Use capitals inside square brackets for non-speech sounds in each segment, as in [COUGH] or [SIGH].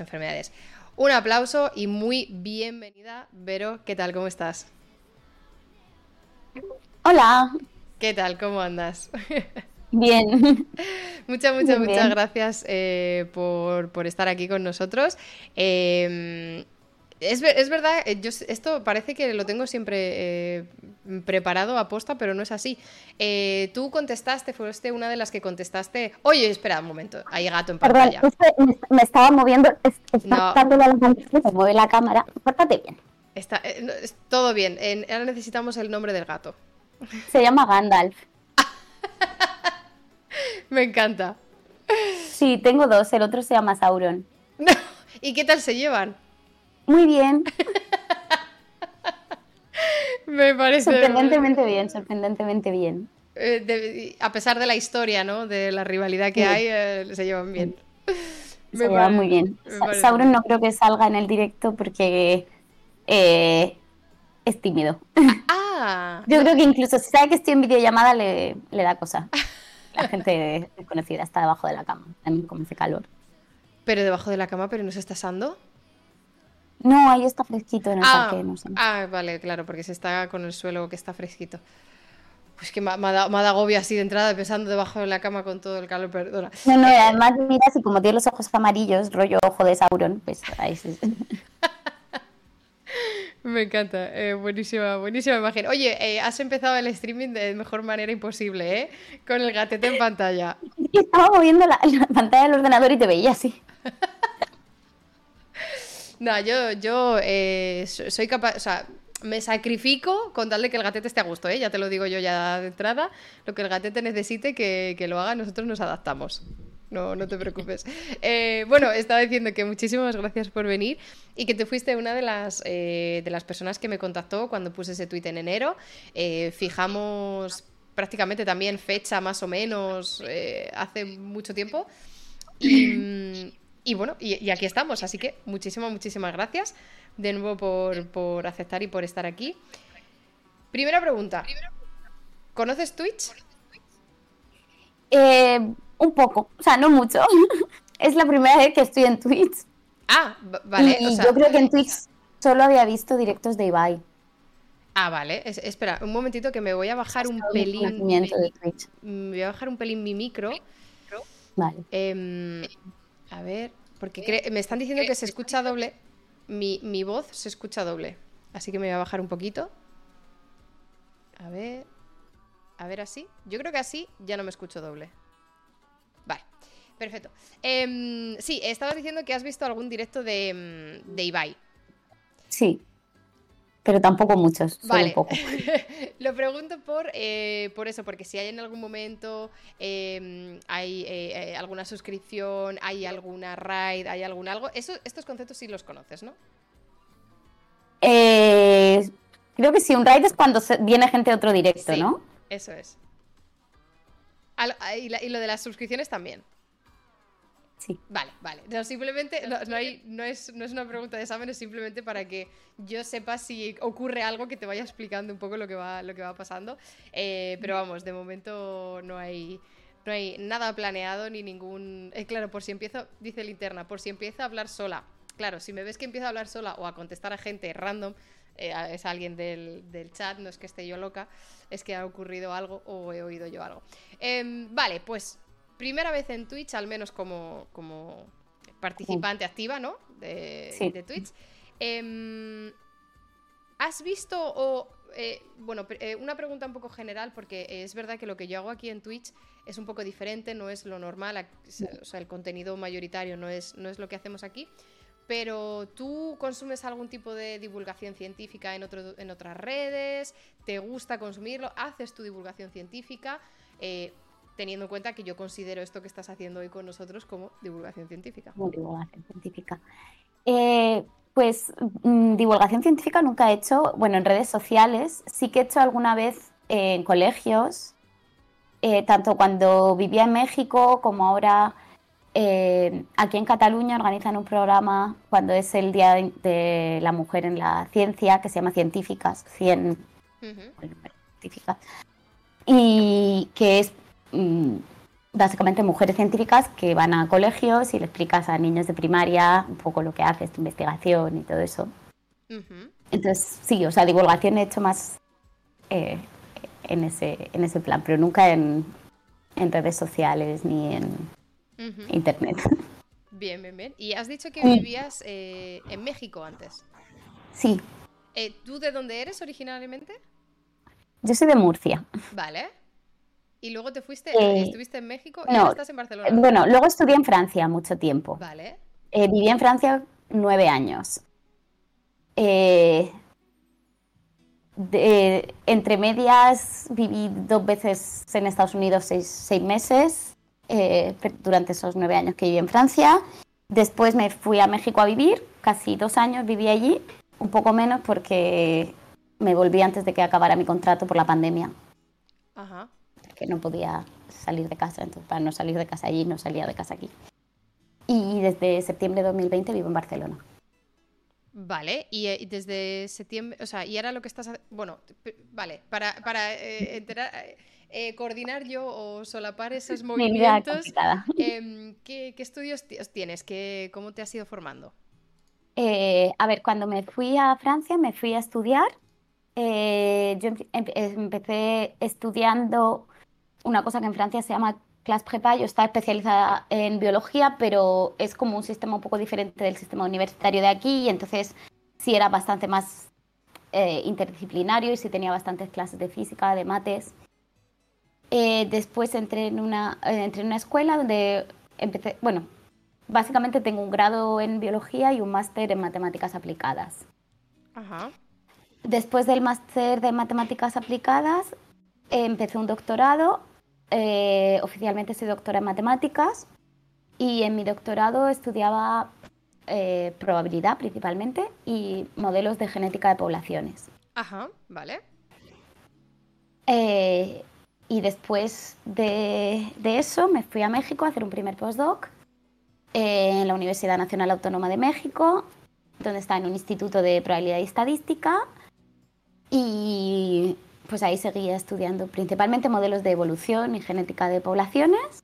enfermedades. Un aplauso y muy bienvenida, Vero. ¿Qué tal? ¿Cómo estás? Hola. ¿Qué tal? ¿Cómo andas? Bien. [LAUGHS] Muchas, muchas, muchas gracias eh, por, estar aquí con nosotros. Em, es, verdad, eh, yo, esto parece que lo tengo siempre eh, preparado a posta, pero no es así. tú contestaste, fuiste una de las que contestaste. Oye, espera un momento, hay gato en pantalla. Perdón, me estaba moviendo, está no. la, me mueve la cámara. Pórtate bien. Está, todo bien, ahora necesitamos el nombre del gato. Se llama Gandalf. [LAUGHS] Me encanta. Sí, tengo dos. El otro se llama Sauron. [LAUGHS] ¿Y qué tal se llevan? Muy bien. [LAUGHS] Me parece. Sorprendentemente bien, sorprendentemente bien. Eh, a pesar de la historia, ¿no? De la rivalidad que hay, eh, se llevan bien. Se llevan muy bien. Sauron no creo que salga en el directo porque eh, es tímido. [LAUGHS] Ah. Yo creo que incluso si sabe que estoy en videollamada le, le da cosa. La gente desconocida está debajo de la cama, también como hace calor. [LAUGHS] Pero debajo de la cama, pero no se está asando. No, ahí está fresquito en el ah, parque, no sé. Ah, vale, claro, porque se está con el suelo que está fresquito. Pues que me, ha dado, agobio así de entrada, pensando debajo de la cama con todo el calor, perdona. No, no, además mira, si como tiene los ojos amarillos, rollo ojo de Sauron, pues ahí sí. [LAUGHS] Me encanta, eh, buenísima, buenísima imagen. Oye, eh, has empezado el streaming de mejor manera imposible, ¿eh? Con el gatete en pantalla. [LAUGHS] Estaba moviendo la, pantalla del ordenador y te veía así. [LAUGHS] no, yo, yo eh, soy capaz, o sea, me sacrifico con darle que el gatete esté a gusto, ¿eh? Ya te lo digo yo ya de entrada. Lo que el gatete necesite que, que lo haga, nosotros nos adaptamos no, no te preocupes. [LAUGHS] Eh, bueno, estaba diciendo que muchísimas gracias por venir y que te fuiste una de las, eh, de las personas que me contactó cuando puse ese tweet en enero. Fijamos prácticamente también fecha más o menos hace mucho tiempo. Y, [CLEARS THROAT] bueno, y, aquí estamos. Así que muchísimas, muchísimas gracias de nuevo por, por aceptar y por estar aquí. Primera pregunta. ¿Conoces Twitch? Eh un poco, o sea, no mucho. [LAUGHS] es la primera vez que estoy en Twitch. Ah, vale. Y yo creo que en Twitch solo había visto directos de Ibai. Ah, vale. espera, un momentito que me voy a bajar un pelín. Mi, de Twitch. Me voy a bajar un pelín mi micro. Vale. Em, a ver, porque me están diciendo que se escucha doble. Mi, mi voz se escucha doble. Así que me voy a bajar un poquito. A ver. A ver así. Yo creo que así ya no me escucho doble. Perfecto. Em, sí, estabas diciendo que has visto algún directo de, mm, de Ibai. Sí. Pero tampoco muchos. Vale. poco. [LAUGHS] Lo pregunto por, eh, por eso, porque si hay en algún momento em, hay eh, eh, alguna suscripción, hay alguna raid, hay algún algo. Eso, estos conceptos sí los conoces, ¿no? creo que sí, un raid es cuando viene gente a otro directo, ¿no? Eso es. y lo de las suscripciones también. Sí. Vale, vale. No, simplemente no, hay, no, es, no es una pregunta de examen, es simplemente para que yo sepa si ocurre algo que te vaya explicando un poco lo que va, lo que va pasando. Eh, pero vamos, de momento no hay, no hay nada planeado ni ningún. Eh, claro, por si empiezo, dice Linterna, por si empiezo a hablar sola. Claro, si me ves que empiezo a hablar sola o a contestar a gente random, eh, es alguien del, del, chat, no es que esté yo loca, es que ha ocurrido algo o he oído yo algo. Em, vale, pues primera vez en Twitch, al menos como, como participante activa, ¿no? De, Twitch. Em, ¿Has visto o... Eh, bueno, eh, una pregunta un poco general, porque es verdad que lo que yo hago aquí en Twitch es un poco diferente, no es lo normal, o sea, el contenido mayoritario no es, no es lo que hacemos aquí, pero tú consumes algún tipo de divulgación científica en, otro, en otras redes, te gusta consumirlo, haces tu divulgación científica, eh, teniendo en cuenta que yo considero esto que estás haciendo hoy con nosotros como divulgación científica. Como divulgación científica. Eh, pues mm, divulgación científica nunca he hecho, bueno, en redes sociales, sí que he hecho alguna vez en colegios, eh, tanto cuando vivía en México como ahora eh, aquí en Cataluña organizan un programa cuando es el Día de, la Mujer en la Ciencia, que se llama Científicas, 100 científicas, y que es básicamente mujeres científicas que van a colegios y le explicas a niños de primaria un poco lo que haces, tu investigación y todo eso. Entonces, sí, o sea, divulgación he hecho más eh, en, ese, en ese plan, pero nunca en, redes sociales ni en internet. Bien, bien, bien. Y has dicho que vivías eh, en México antes. Sí. Eh, ¿Tú de dónde eres originalmente? Yo soy de Murcia. Vale. ¿Y luego te fuiste, eh, estuviste en México y ahora estás en Barcelona? Bueno, luego estudié en Francia mucho tiempo. Vale. viví en Francia nueve años. entre medias viví dos veces en Estados Unidos seis meses eh, durante esos nueve años que viví en Francia. Después me fui a México a vivir, casi dos años viví allí, un poco menos porque me volví antes de que acabara mi contrato por la pandemia. Ajá. Que no podía salir de casa, entonces para no salir de casa allí no salía de casa aquí. Y desde septiembre de 2020 vivo en Barcelona. Vale, y, eh, desde septiembre, o sea, y ahora lo que estás, bueno, vale, para, para eh, enterar, eh, coordinar yo o solapar esos [LAUGHS] movimientos. Em, [LAUGHS] ¿qué, estudios tienes? ¿Qué, ¿Cómo te has ido formando? Eh, a ver, cuando me fui a Francia me fui a estudiar. Eh, yo empecé estudiando una cosa que en Francia se llama clase prepa. Yo estaba especializada en biología, pero es como un sistema un poco diferente del sistema universitario de aquí y entonces sí era bastante más interdisciplinario y sí tenía bastantes clases de física, de mates. Eh, después entré en, una, eh, entré en una escuela donde empecé, bueno, básicamente tengo un grado en biología y un máster en matemáticas aplicadas. Ajá. Después del máster de matemáticas aplicadas, empecé un doctorado. Eh, oficialmente soy doctora en matemáticas y en mi doctorado estudiaba probabilidad principalmente y modelos de genética de poblaciones. Ajá, vale. Y después de, eso me fui a México a hacer un primer postdoc en la Universidad Nacional Autónoma de México, donde está en un instituto de probabilidad y estadística. Y pues ahí seguía estudiando principalmente modelos de evolución y genética de poblaciones,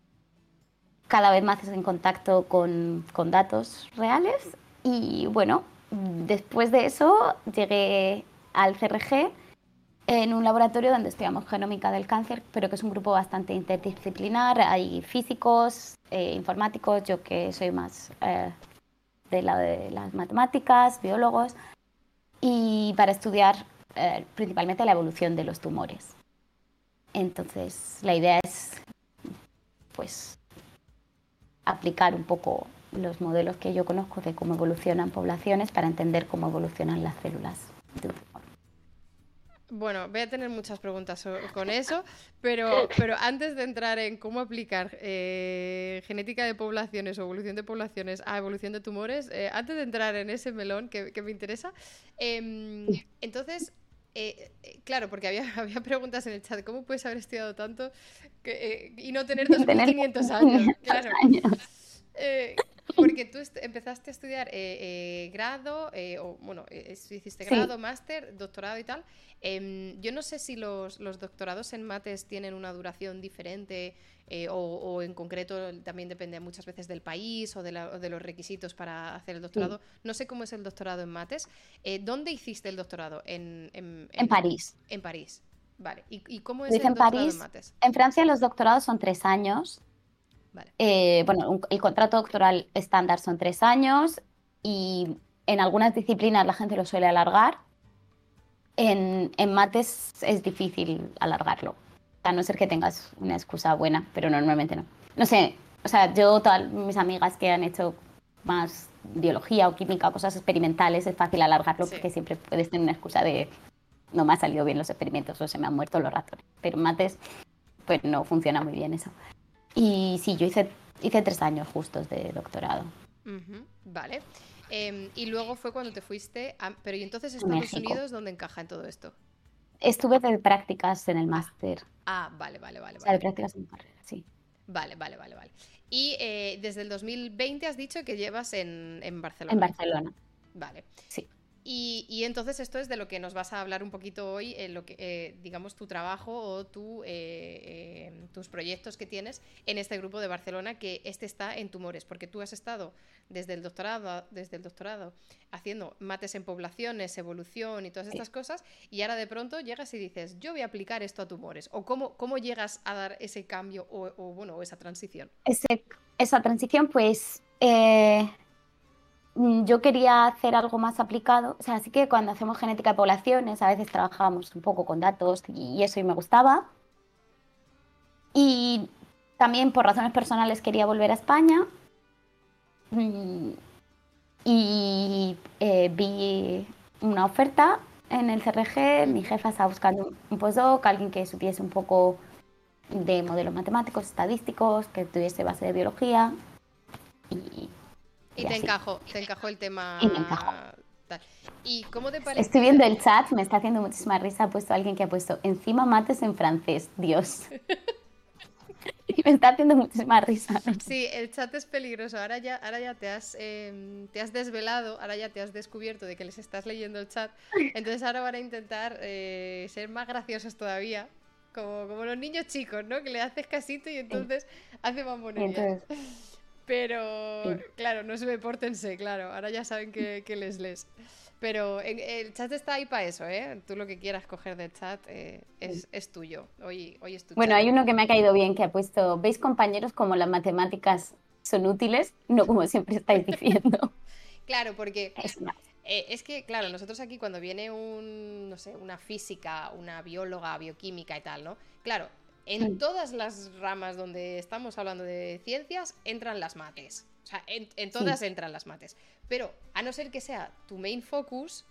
cada vez más en contacto con, con datos reales. Y bueno, después de eso llegué al CRG en un laboratorio donde estudiamos genómica del cáncer, pero que es un grupo bastante interdisciplinar. Hay físicos, eh, informáticos, yo que soy más eh, de, la, de las matemáticas, biólogos, y para estudiar eh, principalmente la evolución de los tumores. Entonces, la idea es, pues, aplicar un poco los modelos que yo conozco de cómo evolucionan poblaciones para entender cómo evolucionan las células de un bueno, voy a tener muchas preguntas con eso, pero, [LAUGHS] pero antes de entrar en cómo aplicar eh, genética de poblaciones o evolución de poblaciones a evolución de tumores, eh, antes de entrar en ese melón que, me interesa, em, entonces, eh, claro, porque había, [LAUGHS] había preguntas en el chat, ¿cómo puedes haber estudiado tanto y no tener 2.500 [LAUGHS] años? Claro. Porque tú empezaste a estudiar grado, o bueno, hiciste grado, máster, doctorado y tal. Em, yo no sé si los, doctorados en mates tienen una duración diferente eh, o, en concreto también depende muchas veces del país o de, los requisitos para hacer el doctorado. No sé cómo es el doctorado en mates. Eh, ¿Dónde hiciste el doctorado? En, París. En París. Vale. ¿Y, cómo es el doctorado en mates? En Francia los doctorados son tres años. Vale. Eh, bueno, el contrato doctoral estándar son tres años y en algunas disciplinas la gente lo suele alargar en, mates es difícil alargarlo, a no ser que tengas una excusa buena, pero normalmente no. No sé, o sea, yo, todas mis amigas que han hecho más biología o química cosas experimentales, es fácil alargarlo porque siempre puedes tener una excusa de no me han salido bien los experimentos o se me han muerto los ratones. Pero en mates, pues no funciona muy bien eso. Y sí, yo hice, hice tres años justos de doctorado. Vale. Em, y luego fue cuando te fuiste, pero ¿y entonces Estados Unidos dónde encaja en todo esto? Estuve de prácticas en el máster. Ah, vale, vale, vale. O sea, de prácticas en carrera, sí. Vale, vale, vale, vale. Y eh, desde el 2020 has dicho que llevas en, en Barcelona. En Barcelona. Vale. Sí. Y, entonces esto es de lo que nos vas a hablar un poquito hoy, en lo que, eh, digamos, tu trabajo o tu, eh, eh, tus proyectos que tienes en este grupo de Barcelona, que este está en tumores, porque tú has estado desde el doctorado, desde el doctorado haciendo mates en poblaciones, evolución y todas estas cosas, y ahora de pronto llegas y dices, yo voy a aplicar esto a tumores, o cómo, cómo llegas a dar ese cambio o, bueno, esa transición. esa transición, pues Mm, yo quería hacer algo más aplicado. O sea, así que cuando hacemos genética de poblaciones, a veces trabajábamos un poco con datos y eso y me gustaba. Y también por razones personales quería volver a España. Mm, y eh, vi una oferta en el CRG. Mi jefa estaba buscando un postdoc, alguien que supiese un poco de modelos matemáticos, estadísticos, que tuviese base de biología. Y y, te encajó, te encajó el tema. Y me encajó. ¿Y cómo te parece? Estoy viendo el chat, me está haciendo muchísima risa. Ha puesto alguien que ha puesto encima mates en francés. Dios. y [LAUGHS] [LAUGHS] me está haciendo muchísima risa. Sí, el chat es peligroso. Ahora ya, ahora ya te, has, em, te has desvelado, ahora ya te has descubierto de que les estás leyendo el chat. Entonces ahora van a intentar eh, ser más graciosos todavía. Como, como los niños chicos, ¿no? Que le haces casito y entonces hace más. Pero, claro, no se me pórtense, claro. Ahora ya saben que, les lees. Pero el chat está ahí para eso, ¿eh? Tú lo que quieras coger del chat eh, es, tuyo. Hoy, hoy es tu Bueno, hay uno que me ha caído bien que ha puesto, ¿veis compañeros como las matemáticas son útiles? No como siempre estáis diciendo. [LAUGHS] claro, porque [LAUGHS] es, eh, es, que, claro, nosotros aquí cuando viene un, no sé, una física, una bióloga, bioquímica y tal, ¿no? Claro, en todas las ramas donde estamos hablando de ciencias entran las mates. O sea, en, todas entran las mates. Pero a no ser que sea tu main focus,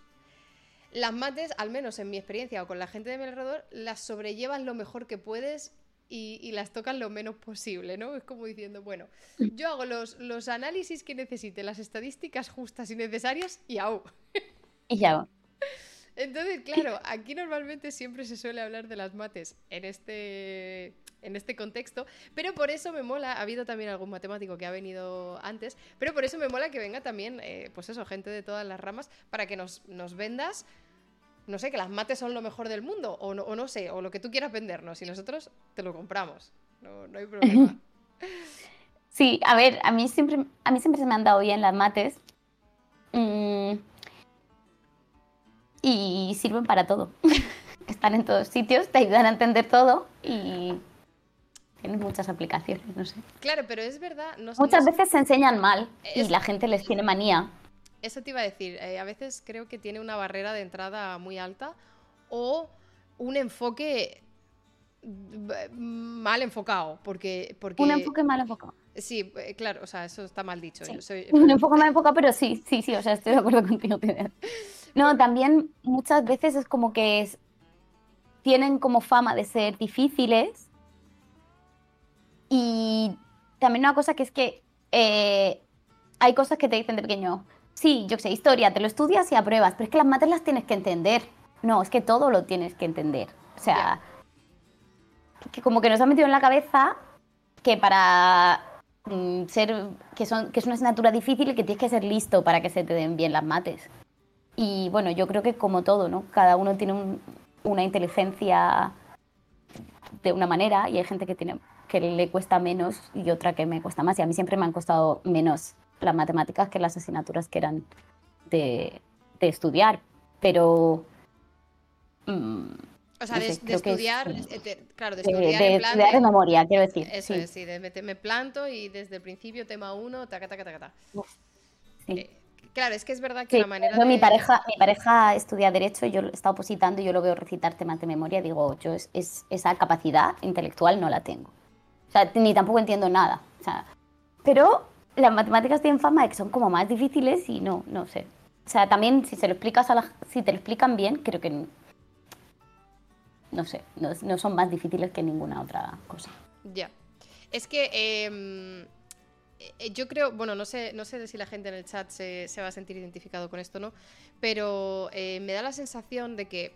las mates, al menos en mi experiencia o con la gente de mi alrededor, las sobrellevas lo mejor que puedes y, las tocas lo menos posible, ¿no? Es como diciendo, bueno, yo hago los, los análisis que necesite, las estadísticas justas y necesarias y hago. Y ya. Entonces, claro, aquí normalmente siempre se suele hablar de las mates en este, en este contexto, pero por eso me mola, ha habido también algún matemático que ha venido antes, pero por eso me mola que venga también, eh, pues eso, gente de todas las ramas, para que nos, vendas, no sé, que las mates son lo mejor del mundo, o no, o no sé, o lo que tú quieras vendernos, y nosotros te lo compramos, no, no hay problema. [LAUGHS] Sí, a ver, a mí siempre, a mí siempre se me han dado bien las mates. Mm, y sirven para todo. [LAUGHS] Están en todos sitios, te ayudan a entender todo y tienen muchas aplicaciones, no sé. Claro, pero es verdad. Muchas veces se enseñan mal y la gente les tiene manía. Eso te iba a decir. Eh, a veces creo que tiene una barrera de entrada muy alta o un enfoque mal enfocado, porque, porque... Un enfoque mal enfocado. Sí, eh, claro, o sea, eso está mal dicho. [LAUGHS] Un enfoque mal enfocado, pero sí, sí, sí, o sea, estoy de acuerdo contigo. No, también muchas veces es como que tienen como fama de ser difíciles. Y también una cosa que es que eh, hay cosas que te dicen de pequeño. Sí, yo sé, historia, te lo estudias y apruebas, pero es que las mates las tienes que entender. No, es que todo lo tienes que entender. O sea, que como que nos ha metido en la cabeza que para mm, ser que son que es una asignatura difícil y que tienes que ser listo para que se te den bien las mates. Y bueno, yo creo que como todo, ¿no? Cada uno tiene una inteligencia de una manera y hay gente que, tiene, que le cuesta menos y otra que me cuesta más. Y a mí siempre me han costado menos las matemáticas que las asignaturas que eran de, estudiar. Pero... Mm, o sea, de, estudiar, eh, claro, de estudiar, de, estudiar de memoria, quiero decir. Eso es, sí, de me, planto y desde el principio tema uno, taca, taca, taca, taca. Sí. Eh, Claro, es que es verdad que la manera. mi, pareja, mi pareja estudia Derecho y yo está opositando y yo lo veo recitar temas de memoria. Digo, yo es, esa capacidad intelectual no la tengo. O sea, ni tampoco entiendo nada. O sea, pero las matemáticas tienen fama de que son como más difíciles y no, no sé. O sea, también si se lo explicas a la, si te lo explican bien, creo que no sé, no, son más difíciles que ninguna otra cosa. Ya. Es que eh, yo creo, bueno, no sé, no sé si la gente en el chat se, va a sentir identificado con esto, ¿no? Pero eh, me da la sensación de que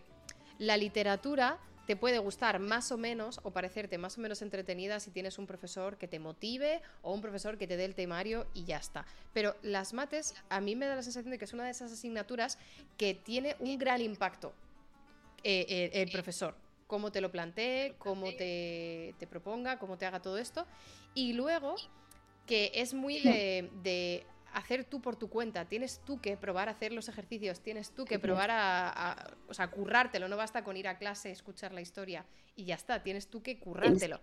la literatura te puede gustar más o menos o parecerte más o menos entretenida si tienes un profesor que te motive o un profesor que te dé el temario y ya está. Pero las mates, a mí me da la sensación de que es una de esas asignaturas que tiene un gran impacto eh, eh, el profesor. Cómo te lo plantee, cómo te, te proponga, cómo te haga todo esto. Y luego que es muy de, hacer tú por tu cuenta. Tienes tú que probar a hacer los ejercicios, tienes tú que probar a, o sea, currártelo. No basta con ir a clase, escuchar la historia y ya está. Tienes tú que currártelo.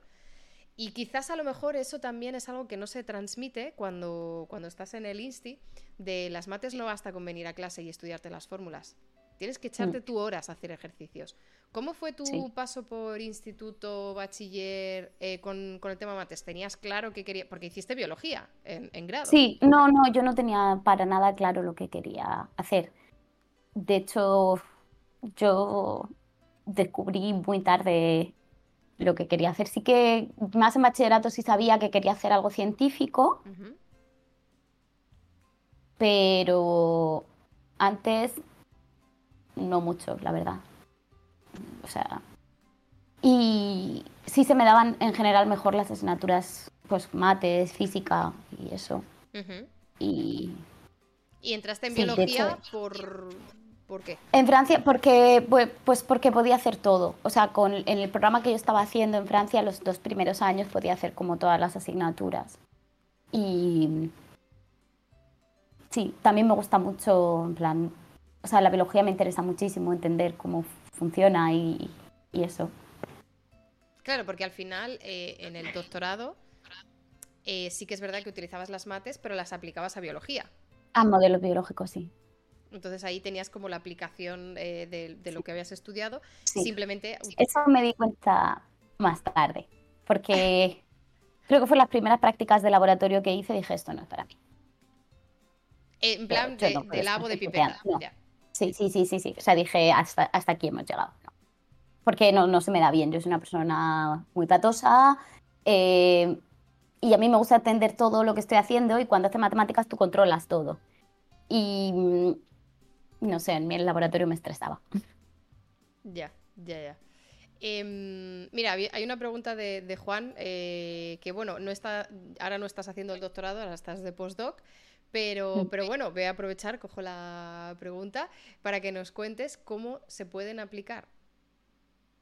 Y quizás a lo mejor eso también es algo que no se transmite cuando, cuando estás en el Insti, de las mates no basta con venir a clase y estudiarte las fórmulas. Tienes que echarte mm. tú horas a hacer ejercicios. ¿Cómo fue tu paso por instituto, bachiller eh, con, el tema mates? ¿Tenías claro que quería? Porque hiciste biología en, grado. Sí, no, no, yo no tenía para nada claro lo que quería hacer. De hecho, yo descubrí muy tarde lo que quería hacer. Sí que más en bachillerato sí sabía que quería hacer algo científico, pero antes no mucho, la verdad. O sea, y sí se me daban en general mejor las asignaturas, pues mates, física y eso. Y... ¿Y entraste en biología por... ¿Por qué? En Francia, porque, pues porque podía hacer todo. O sea, con, en el programa que yo estaba haciendo en Francia, los dos primeros años podía hacer como todas las asignaturas. Y sí, también me gusta mucho, en plan, o sea, la biología me interesa muchísimo entender cómo funciona y, eso. Claro, porque al final eh, en el doctorado eh, sí que es verdad que utilizabas las mates, pero las aplicabas a biología. A modelos biológicos, sí. Entonces ahí tenías como la aplicación eh, de, lo que habías estudiado. Simplemente. Eso me di cuenta más tarde, porque [LAUGHS] creo que fue las primeras prácticas de laboratorio que hice. Dije, esto no es para mí. En plan, de, de labo de pipeta. Sí, sí, sí, sí, sí. O sea, dije, hasta, hasta aquí hemos llegado. Porque no, no se me da bien. Yo soy una persona muy patosa. Eh, y a mí me gusta entender todo lo que estoy haciendo y cuando haces matemáticas tú controlas todo. Y mm, no sé, en mi laboratorio me estresaba. Ya, ya, ya. Em, mira, hay una pregunta de, Juan eh, que, bueno, no está, ahora no estás haciendo el doctorado, ahora estás de postdoc, pero, mm. pero bueno, voy a aprovechar, cojo la pregunta, para que nos cuentes cómo se pueden aplicar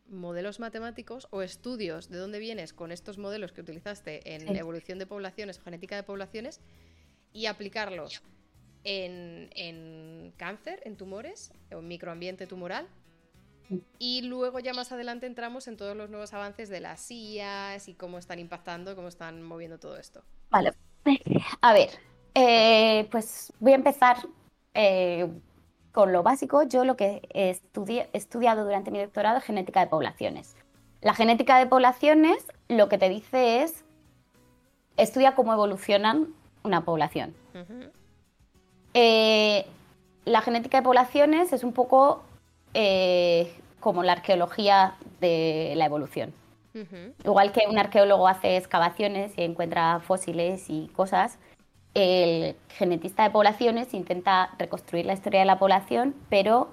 modelos matemáticos o estudios de dónde vienes con estos modelos que utilizaste en evolución de poblaciones o genética de poblaciones y aplicarlos en, en cáncer, en tumores, o en microambiente tumoral. Mm. Y luego ya más adelante entramos en todos los nuevos avances de las IAS y cómo están impactando, cómo están moviendo todo esto. Vale. [LAUGHS] A ver, eh, pues voy a empezar eh, con lo básico. Yo lo que he, estudiado durante mi doctorado es genética de poblaciones. La genética de poblaciones lo que te dice es, estudia cómo evolucionan una población. Eh, la genética de poblaciones es un poco como la arqueología de la evolución. Igual que un arqueólogo hace excavaciones y encuentra fósiles y cosas, el genetista de poblaciones intenta reconstruir la historia de la población, pero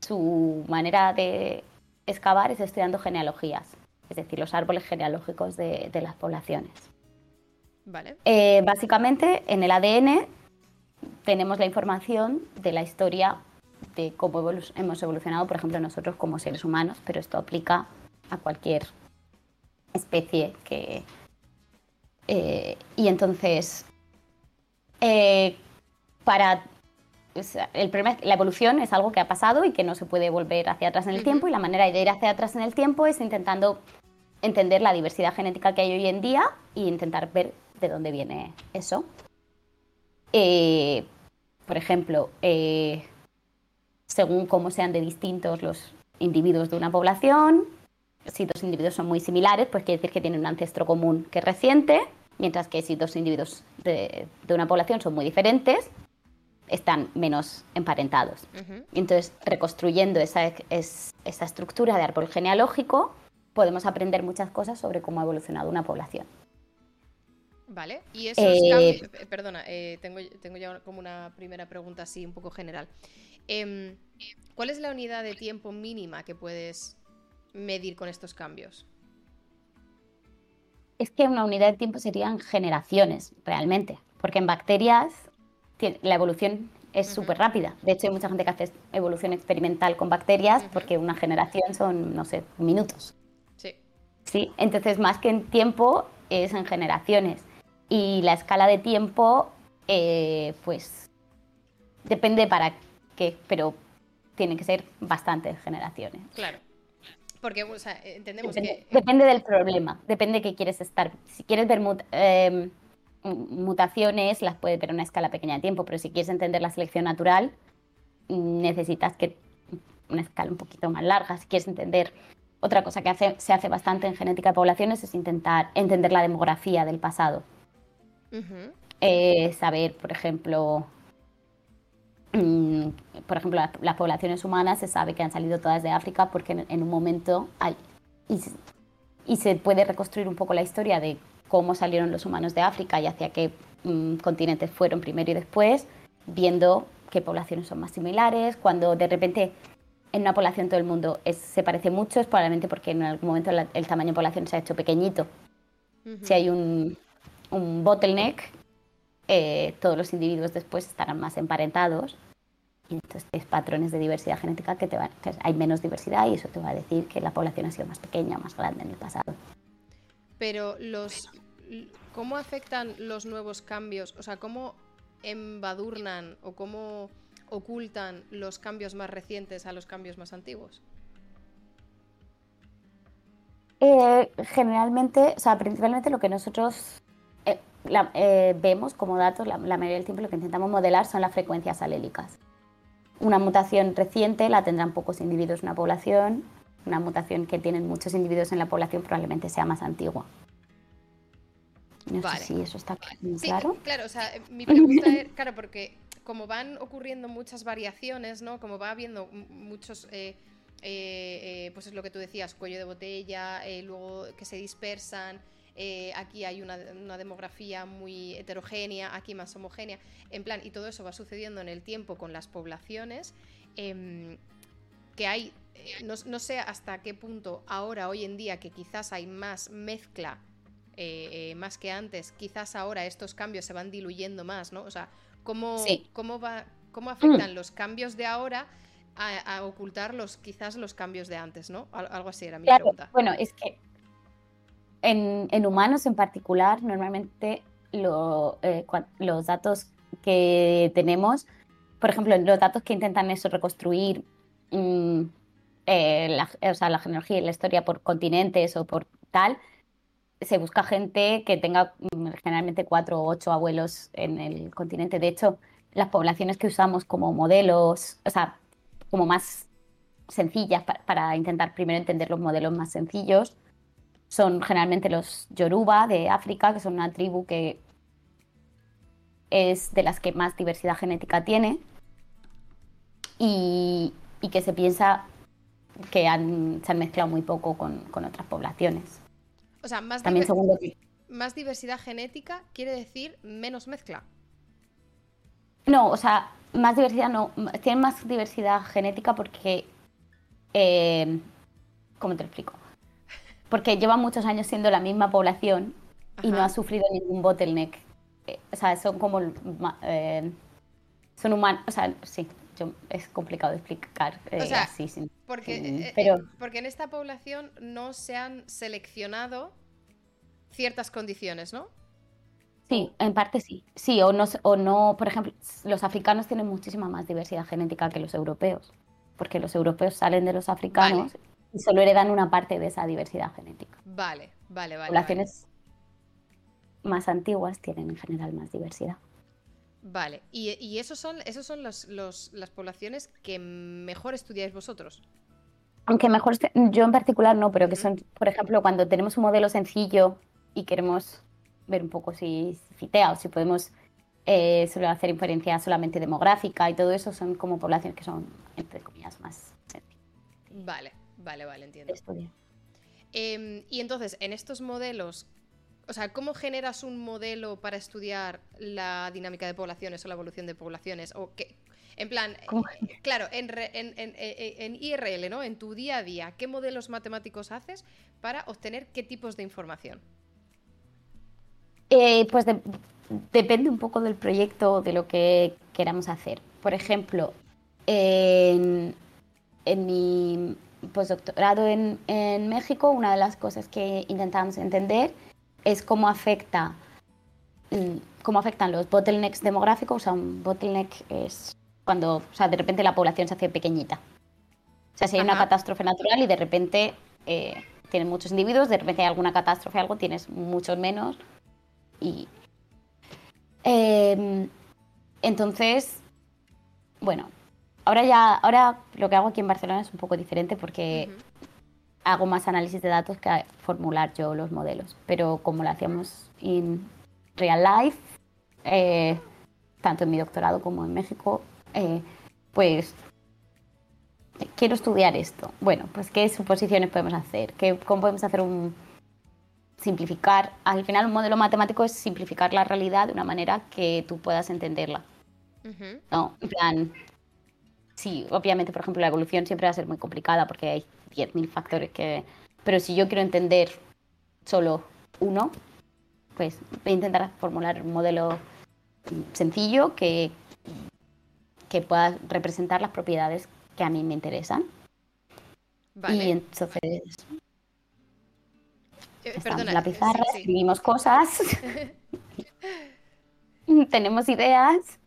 su manera de excavar es estudiando genealogías, es decir, los árboles genealógicos de, las poblaciones. Vale. Eh, básicamente, en el ADN tenemos la información de la historia de cómo hemos evolucionado, por ejemplo, nosotros como seres humanos, pero esto aplica a cualquier especie que... Eh, y entonces, eh, para el problema la evolución es algo que ha pasado y que no se puede volver hacia atrás en el tiempo y la manera de ir hacia atrás en el tiempo es intentando entender la diversidad genética que hay hoy en día e intentar ver de dónde viene eso. Eh, por ejemplo, eh, según cómo sean de distintos los individuos de una población, si dos individuos son muy similares, pues quiere decir que tienen un ancestro común que es reciente mientras que si dos individuos de, una población son muy diferentes, están menos emparentados. Entonces, reconstruyendo esa, esa estructura de árbol genealógico, podemos aprender muchas cosas sobre cómo ha evolucionado una población. Vale, y esos eh, cambios. Eh, perdona, eh, tengo, tengo, ya como una primera pregunta así, un poco general. Em, ¿Cuál es la unidad de tiempo mínima que puedes medir con estos cambios? Es que una unidad de tiempo serían generaciones, realmente, porque en bacterias la evolución es súper rápida. De hecho, hay mucha gente que hace evolución experimental con bacterias porque una generación son, no sé, minutos. Sí. Sí, entonces más que en tiempo es en generaciones. Y la escala de tiempo, eh, pues, depende para qué, pero tiene que ser bastantes generaciones. Claro. Porque, o sea, entendemos que... Depende del problema, depende de qué quieres estar. Si quieres ver em, mutaciones, las puedes ver a una escala pequeña de tiempo, pero si quieres entender la selección natural, necesitas que una escala un poquito más larga. Si quieres entender otra cosa que hace, se hace bastante en genética de poblaciones es intentar entender la demografía del pasado. Eh, saber, por ejemplo, por ejemplo, las, poblaciones humanas se sabe que han salido todas de África porque en, un momento hay, y, se puede reconstruir un poco la historia de cómo salieron los humanos de África y hacia qué mm, continentes fueron primero y después, viendo qué poblaciones son más similares, cuando de repente en una población todo el mundo se parece mucho, es probablemente porque en algún momento el tamaño de población se ha hecho pequeñito. Si hay un, un bottleneck, eh, todos los individuos después estarán más emparentados. Entonces es patrones de diversidad genética que, te van, hay menos diversidad y eso te va a decir que la población ha sido más pequeña o más grande en el pasado. Pero los ¿cómo afectan los nuevos cambios? O sea, ¿cómo embadurnan o cómo ocultan los cambios más recientes a los cambios más antiguos? Eh, generalmente, o sea, principalmente lo que nosotros eh, vemos como datos, la, mayoría del tiempo lo que intentamos modelar son las frecuencias alélicas. Una mutación reciente la tendrán pocos individuos en una población, una mutación que tienen muchos individuos en la población probablemente sea más antigua. No sé si eso está claro. Claro, o sea, mi pregunta es, claro, porque como van ocurriendo muchas variaciones, ¿no? Como va habiendo muchos, eh, eh, pues es lo que tú decías, cuello de botella, luego que se dispersan, eh, aquí hay una, demografía muy heterogénea, aquí más homogénea, en plan, y todo eso va sucediendo en el tiempo con las poblaciones, em, que hay, eh, no, sé hasta qué punto ahora, hoy en día, que quizás hay más mezcla, eh, más que antes, quizás ahora estos cambios se van diluyendo más, ¿no? O sea, ¿cómo, cómo, va, cómo afectan los cambios de ahora? A, ocultar los, quizás los cambios de antes, ¿no? Algo así era mi pregunta. Bueno, es que en, humanos en particular, normalmente eh, los datos que tenemos, por ejemplo, los datos que intentan eso, reconstruir mm, eh, la, o sea, la genealogía y la historia por continentes o por tal, se busca gente que tenga mm, generalmente cuatro o ocho abuelos en el continente. De hecho, las poblaciones que usamos como modelos, o sea, como más sencillas para intentar primero entender los modelos más sencillos, son generalmente los Yoruba de África, que son una tribu que es de las que más diversidad genética tiene y, que se piensa que se han mezclado muy poco con, otras poblaciones. O sea, más, más diversidad genética quiere decir menos mezcla. No, o sea, más diversidad no. Tienen más diversidad genética porque. Eh, ¿Cómo te lo explico? Porque lleva muchos años siendo la misma población y no ha sufrido ningún bottleneck. Eh, o sea, son como... Eh, son humanos, o sea, sí, es complicado de explicar eh, o sea, así. porque, pero... porque en esta población no se han seleccionado ciertas condiciones, ¿no? Sí, en parte sí. Sí, o no, o no, por ejemplo, los africanos tienen muchísima más diversidad genética que los europeos, porque los europeos salen de los africanos y solo heredan una parte de esa diversidad genética. Vale, vale, vale. Poblaciones más antiguas tienen en general más diversidad. Vale, y, y esos son, esos son los, las poblaciones que mejor estudiáis vosotros. Aunque mejor, yo en particular no, pero que son, por ejemplo, cuando tenemos un modelo sencillo y queremos ver un poco si fitea o si podemos eh, solo hacer inferencia solamente demográfica y todo eso, son como poblaciones que son, entre comillas, más sencillas. Vale, Vale, vale, entiendo. Em, y entonces, en estos modelos, o sea, ¿cómo generas un modelo para estudiar la dinámica de poblaciones o la evolución de poblaciones? O qué, En plan, eh, claro, en, en, IRL, ¿no? En tu día a día, ¿qué modelos matemáticos haces para obtener qué tipos de información? pues depende un poco del proyecto, de lo que queramos hacer. Por ejemplo, en, mi postdoctorado en, en México, una de las cosas que intentamos entender es cómo afecta mm, cómo afectan los bottlenecks demográficos. O sea, un bottleneck es cuando, o sea, de repente la población se hace pequeñita. O sea, si hay una catástrofe natural y de repente eh, tienes muchos individuos, de repente hay alguna catástrofe, algo, tienes muchos menos. Y. Em, entonces, bueno, ahora ya, ahora lo que hago aquí en Barcelona es un poco diferente porque hago más análisis de datos que formular yo los modelos. Pero como lo hacíamos en real life, eh, tanto en mi doctorado como en México, eh, pues quiero estudiar esto. Bueno, pues qué suposiciones podemos hacer, ¿Qué, cómo podemos hacer un simplificar. Al final un modelo matemático es simplificar la realidad de una manera que tú puedas entenderla. No, en plan, sí, obviamente, por ejemplo, la evolución siempre va a ser muy complicada porque hay 10.000 factores que... Pero si yo quiero entender solo uno, pues voy a intentar formular un modelo sencillo que, que pueda representar las propiedades que a mí me interesan. Y entonces eh, en la pizarra, escribimos cosas, [LAUGHS] [LAUGHS] tenemos ideas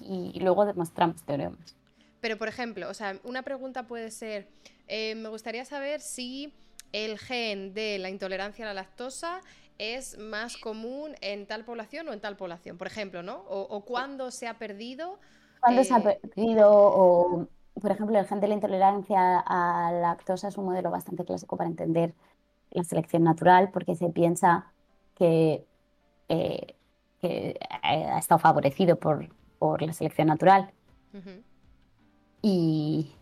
y luego demostramos teoremas. Pero, por ejemplo, o sea, una pregunta puede ser, eh, me gustaría saber si el gen de la intolerancia a la lactosa es más común en tal población o en tal población, por ejemplo, ¿no? O, cuándo se ha perdido. ¿Cuándo se ha eh, perdido? O, por ejemplo, el gen de la intolerancia a la lactosa es un modelo bastante clásico para entender la selección natural, porque se piensa que, eh, ha estado favorecido por, la selección natural. Y,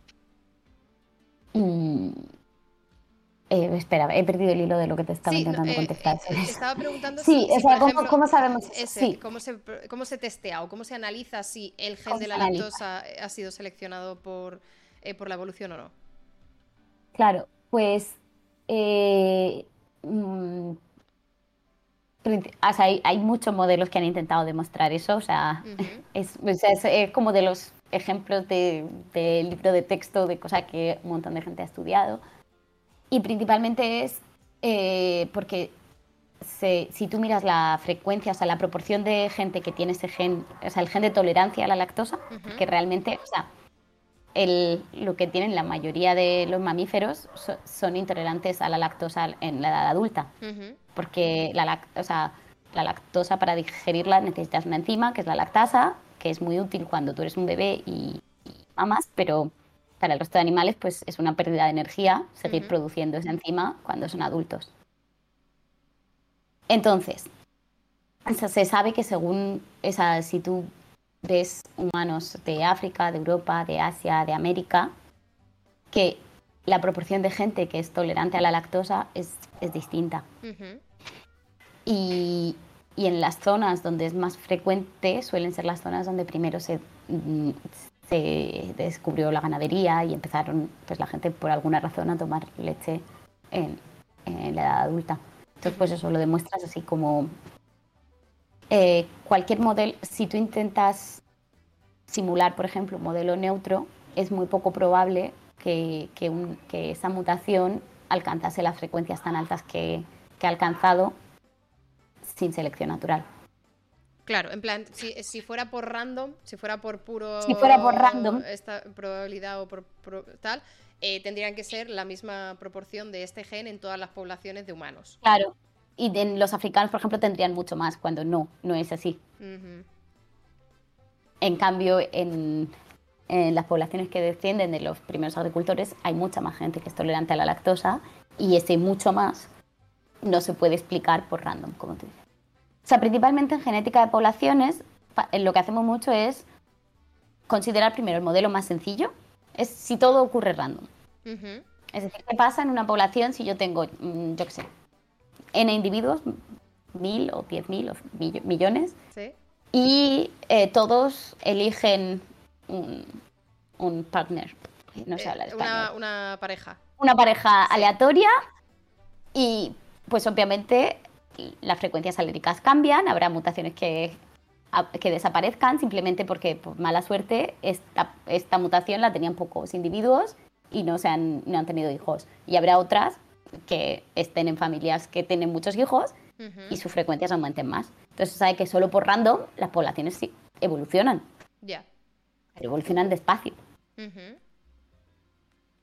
eh, espera, he perdido el hilo de lo que te estaba intentando eh, contestar. Eh, estaba preguntando sí, si, ¿cómo, sabemos? sí. ¿cómo, se, ¿Cómo se testea o cómo se analiza si el gen de la lactosa ha sido seleccionado por, por la evolución o no? Claro, pues mm, hay, muchos modelos que han intentado demostrar eso, o sea, es, como de los ejemplos de, de, libro de texto de cosas que un montón de gente ha estudiado. Y principalmente es eh, porque si tú miras la frecuencia, o sea, la proporción de gente que tiene ese gen, o sea, el gen de tolerancia a la lactosa, que realmente, o sea, el, lo que tienen la mayoría de los mamíferos son intolerantes a la lactosa en la edad adulta. Porque la, o sea, la lactosa para digerirla necesitas una enzima, que es la lactasa, que es muy útil cuando tú eres un bebé y, y mamas, pero para el resto de animales pues es una pérdida de energía seguir produciendo esa enzima cuando son adultos. Entonces, se sabe que según esa, si tú ves humanos de África, de Europa, de Asia, de América, que la proporción de gente que es tolerante a la lactosa es, distinta. y, y, en las zonas donde es más frecuente suelen ser las zonas donde primero se, mm, se descubrió la ganadería y empezaron pues la gente por alguna razón a tomar leche en, la edad adulta. Entonces pues eso lo demuestras así como eh, cualquier modelo, si tú intentas simular por ejemplo un modelo neutro, es muy poco probable que, que, esa mutación alcanzase las frecuencias tan altas que, que ha alcanzado sin selección natural. Claro, en plan, si, fuera por random, si fuera por puro. Si fuera por random. Esta probabilidad o por, tal, eh, tendrían que ser la misma proporción de este gen en todas las poblaciones de humanos. Claro. Y en los africanos, por ejemplo, tendrían mucho más, cuando no, no es así. En cambio, en, en las poblaciones que descienden de los primeros agricultores, hay mucha más gente que es tolerante a la lactosa y ese mucho más no se puede explicar por random, como tú dices. O sea, principalmente en genética de poblaciones, lo que hacemos mucho es considerar primero el modelo más sencillo, es si todo ocurre random. Es decir, ¿qué pasa en una población si yo tengo, mm, yo qué sé, n individuos, mil o diez mil o millones, y eh, todos eligen un, un partner. No sé Eh, hablar una, español. una pareja. Una pareja aleatoria y pues obviamente las frecuencias aléricas cambian, habrá mutaciones que, que desaparezcan simplemente porque por mala suerte esta, esta mutación la tenían pocos individuos y no, se han, no han tenido hijos. Y habrá otras que estén en familias que tienen muchos hijos Ujú, y sus frecuencias aumenten más. Entonces se sabe que solo por random las poblaciones sí evolucionan, Ya. pero evolucionan despacio.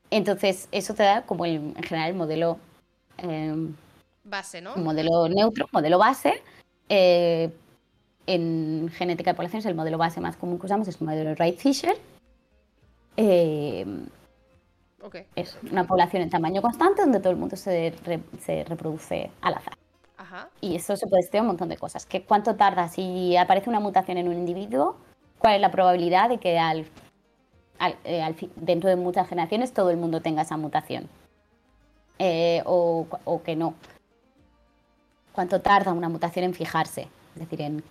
Entonces eso te da como el- en general el modelo, eh, Base, ¿no? un modelo neutro, modelo base. Eh, en genética de poblaciones el modelo base más común que usamos es el modelo Wright-Fisher. Eh, Ok. es una población en tamaño constante donde todo el mundo se, re- se reproduce al azar. Ajá. Y eso se puede estudiar un montón de cosas. Que ¿Cuánto tarda si aparece una mutación en un individuo? ¿Cuál es la probabilidad de que al, al- eh, al dentro de muchas generaciones todo el mundo tenga esa mutación? Eh, o que no. ¿Cuánto tarda una mutación en fijarse? Es decir, en,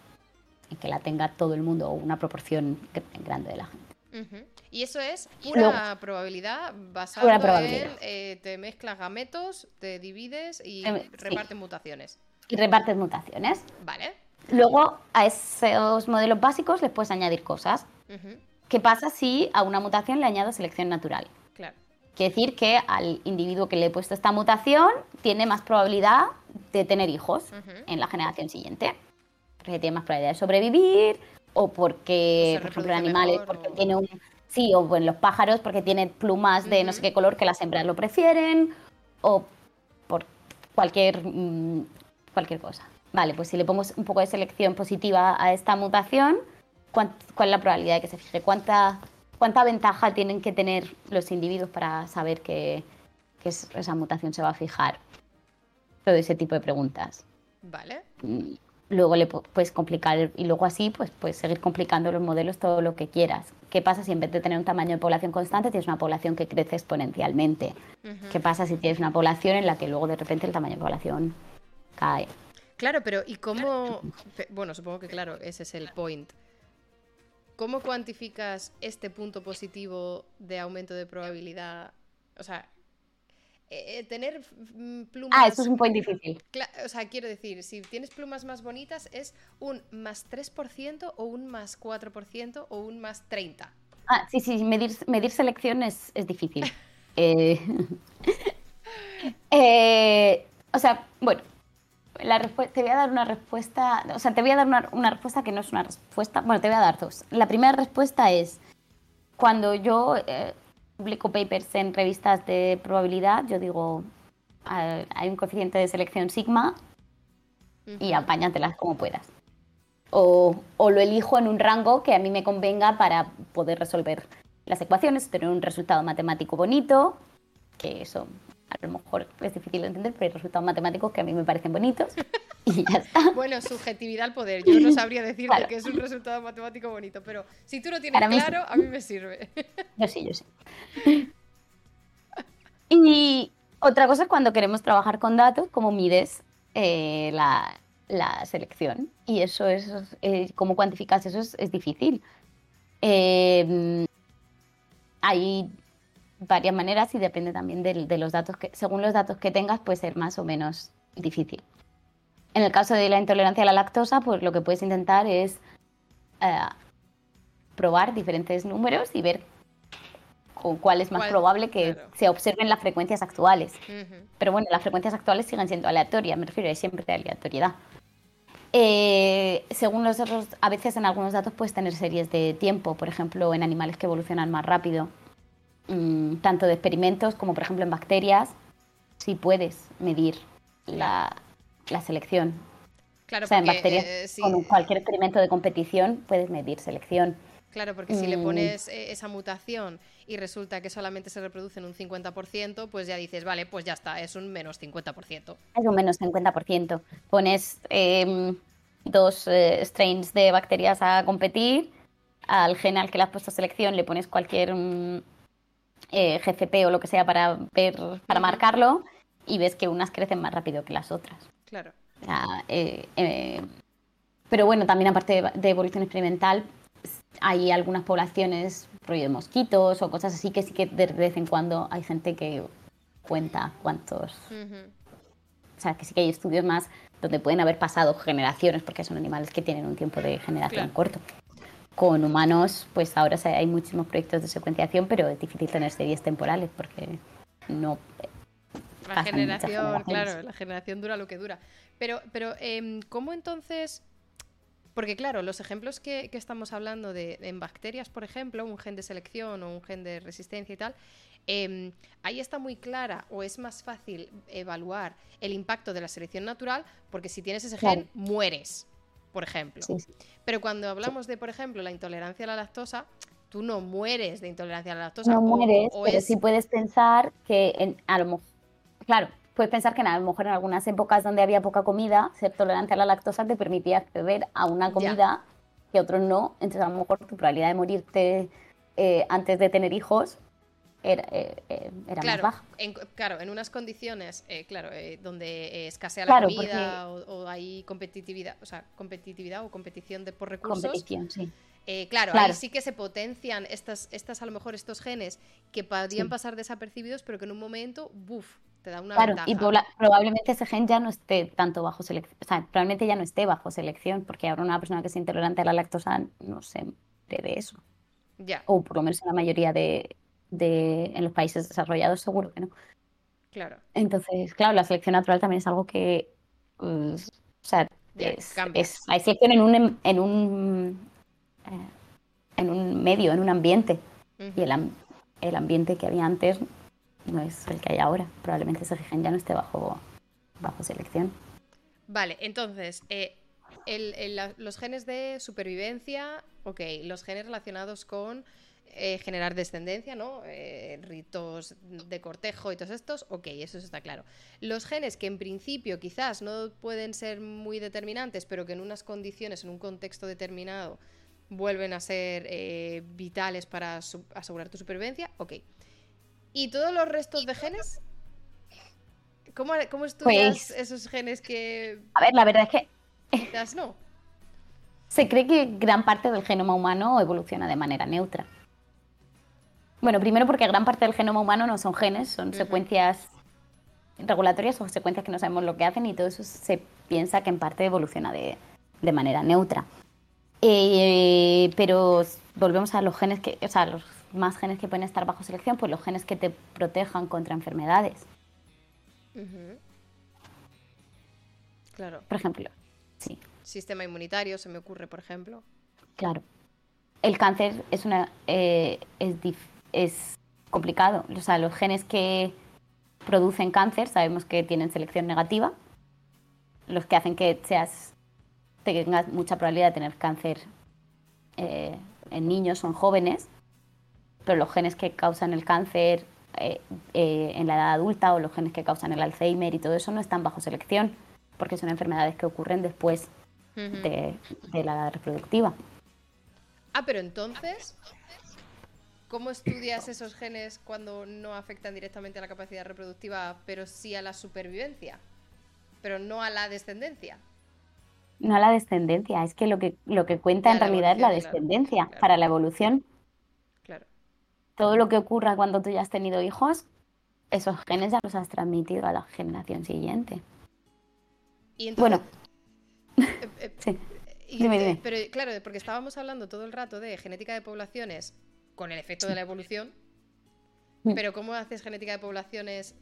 en que la tenga todo el mundo o una proporción gr- grande de la gente. Y eso es pura probabilidad basada probabilidad. en eh, te mezclas gametos, te divides y sí. reparten mutaciones. Y repartes mutaciones. Vale. Luego, a esos modelos básicos les puedes añadir cosas. Ujú, ¿Qué pasa si a una mutación le añado selección natural? Claro. Quiere decir que al individuo que le he puesto esta mutación tiene más probabilidad de tener hijos en la generación siguiente. Porque tiene más probabilidad de sobrevivir, o porque, por ejemplo, en animales, mejor, porque o- tiene un. Sí, o en los pájaros, porque tiene plumas de no sé qué color que las hembras lo prefieren, o por cualquier, mm, cualquier cosa. Vale, pues si le pongo un poco de selección positiva a esta mutación, ¿cuán- ¿cuál es la probabilidad de que se fije? ¿Cuánta, cuánta ventaja tienen que tener los individuos para saber que, que es- esa mutación se va a fijar? Todo ese tipo de preguntas. Vale. Mm, Luego le pu- puedes complicar y luego así pues puedes seguir complicando los modelos todo lo que quieras. ¿Qué pasa si en vez de tener un tamaño de población constante tienes una población que crece exponencialmente? ¿Qué pasa si tienes una población en la que luego de repente el tamaño de población cae? Claro, pero ¿y cómo? Bueno, supongo que claro, ese es el point. ¿Cómo cuantificas este punto positivo de aumento de probabilidad? O sea, eh, eh, tener plumas. Ah, esto es un point difícil. O sea, quiero decir, si tienes plumas más bonitas, ¿es un más 3% o un más 4% o un más 30%? Ah, sí, sí, medir, medir selección es, es difícil. [LAUGHS] Eh, [LAUGHS] eh, o sea, bueno, la te voy a dar una respuesta, o sea, te voy a dar una, una respuesta que no es una respuesta, bueno, te voy a dar dos. La primera respuesta es, cuando yo eh, publico papers en revistas de probabilidad, yo digo, ah, hay un coeficiente de selección sigma y apáñatelas como puedas. O, o lo elijo en un rango que a mí me convenga para poder resolver las ecuaciones, tener un resultado matemático bonito, que eso a lo mejor es difícil de entender, pero hay resultados matemáticos que a mí me parecen bonitos y ya está. [LAUGHS] Bueno, subjetividad al poder. Yo no sabría decirte Claro. que es un resultado matemático bonito, pero si tú lo tienes Para mí sí. claro, a mí me sirve. Yo sí, yo sí. Y otra cosa es cuando queremos trabajar con datos, cómo mides eh, la, la selección. Y eso es, eh, cómo cuantificas eso es, es difícil. Eh, hay varias maneras y depende también de, los datos que, según los datos que tengas, puede ser más o menos difícil. En el caso de la intolerancia a la lactosa, pues lo que puedes intentar es eh, probar diferentes números y ver con cuál es más Cuál- probable que claro. se observen las frecuencias actuales. Pero bueno, las frecuencias actuales siguen siendo aleatorias, me refiero, hay siempre aleatoriedad. Eh, según los datos, a veces en algunos datos puedes tener series de tiempo, por ejemplo, en animales que evolucionan más rápido, mm, tanto de experimentos como, por ejemplo, en bacterias, sí puedes medir la, la selección. Claro, o sea, en porque, bacterias, eh, sí, con cualquier experimento de competición, puedes medir selección. claro, porque si le Mm. pones eh, esa mutación y resulta que solamente se reproduce en un 50%, pues ya dices, vale, pues ya está, es un menos 50%. Es un menos 50%. Pones em, dos eh, strains de bacterias a competir, al gen al que le has puesto selección le pones cualquier mm, eh, GCP o lo que sea para ver, para marcarlo y ves que unas crecen más rápido que las otras. Claro. O sea, eh, eh, pero bueno, también aparte de, de evolución experimental, hay algunas poblaciones, rollo de mosquitos o cosas así, que sí que de vez en cuando hay gente que cuenta cuántos. O sea, que sí que hay estudios más donde pueden haber pasado generaciones, porque son animales que tienen un tiempo de generación corto. Con humanos, pues ahora hay muchísimos proyectos de secuenciación, pero es difícil tener series temporales porque no. La generación, claro, la generación dura lo que dura. Pero, pero eh, ¿cómo entonces.? Porque claro, los ejemplos que, estamos hablando de en bacterias, por ejemplo, un gen de selección o un gen de resistencia y tal, em, ahí está muy clara o es más fácil evaluar el impacto de la selección natural porque si tienes ese gen, mueres, por ejemplo. Pero cuando hablamos de, por ejemplo, la intolerancia a la lactosa, tú no mueres de intolerancia a la lactosa. No mueres, pero sí puedes pensar que en, a lo mejor, claro, puedes pensar que a lo mejor en algunas épocas donde había poca comida, ser tolerante a la lactosa te permitía acceder a una comida que otros no. Entonces, a lo mejor tu probabilidad de morirte eh, antes de tener hijos era, eh, eh, más baja. claro, en unas condiciones, claro, donde escasea la comida o, hay competitividad, o sea, competitividad o competición de por recursos. Competición, sí. claro, ahí sí que se potencian estas, estas, a lo mejor estos genes que podrían pasar desapercibidos, pero que en un momento, buf, claro, Y probablemente ese gen ya no esté tanto bajo selección, o sea, probablemente ya no esté bajo selección, porque ahora una persona que es intolerante a la lactosa no se de eso. Ya. O por lo menos en la mayoría de, en los países desarrollados seguro que no. Claro. Entonces, claro, la selección natural también es algo que, pues, o sea, es, hay selección en un, en un, eh, en un medio, en un ambiente. Y el, el ambiente que había antes no es el que hay ahora. Probablemente ese gen ya no esté bajo, bajo selección. Vale, entonces, eh, los genes de supervivencia, ok, los genes relacionados con eh, generar descendencia, ¿no? Eh, ritos de cortejo y todos estos, ok, eso está claro. Los genes que en principio quizás no pueden ser muy determinantes, pero que en unas condiciones, en un contexto determinado, vuelven a ser vitales para asegurar tu supervivencia, ok. ¿Y todos los restos de genes? ¿Cómo, cómo estudias pues esos genes que... A ver, la verdad es que... Quizás no. Se cree que gran parte del genoma humano evoluciona de manera neutra. Bueno, primero porque gran parte del genoma humano no son genes, son secuencias regulatorias o secuencias que no sabemos lo que hacen y todo eso se piensa que en parte evoluciona de, manera neutra. Eh, pero volvemos a los genes que, o sea, los más genes que pueden estar bajo selección, pues los genes que te protejan contra enfermedades. Claro. Por ejemplo, sí. Sistema inmunitario, se me ocurre, por ejemplo. Claro. El cáncer es una eh, es, es complicado. O sea, los genes que producen cáncer sabemos que tienen selección negativa. Los que hacen que seas tengas mucha probabilidad de tener cáncer eh, en niños o en jóvenes pero los genes que causan el cáncer eh, eh, en la edad adulta o los genes que causan el Alzheimer y todo eso no están bajo selección, porque son enfermedades que ocurren después de, la edad reproductiva. Ah, pero entonces, ¿cómo estudias esos genes cuando no afectan directamente a la capacidad reproductiva, pero sí a la supervivencia? Pero no a la descendencia. No a la descendencia, es que lo que, lo que cuenta en realidad es la descendencia para la evolución todo lo que ocurra cuando tú ya has tenido hijos, esos genes ya los has transmitido a la generación siguiente. ¿Y bueno. Eh, eh, [LAUGHS] sí. dime, dime. Pero claro, porque estábamos hablando todo el rato de genética de poblaciones con el efecto de la evolución. Pero ¿cómo haces genética de poblaciones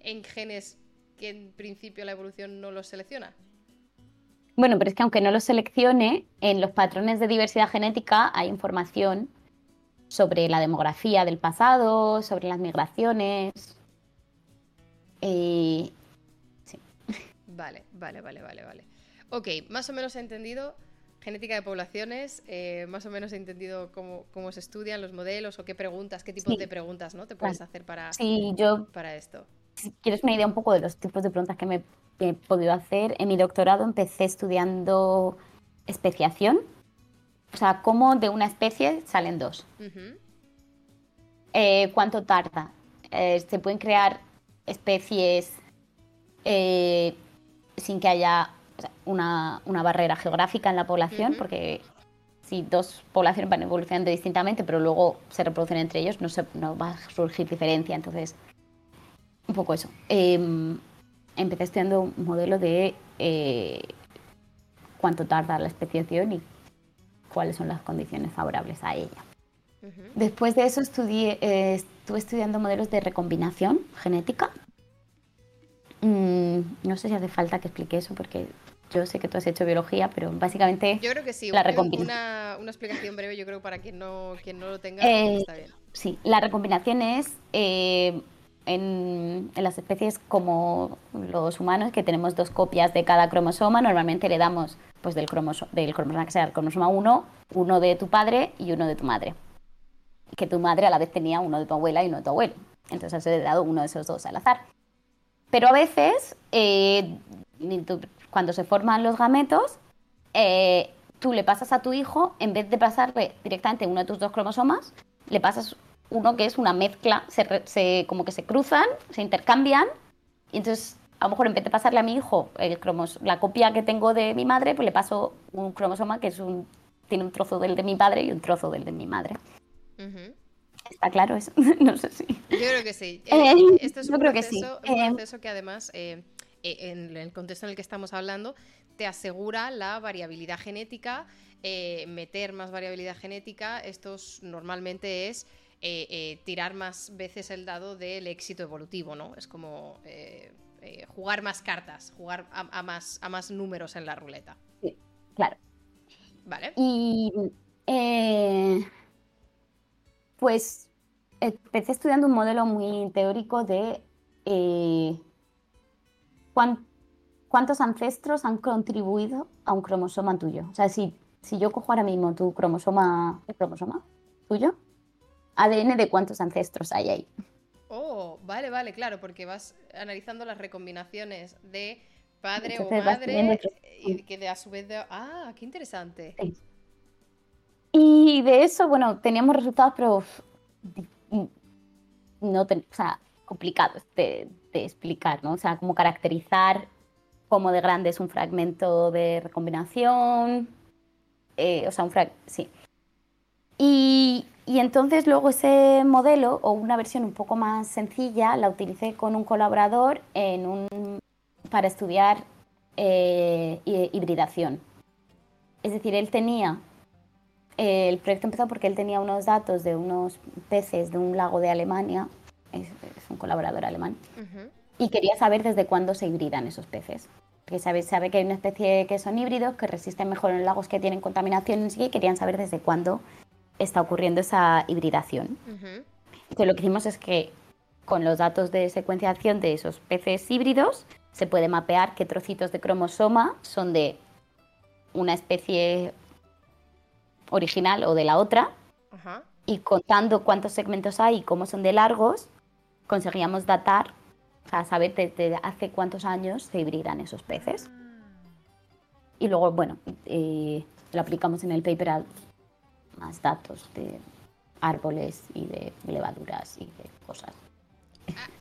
en genes que en principio la evolución no los selecciona? Bueno, pero es que aunque no los seleccione, en los patrones de diversidad genética hay información sobre la demografía del pasado, sobre las migraciones. Eh, sí. Vale, vale, vale, vale, vale. Ok, más o menos he entendido genética de poblaciones, eh, más o menos he entendido cómo, se estudian los modelos o qué preguntas, qué tipos de preguntas ¿no? te puedes hacer para, sí, yo, para esto. Si quieres una idea un poco de los tipos de preguntas que me he podido hacer, en mi doctorado empecé estudiando especiación, o sea, cómo de una especie salen dos. Eh, ¿Cuánto tarda? Eh, ¿Se pueden crear especies eh, sin que haya una, barrera geográfica en la población? Porque si dos poblaciones van evolucionando distintamente, pero luego se reproducen entre ellos, no, se, no va a surgir diferencia. Entonces, un poco eso. Em, empecé estudiando un modelo de eh, cuánto tarda la especiación y cuáles son las condiciones favorables a ella. Después de eso estudié, eh, estuve estudiando modelos de recombinación genética. Mm, no sé si hace falta que explique eso porque yo sé que tú has hecho biología, pero básicamente... Yo creo que sí, la una, una, explicación breve yo creo para quien no, quien no lo tenga eh, está bien. Sí, la recombinación es eh, en, en, las especies como los humanos, que tenemos dos copias de cada cromosoma, normalmente le damos pues del, cromosoma, del cromosoma que sea el cromosoma 1, uno de tu padre y uno de tu madre. Que tu madre a la vez tenía uno de tu abuela y uno de tu abuelo. Entonces has dado uno de esos dos al azar. Pero a veces eh, cuando se forman los gametos, eh, tú le pasas a tu hijo, en vez de pasarle directamente uno de tus dos cromosomas, le pasas uno que es una mezcla, se, como que se cruzan, se intercambian, y entonces a lo mejor en vez de pasarle a mi hijo el la copia que tengo de mi madre, pues le paso un cromosoma que es un, tiene un trozo del de mi padre y un trozo del de mi madre. ¿Está claro eso? [LAUGHS] no sé si. Yo creo que sí. Eh, esto es un, proceso, que, un proceso que además eh, en el contexto en el que estamos hablando, te asegura la variabilidad genética. Eh, meter más variabilidad genética, esto normalmente es eh, tirar más veces el dado del éxito evolutivo, ¿no? Es como jugar más cartas, jugar a, más, a más números en la ruleta. Sí, claro. Vale. Y pues empecé estudiando un modelo muy teórico de cuántos ancestros han contribuido a un cromosoma tuyo. O sea, si, si yo cojo ahora mismo tu cromosoma, ¿el cromosoma tuyo? ADN de cuántos ancestros hay ahí. Oh, vale, vale, claro, porque vas analizando las recombinaciones de padre o madre y que de a su vez de... Ah, qué interesante. Y de eso, bueno, teníamos resultados, pero no, o sea, complicados de, explicar, ¿no? O sea, cómo caracterizar cómo de grande es un fragmento de recombinación, eh, o sea, un fragmento, sí. Y, entonces luego ese modelo o una versión un poco más sencilla la utilicé con un colaborador en un, para estudiar eh, hibridación. Es decir, él tenía, el proyecto empezó porque él tenía unos datos de unos peces de un lago de Alemania es, un colaborador alemán, y quería saber desde cuándo se hibridan esos peces. Que sabe, sabe que hay una especie que son híbridos, que resisten mejor en lagos que tienen contaminación y querían saber desde cuándo está ocurriendo esa hibridación. Entonces lo que hicimos es que con los datos de secuenciación de esos peces híbridos se puede mapear qué trocitos de cromosoma son de una especie original o de la otra. Y contando cuántos segmentos hay y cómo son de largos, conseguíamos datar, o sea, saber desde hace cuántos años se hibridan esos peces. Y luego, bueno, eh, lo aplicamos en el paper a más datos de árboles y de levaduras y de cosas.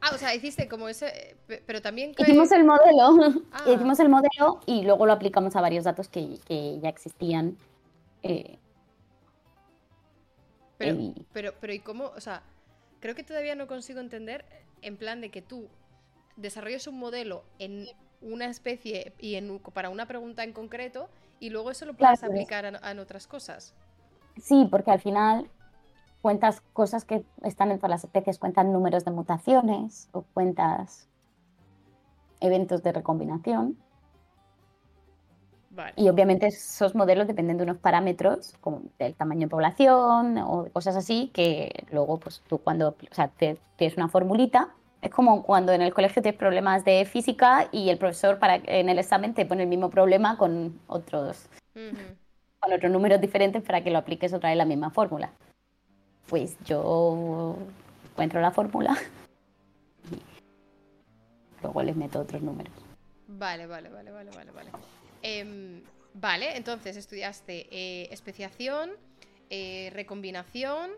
Ah, o sea, hiciste como ese, pero también... Hicimos el modelo, ah. [LAUGHS] hicimos el modelo y luego lo aplicamos a varios datos que, ya existían. Eh, pero, pero, pero, ¿y cómo? O sea, creo que todavía no consigo entender en plan de que tú desarrolles un modelo en una especie y en, para una pregunta en concreto y luego eso lo puedes aplicar a, en otras cosas. Sí, porque al final cuentas cosas que están en todas las especies, cuentan números de mutaciones o cuentas eventos de recombinación. Y obviamente esos modelos dependen de unos parámetros como del tamaño de población o cosas así que luego pues tú cuando o sea, te, tienes una formulita es como cuando en el colegio tienes problemas de física y el profesor para en el examen te pone el mismo problema con otros con otros números diferentes para que lo apliques otra vez la misma fórmula. Pues yo encuentro la fórmula y luego les meto otros números. Vale, vale, vale, vale, vale, vale. Em, vale, entonces estudiaste eh, especiación, eh, recombinación,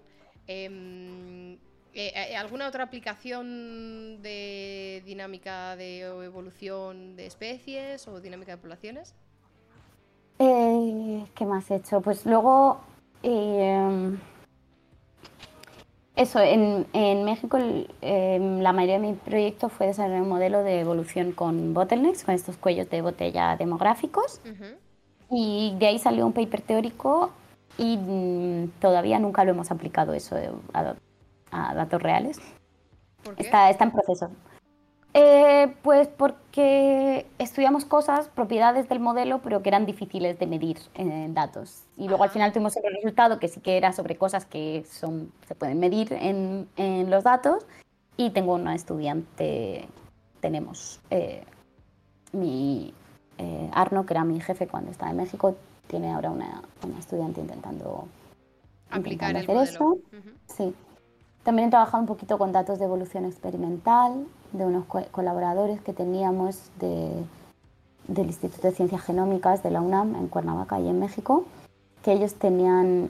em, eh, ¿alguna otra aplicación de dinámica de evolución de especies o dinámica de poblaciones? ¿Qué más he hecho? Pues luego, eh, eso, en, en México em, la mayoría de mi proyecto fue desarrollar un modelo de evolución con bottlenecks, con estos cuellos de botella demográficos. Y de ahí salió un paper teórico y mm, todavía nunca lo hemos aplicado eso eh, a, a datos reales. Está, está en proceso. Eh, pues porque estudiamos cosas, propiedades del modelo, pero que eran difíciles de medir en datos. Y luego al Ajá. final tuvimos el resultado que sí que era sobre cosas que son, se pueden medir en, en los datos. Y tengo una estudiante, tenemos eh, mi eh, Arno, que era mi jefe cuando estaba en México, tiene ahora una, una estudiante intentando, Aplicar el intentando hacer modelo. eso. Ujú. Sí. También he trabajado un poquito con datos de evolución experimental de unos co- colaboradores que teníamos de- del Instituto de Ciencias Genómicas de la UNAM en Cuernavaca y en México, que ellos tenían,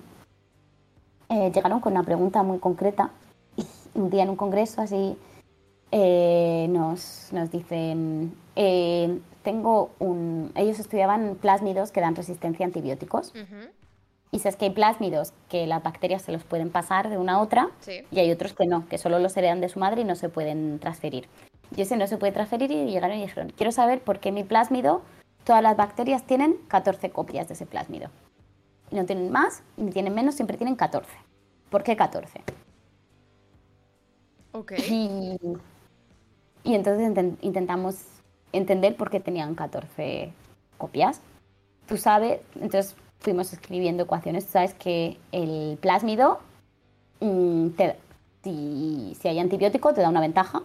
eh, llegaron con una pregunta muy concreta y un día en un congreso así eh, nos, nos dicen, eh, tengo un, ellos estudiaban plásmidos que dan resistencia a antibióticos. Y sabes que hay plásmidos que las bacterias se los pueden pasar de una a otra Sí. y hay otros que no, que solo los heredan de su madre y no se pueden transferir. Y ese no se puede transferir y llegaron y dijeron, quiero saber por qué mi plásmido, todas las bacterias tienen 14 copias de ese plásmido. Y no tienen más, ni tienen menos, siempre tienen 14. ¿Por qué 14? Ok. Y, y entonces inten- intentamos entender por qué tenían 14 copias. Tú sabes, entonces fuimos escribiendo ecuaciones. Sabes que el plásmido, mm, te- si, si hay antibiótico, te da una ventaja,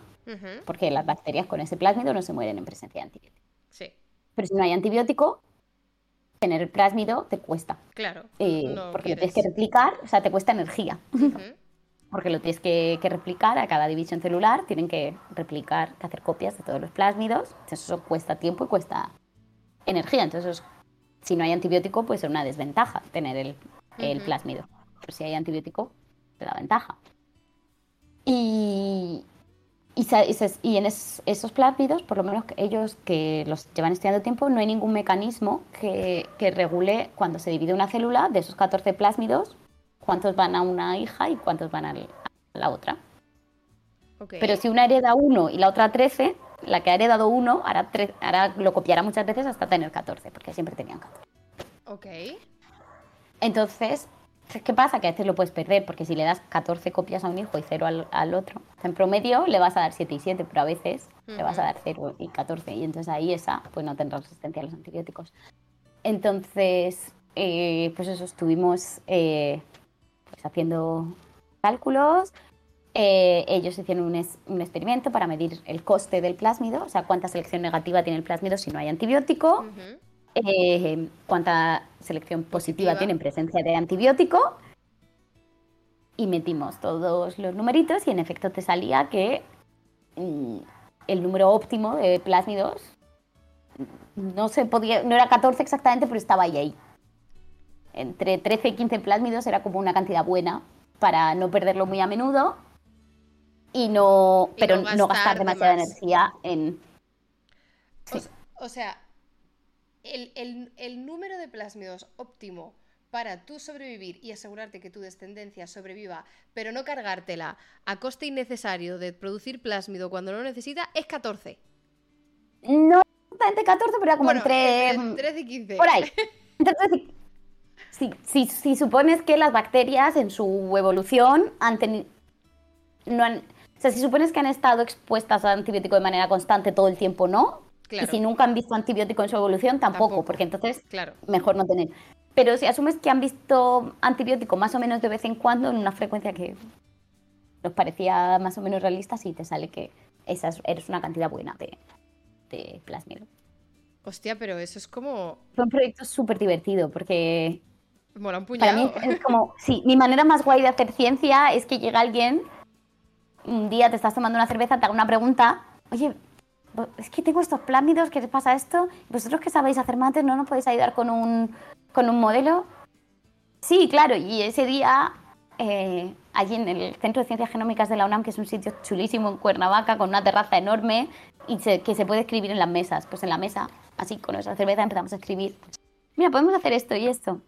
porque las bacterias con ese plásmido no se mueren en presencia de antibiótico. Sí, Pero si no hay antibiótico, tener el plásmido te cuesta, claro. eh, no porque lo tienes que replicar, o sea, te cuesta energía. [LAUGHS] Porque lo tienes que, que replicar a cada división celular, tienen que replicar, que hacer copias de todos los plásmidos, entonces eso cuesta tiempo y cuesta energía, entonces si no hay antibiótico puede ser una desventaja tener el, el Ujú. plásmido, pero si hay antibiótico te da ventaja. Y, y, y en es- esos plásmidos, por lo menos ellos que los llevan estudiando tiempo, no hay ningún mecanismo que, que regule cuando se divide una célula de esos 14 plásmidos, cuántos van a una hija y cuántos van a la otra. Ok. Pero si una hereda uno y la otra 13, la que ha heredado uno hará, tre- hará- lo copiará muchas veces hasta tener 14, porque siempre tenían 14. Ok. Entonces, ¿qué pasa? Que a veces lo puedes perder, porque si le das 14 copias a un hijo y 0 al, al otro, en promedio le vas a dar 7 y 7, pero a veces le vas a dar 0 y 14, y entonces ahí esa pues no tendrá resistencia a los antibióticos. Entonces, eh, pues eso, estuvimos eh, pues haciendo cálculos. Eh, ellos hicieron un, es- un experimento para medir el coste del plásmido, o sea, cuánta selección negativa tiene el plásmido si no hay antibiótico, eh, cuánta selección positiva, Positiva. tiene en presencia de antibiótico. Y metimos todos los numeritos y en efecto te salía que mm, el número óptimo de plásmidos no se podía, no era 14 exactamente, pero estaba ahí ahí. Entre 13 y 15 plásmidos era como una cantidad buena para no perderlo muy a menudo y no, Y pero no no gastar gastar, de demasiada más. energía en O, sea, el, el- el número de plásmidos óptimo para tú sobrevivir y asegurarte que tu descendencia sobreviva, pero no cargártela a coste innecesario de producir plásmido cuando no lo necesita, es 14. no exactamente 14, pero era como Bueno, entre, mm, 13 y 15. Por ahí. Entonces, si, si, si supones que las bacterias en su evolución han tenido... No han, sea, si supones que han estado expuestas a antibiótico de manera constante todo el tiempo, no. Claro. Y si nunca han visto antibiótico en su evolución, tampoco, Tampoco. porque entonces Claro. mejor no tener. Pero si asumes que han visto antibiótico más o menos de vez en cuando, en una frecuencia que nos parecía más o menos realista, sí te sale que esa es- eres una cantidad buena de, de plásmido. Hostia, pero eso es como. Fue un proyecto súper divertido porque Mola un para puñado. mí es como, sí, mi manera más guay de hacer ciencia es que llega alguien, un día te estás tomando una cerveza, te haga una pregunta, oye, es que tengo estos plásmidos, ¿qué les pasa esto? ¿Vosotros que sabéis hacer mates no nos podéis ayudar con un, con un modelo? Sí, claro, y ese día, eh, allí en el Centro de Ciencias Genómicas de la UNAM, que es un sitio chulísimo en Cuernavaca, con una terraza enorme y se- que se puede escribir en las mesas, pues en la mesa, así con nuestra cerveza empezamos a escribir mira, podemos hacer esto y esto.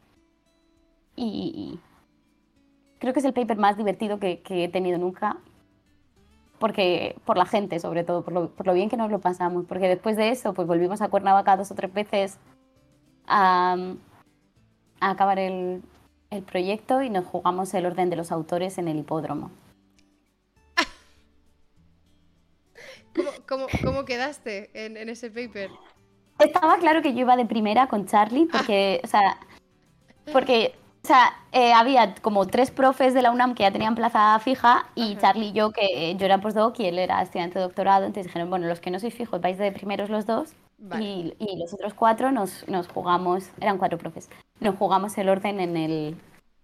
Y creo que es el paper más divertido que, he tenido nunca. Porque, por la gente, sobre todo, por lo, bien que nos lo pasamos. Porque después de eso, pues volvimos a Cuernavaca dos o tres veces a, acabar el, proyecto y nos jugamos el orden de los autores en el hipódromo. ¿Cómo, quedaste en, en, ese paper? Estaba claro que yo iba de primera con Charlie, porque, o sea, porque o sea, eh, había como tres profes de la UNAM que ya tenían plaza fija y Charlie y yo, que eh, yo era postdoc y él era estudiante de doctorado, entonces dijeron, bueno, los que no sois fijos vais de primeros los dos y, los otros cuatro nos, nos, jugamos, eran cuatro profes, nos jugamos el orden en el,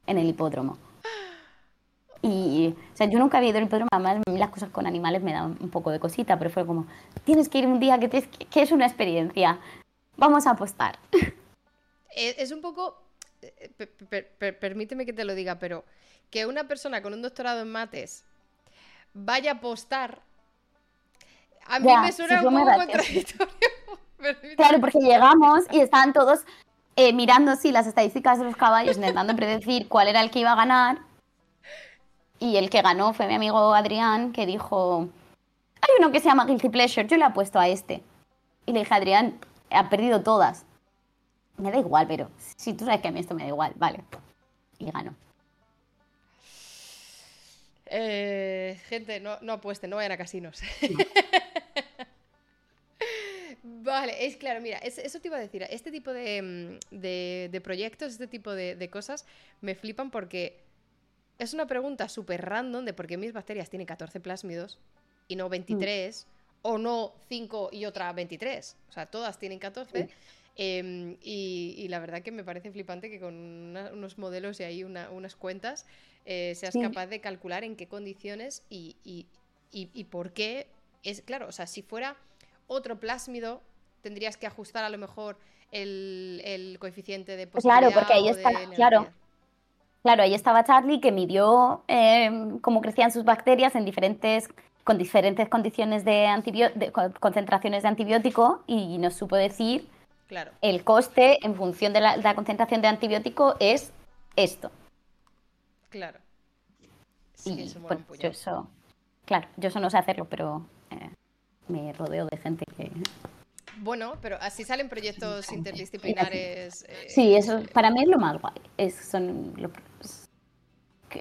en el hipódromo. Y, o sea, yo nunca había ido al hipódromo, además las cosas con animales me dan un poco de cosita, pero fue como, tienes que ir un día que, que es una experiencia, vamos a apostar. Eh, es un poco permíteme que te lo diga, pero que una persona con un doctorado en mates vaya a apostar, a mí me suena un poco contradictorio. [LAUGHS] claro, porque llegamos y estaban todos eh, mirando sí, las estadísticas de los caballos, intentando predecir cuál era el que iba a ganar. Y el que ganó fue mi amigo Adrián, que dijo, hay uno que se llama Guilty Pleasure, yo le he puesto a este. Y le dije, Adrián, ha perdido todas. Me da igual, pero si tú sabes que a mí esto me da igual, vale. Y gano. Eh, gente, no, no apuesten, no vayan a casinos. [LAUGHS] vale, es claro, mira, eso te iba a decir. Este tipo de, mm, proyectos, este tipo de, cosas me flipan porque es una pregunta súper random de por qué mis bacterias tienen 14 plásmidos y no 23, mm. o no 5 y otra 23. O sea, todas tienen 14. Em, y, la verdad que me parece flipante que con unos modelos y ahí unas cuentas eh, seas capaz de calcular en qué condiciones y, y, por qué es claro, o sea, si fuera otro plásmido, tendrías que ajustar a lo mejor el, coeficiente de Claro, porque ahí está, claro. Claro, ahí estaba Charlie que midió em, cómo crecían sus bacterias en diferentes con diferentes condiciones de, de concentraciones de antibiótico y nos supo decir el coste en función de la, concentración de antibiótico es esto. Claro. Sí, eso yo eso, claro, yo eso no sé hacerlo, pero eh, me rodeo de gente que... Bueno, pero así salen proyectos interdisciplinares. Eh, sí, eso para mí es lo más guay. Es, son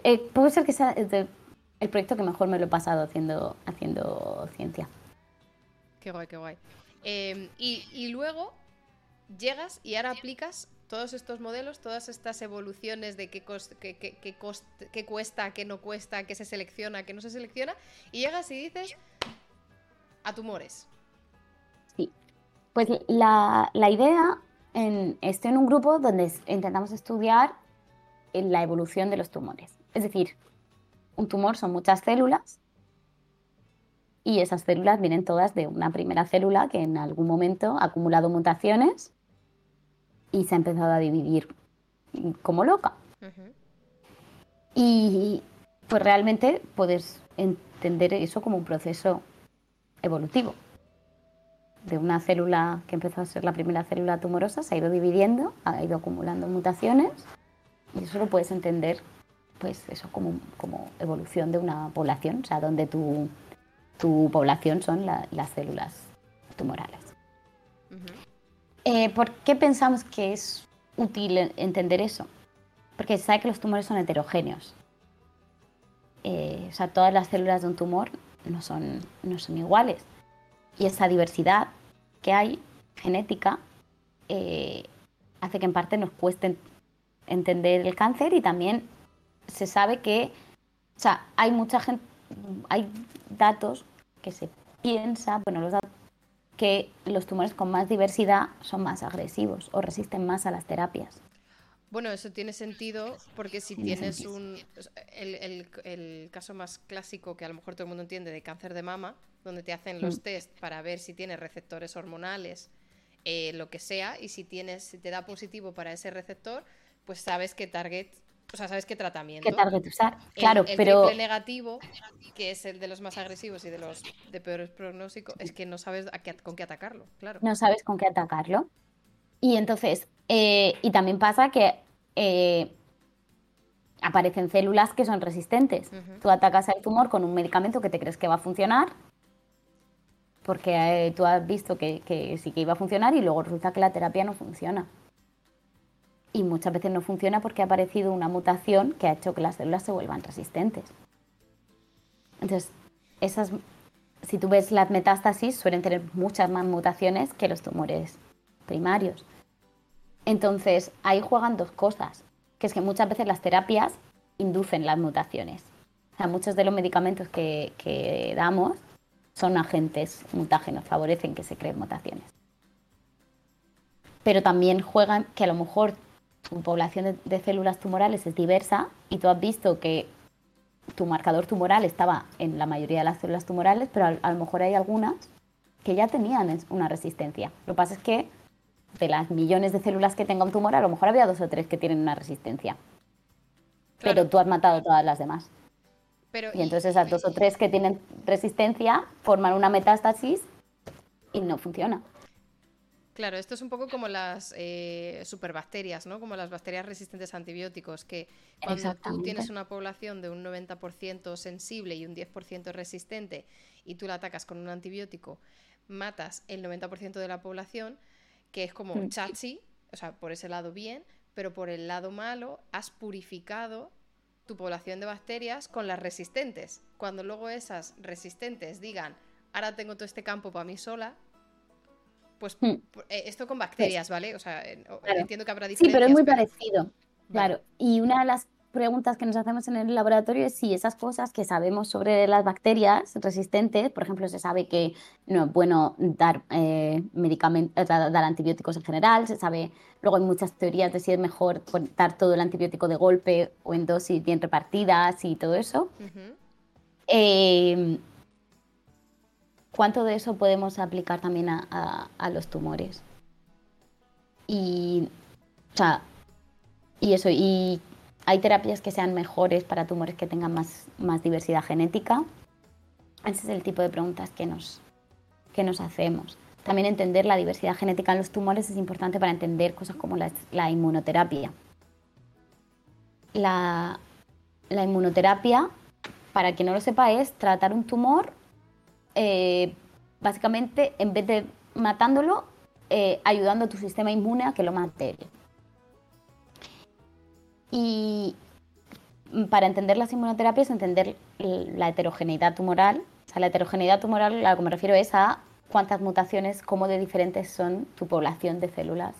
eh, puede ser que sea el proyecto que mejor me lo he pasado haciendo, haciendo ciencia. Qué guay, qué guay. Em, y, y, luego, llegas y ahora aplicas todos estos modelos, todas estas evoluciones de qué, qué, cuesta, qué no cuesta, qué se selecciona, qué no se selecciona, y llegas y dices a tumores. Sí. Pues la, idea, en, estoy en un grupo donde intentamos estudiar la evolución de los tumores. Es decir, un tumor son muchas células y esas células vienen todas de una primera célula que en algún momento ha acumulado mutaciones y se ha empezado a dividir como loca. Y pues realmente puedes entender eso como un proceso evolutivo. De una célula que empezó a ser la primera célula tumorosa, se ha ido dividiendo, ha ido acumulando mutaciones y eso lo puedes entender pues eso como, como evolución de una población, o sea, donde tu, tu población son las células tumorales. Eh, ¿Por qué pensamos que es útil entender eso? Porque se sabe que los tumores son heterogéneos. Eh, o sea, todas las células de un tumor no son, no son iguales. Y esa diversidad que hay genética eh, hace que en parte nos cueste entender el cáncer y también se sabe que, o sea, hay mucha gente, hay datos que se piensa, bueno, los datos que los tumores con más diversidad son más agresivos o resisten más a las terapias. Bueno, eso tiene sentido porque si tienes un... El, caso más clásico que a lo mejor todo el mundo entiende de cáncer de mama, donde te hacen los mm. test para ver si tienes receptores hormonales, eh, lo que sea, y si tienes, si te da positivo para ese receptor, pues sabes qué target o sea, sabes qué tratamiento. ¿Qué target usar? Claro, pero. El negativo, que es el de los más agresivos y de los de peores pronósticos, es que no sabes con qué atacarlo, claro. No sabes con qué atacarlo. Y entonces, Eh, y también pasa que eh, aparecen células que son resistentes. Tú atacas al tumor con un medicamento que te crees que va a funcionar, porque eh, tú has visto que, que, sí que iba a funcionar y luego resulta que la terapia no funciona. Y muchas veces no funciona porque ha aparecido una mutación que ha hecho que las células se vuelvan resistentes. Entonces, esas, si tú ves las metástasis, suelen tener muchas más mutaciones que los tumores primarios. Entonces, ahí juegan dos cosas que es que muchas veces las terapias inducen las mutaciones. O sea, muchos de los medicamentos que, damos son agentes mutágenos, favorecen que se creen mutaciones. Pero también juegan que a lo mejor tu población de, células tumorales es diversa y tú has visto que tu marcador tumoral estaba en la mayoría de las células tumorales, pero a, a, lo mejor hay algunas que ya tenían una resistencia. Lo que pasa es que de las millones de células que tenga un tumor, a lo mejor había dos o tres que tienen una resistencia. Pero tú has matado todas las demás. y entonces esas dos o tres que tienen resistencia forman una metástasis y no funciona. Claro, esto es un poco como las eh, superbacterias, ¿no? Como las bacterias resistentes a antibióticos, que cuando tú tienes una población de un 90% sensible y un 10% resistente y tú la atacas con un antibiótico, matas el 90% de la población, que es como mm. chachi, o sea, por ese lado bien, pero por el lado malo has purificado tu población de bacterias con las resistentes. Cuando luego esas resistentes digan, ahora tengo todo este campo para mí sola, pues mm. eh, esto con bacterias, ¿vale? O sea, entiendo que habrá diferencias. Sí, pero es muy parecido. Claro, y una de las preguntas que nos hacemos en el laboratorio es si esas cosas que sabemos sobre las bacterias resistentes, por ejemplo, se sabe que no es bueno dar, eh, medicamentos, dar antibióticos en general, se sabe, luego hay muchas teorías de si es mejor dar todo el antibiótico de golpe o en dosis bien repartidas y todo eso. Eh, ¿Cuánto de eso podemos aplicar también a, a los tumores? Y, o sea, y eso, y hay terapias que sean mejores para tumores que tengan más, más diversidad genética. Ese es el tipo de preguntas que nos, que nos hacemos. También entender la diversidad genética en los tumores es importante para entender cosas como la, inmunoterapia. La, inmunoterapia, para quien no lo sepa, es tratar un tumor, eh, básicamente, en vez de matándolo, eh, ayudando a tu sistema inmune a que lo mate. Y para entender las inmunoterapias, entender la heterogeneidad tumoral. O sea, la heterogeneidad tumoral, a lo que me refiero es a cuántas mutaciones, cómo de diferentes son tu población de células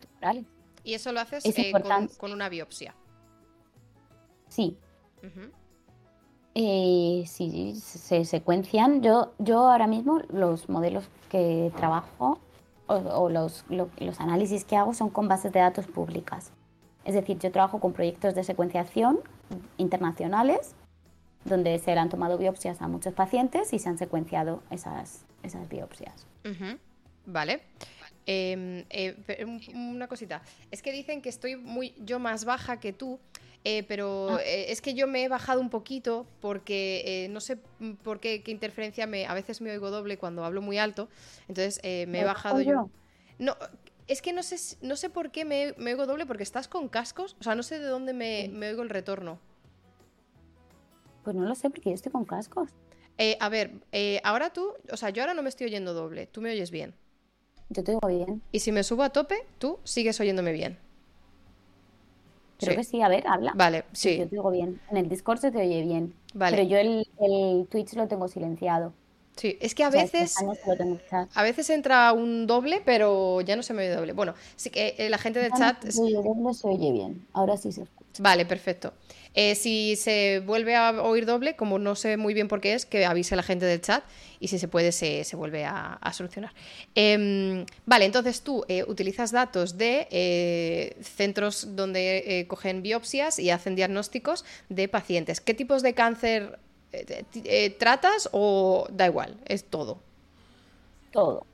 tumorales. Y eso lo haces eh, con, una biopsia. Sí. Eh, sí, se secuencian. Yo, yo ahora mismo los modelos que trabajo o, los, los análisis que hago son con bases de datos públicas. Es decir, yo trabajo con proyectos de secuenciación internacionales donde se han tomado biopsias a muchos pacientes y se han secuenciado esas, esas biopsias. Vale. Em, eh, una cosita. Es que dicen que estoy muy yo más baja que tú, eh, pero ah. eh, es que yo me he bajado un poquito porque no sé por qué, qué, interferencia me. A veces me oigo doble cuando hablo muy alto. Entonces me he bajado yo. No, es que no sé, no sé por qué me, oigo doble, porque estás con cascos. O sea, no sé de dónde me, oigo el retorno. Pues no lo sé, porque yo estoy con cascos. A ver, ahora tú, o sea, yo ahora no me estoy oyendo doble. Tú me oyes bien. Yo te oigo bien. Y si me subo a tope, tú sigues oyéndome bien. Creo que sí, a ver, habla. Vale, sí. Yo te oigo bien. En el Discord se te oye bien. Vale. Pero yo el, el Twitch lo tengo silenciado. Sí, es que a veces. A veces entra un doble, pero ya no se me oye doble. Bueno, sí que eh, la gente del chat. se oye bien. Ahora sí se escucha. Vale, perfecto. Eh, si se vuelve a oír doble, como no sé muy bien por qué es, que avise la gente del chat y si se puede se, vuelve a, solucionar. Em, vale, entonces tú eh, utilizas datos de centros donde cogen biopsias y hacen diagnósticos de pacientes. ¿Qué tipos de cáncer eh, eh, tratas o da igual? Es todo. Todo.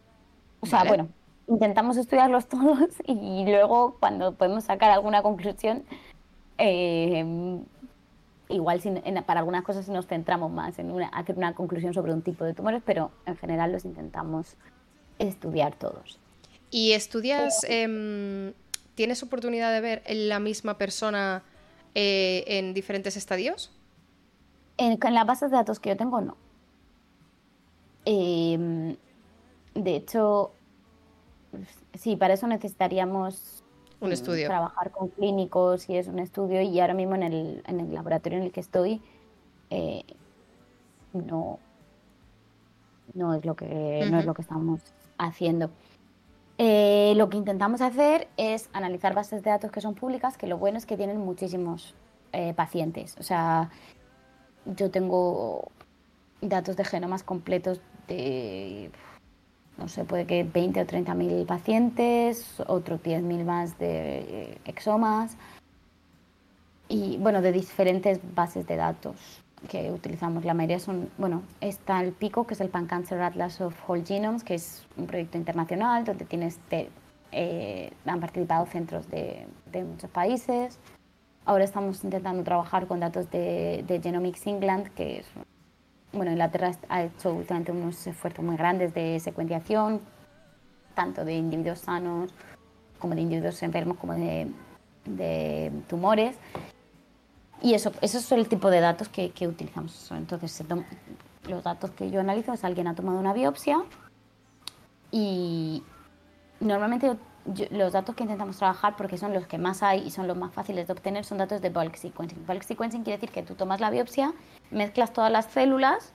O sea, bueno, intentamos estudiarlos [LAUGHS] todos y luego cuando podemos sacar alguna conclusión, eh, igual para algunas cosas nos centramos más en hacer una conclusión sobre un tipo de tumores, pero en general los intentamos estudiar todos. ¿Y estudias, em, tienes oportunidad de ver la misma persona eh, en diferentes estadios? En, en, las bases de datos que yo tengo, no. Em, de hecho, sí, para eso necesitaríamos un estudio. Trabajar con clínicos y es un estudio y ahora mismo en el, en el laboratorio en el que estoy eh, no, no, es lo que, no es lo que estamos haciendo. Eh, lo que intentamos hacer es analizar bases de datos que son públicas, que lo bueno es que tienen muchísimos eh, pacientes. O sea, yo tengo datos de genomas completos de no sé, puede que 20 o 30 mil pacientes, otros 10 mil más de exomas y bueno, de diferentes bases de datos que utilizamos. La mayoría son, bueno, está el PICO, que es el Pan Cancer Atlas of Whole Genomes, que es un proyecto internacional donde tienes, eh, han participado centros de, de, muchos países. Ahora estamos intentando trabajar con datos de, de Genomics England, que es bueno, Inglaterra ha hecho últimamente unos esfuerzos muy grandes de secuenciación, tanto de individuos sanos como de individuos enfermos, como de, tumores. Y eso, esos son el tipo de datos que, utilizamos. Entonces, los datos que yo analizo es alguien ha tomado una biopsia y normalmente los datos que intentamos trabajar, porque son los que más hay y son los más fáciles de obtener, son datos de bulk sequencing. Bulk sequencing quiere decir que tú tomas la biopsia, mezclas todas las células,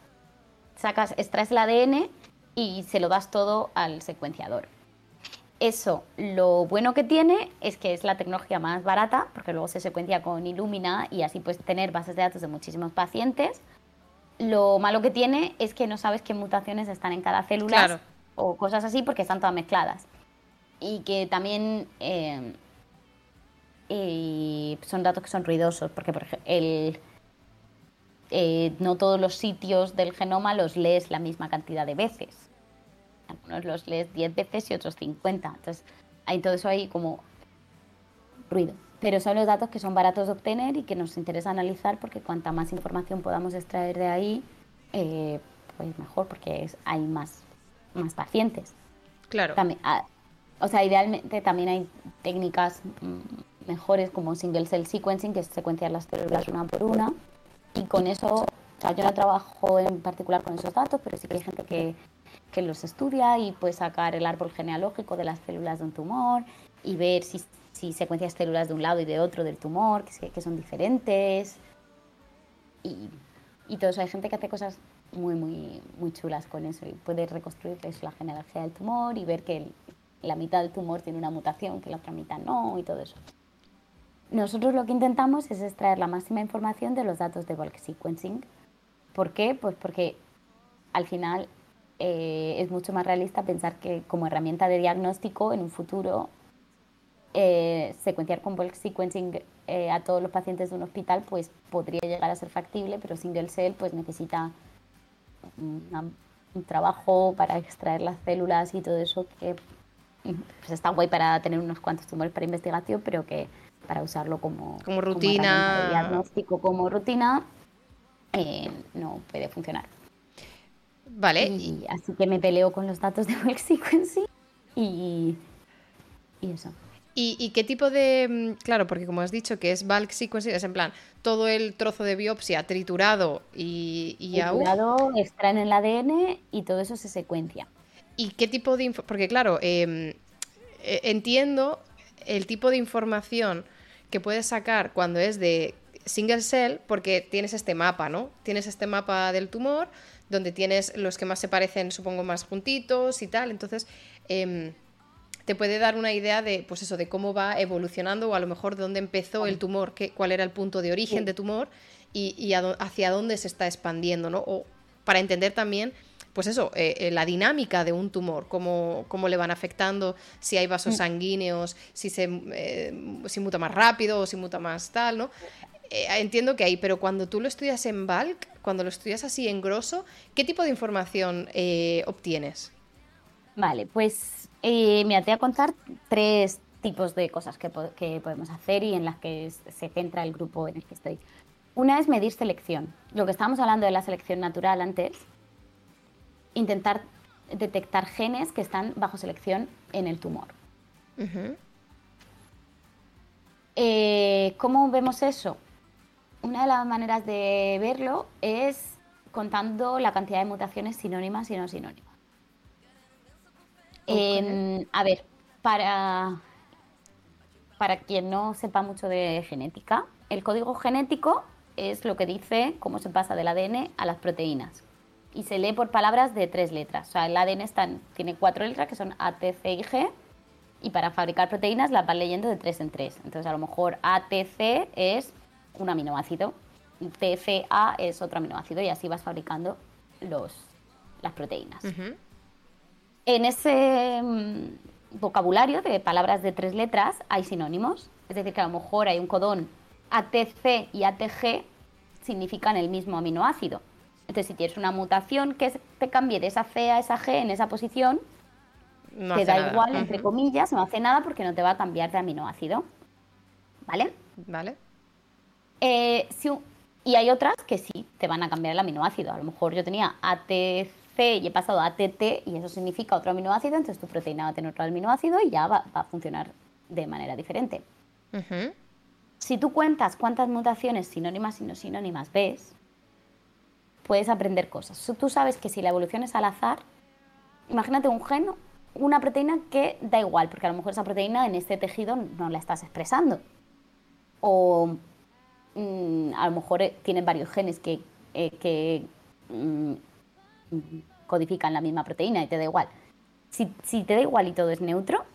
sacas, extraes el ADN y se lo das todo al secuenciador. Eso, lo bueno que tiene es que es la tecnología más barata, porque luego se secuencia con Illumina y así puedes tener bases de datos de muchísimos pacientes. Lo malo que tiene es que no sabes qué mutaciones están en cada célula o cosas así porque están todas mezcladas y que también eh, son datos que son ruidosos, porque por ejemplo, el, eh, no todos los sitios del genoma los lees la misma cantidad de veces. Algunos los lees 10 veces y otros 50. Entonces, hay todo eso ahí como ruido. Pero son los datos que son baratos de obtener y que nos interesa analizar porque cuanta más información podamos extraer de ahí, eh, pues mejor, porque hay más, más pacientes. Claro. También, ah, o sea, idealmente también hay técnicas mm, mejores como single cell sequencing, que es secuenciar las células una por una. Y con eso, o sea, yo no trabajo en particular con esos datos, pero sí que hay gente que, que los estudia y puede sacar el árbol genealógico de las células de un tumor y ver si, si secuencias células de un lado y de otro del tumor, que, son diferentes. Y, y todo eso, hay gente que hace cosas muy, muy, muy chulas con eso y puede reconstruir la genealogía del tumor y ver que la mitad del tumor tiene una mutación, que la otra mitad no y todo eso. Nosotros lo que intentamos es extraer la máxima información de los datos de bulk sequencing. ¿Por qué? Pues porque al final eh, es mucho más realista pensar que como herramienta de diagnóstico en un futuro eh, secuenciar con bulk sequencing eh, a todos los pacientes de un hospital pues podría llegar a ser factible, pero single cell pues necesita un trabajo para extraer las células y todo eso que pues está guay para tener unos cuantos tumores para investigación, pero que para usarlo como, como rutina, como diagnóstico, como rutina, eh, no puede funcionar. Vale. Y así que me peleo con los datos de [LAUGHS] bulk sequencing y, y eso. ¿Y, qué tipo de...? Mm, claro, porque como has dicho que es bulk sequencing, es en plan todo el trozo de biopsia triturado y, y triturado, extraen el ADN y todo eso se secuencia. ¿Y qué tipo de... Porque claro, em, e, entiendo el tipo de información que puedes sacar cuando es de single cell, porque tienes este mapa, ¿no? Tienes este mapa del tumor, donde tienes los que más se parecen, supongo, más juntitos y tal. Entonces, em, te puede dar una idea de, pues eso, de cómo va evolucionando o a lo mejor de dónde empezó el tumor, qué, cuál era el punto de origen de tumor y, hacia dónde se está expandiendo, ¿no? O para entender también pues eso, eh, eh, la dinámica de un tumor, cómo, cómo, le van afectando, si hay vasos mm. sanguíneos, si se eh, si muta más rápido o si muta más tal, ¿no? entiendo que hay, pero cuando tú lo estudias en bulk, cuando lo estudias así en grosso, ¿qué tipo de información obtienes? Vale, pues me voy a contar tres tipos de cosas que, que podemos hacer y en las que se centra el grupo en el que estoy. Una es medir selección. Lo que estábamos hablando de la selección natural antes, intentar detectar genes que están bajo selección en el tumor. Eh, ¿Cómo vemos eso? Una de las maneras de verlo es contando la cantidad de mutaciones sinónimas y no sinónimas. a ver, para, para quien no sepa mucho de genética, el código genético es lo que dice cómo se pasa del ADN a las proteínas. Y se lee por palabras de tres letras. O sea, el ADN tiene cuatro letras que son A, T, C y G. Y para fabricar proteínas las van leyendo de tres en tres. Entonces, a lo mejor ATC es un aminoácido, TCA es otro aminoácido y así vas fabricando los, las proteínas. En ese mm, vocabulario de palabras de tres letras hay sinónimos. Es decir, que a lo mejor hay un codón ATC y ATG significan el mismo aminoácido. Entonces, si tienes una mutación que te cambie de esa C a esa G en esa posición, te da igual, entre comillas, no hace nada porque no te va a cambiar de aminoácido. ¿Vale? Vale. Eh, y hay otras que sí te van a cambiar el aminoácido. A lo mejor yo tenía ATC y he pasado a ATT y eso significa otro aminoácido, entonces tu proteína va a tener otro aminoácido y ya va, a funcionar de manera diferente. Si tú cuentas cuántas mutaciones sinónimas y no sinónimas ves, puedes aprender cosas. Tú sabes que si la evolución es al azar, imagínate un gen, una proteína que da igual, porque a lo mejor esa proteína en este tejido no la estás expresando. O mm, a lo mejor eh, tienen varios genes que, eh, mm, codifican la misma proteína y te da igual. Si, si te da igual y todo es neutro,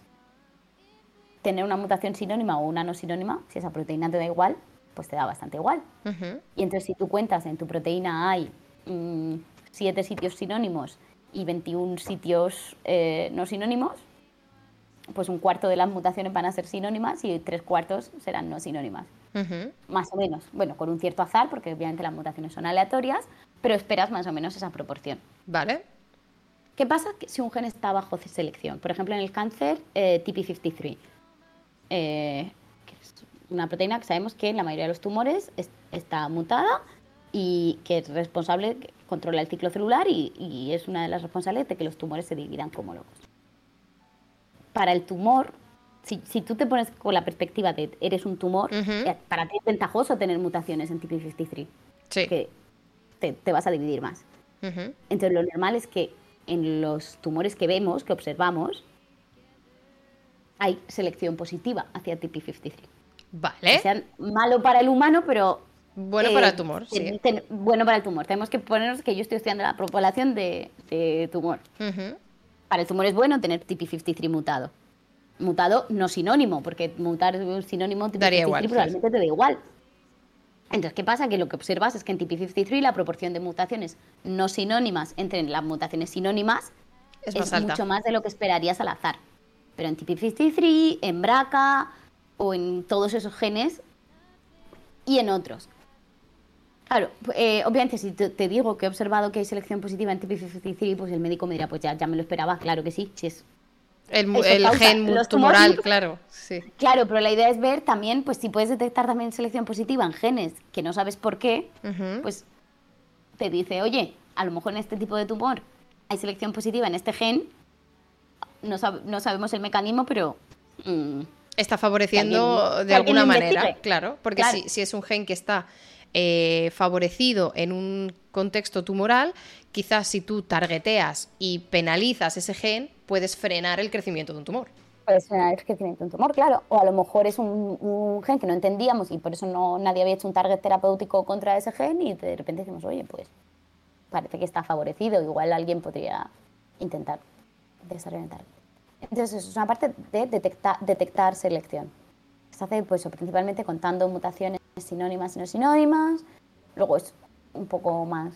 tener una mutación sinónima o una no sinónima, si esa proteína te da igual, pues te da bastante igual. Y entonces si tú cuentas en tu proteína hay siete sitios sinónimos y 21 sitios eh, no sinónimos, pues un cuarto de las mutaciones van a ser sinónimas y tres cuartos serán no sinónimas. Más o menos. Bueno, con un cierto azar, porque obviamente las mutaciones son aleatorias, pero esperas más o menos esa proporción. Vale. ¿Qué pasa si un gen está bajo selección? Por ejemplo, en el cáncer, eh, TP53. Eh, es una proteína que sabemos que en la mayoría de los tumores está mutada y que es responsable, controla el ciclo celular y, es una de las responsables de que los tumores se dividan como locos. Para el tumor, si, tú te pones con la perspectiva de eres un tumor, eh, para ti es ventajoso tener mutaciones en TP53. Sí. Que te, vas a dividir más. Entonces, lo normal es que en los tumores que vemos, que observamos, hay selección positiva hacia TP53. Vale. sea malo para el humano, pero... Bueno para el eh, tumor, sí. bueno para el tumor. Tenemos que ponernos que yo estoy estudiando la población de, tumor. Para el tumor es bueno tener TP53 mutado. Mutado no sinónimo, porque mutar un sinónimo TP53 probablemente te da igual. Entonces, ¿qué pasa? Que lo que observas es que en TP53 la proporción de mutaciones no sinónimas entre las mutaciones sinónimas es, es mucho más de lo que esperarías al azar pero en TP53, en BRCA o en todos esos genes y en otros. Claro, eh, obviamente si te, digo que he observado que hay selección positiva en TP53, pues el médico me dirá, pues ya, ya me lo esperaba, claro que sí, si es... El, gen tumoral, claro, sí. Claro, pero la idea es ver también, pues si puedes detectar también selección positiva en genes que no sabes por qué, pues te dice, oye, a lo mejor en este tipo de tumor hay selección positiva en este gen no, no sabemos el mecanismo, pero... Mm, está favoreciendo de alguna manera, claro, porque Si, es un gen que está eh, favorecido en un contexto tumoral, quizás si tú targeteas y penalizas ese gen, puedes frenar el crecimiento de un tumor. Puedes frenar el crecimiento de un tumor, claro. O a lo mejor es un, gen que no entendíamos y por eso no, nadie había hecho un target terapéutico contra ese gen y de repente decimos, oye, pues parece que está favorecido, igual alguien podría intentar desorientar. Entonces, es una parte de detectar, detectar selección. Se hace pues, principalmente contando mutaciones sinónimas y no sinónimas. Luego es un poco más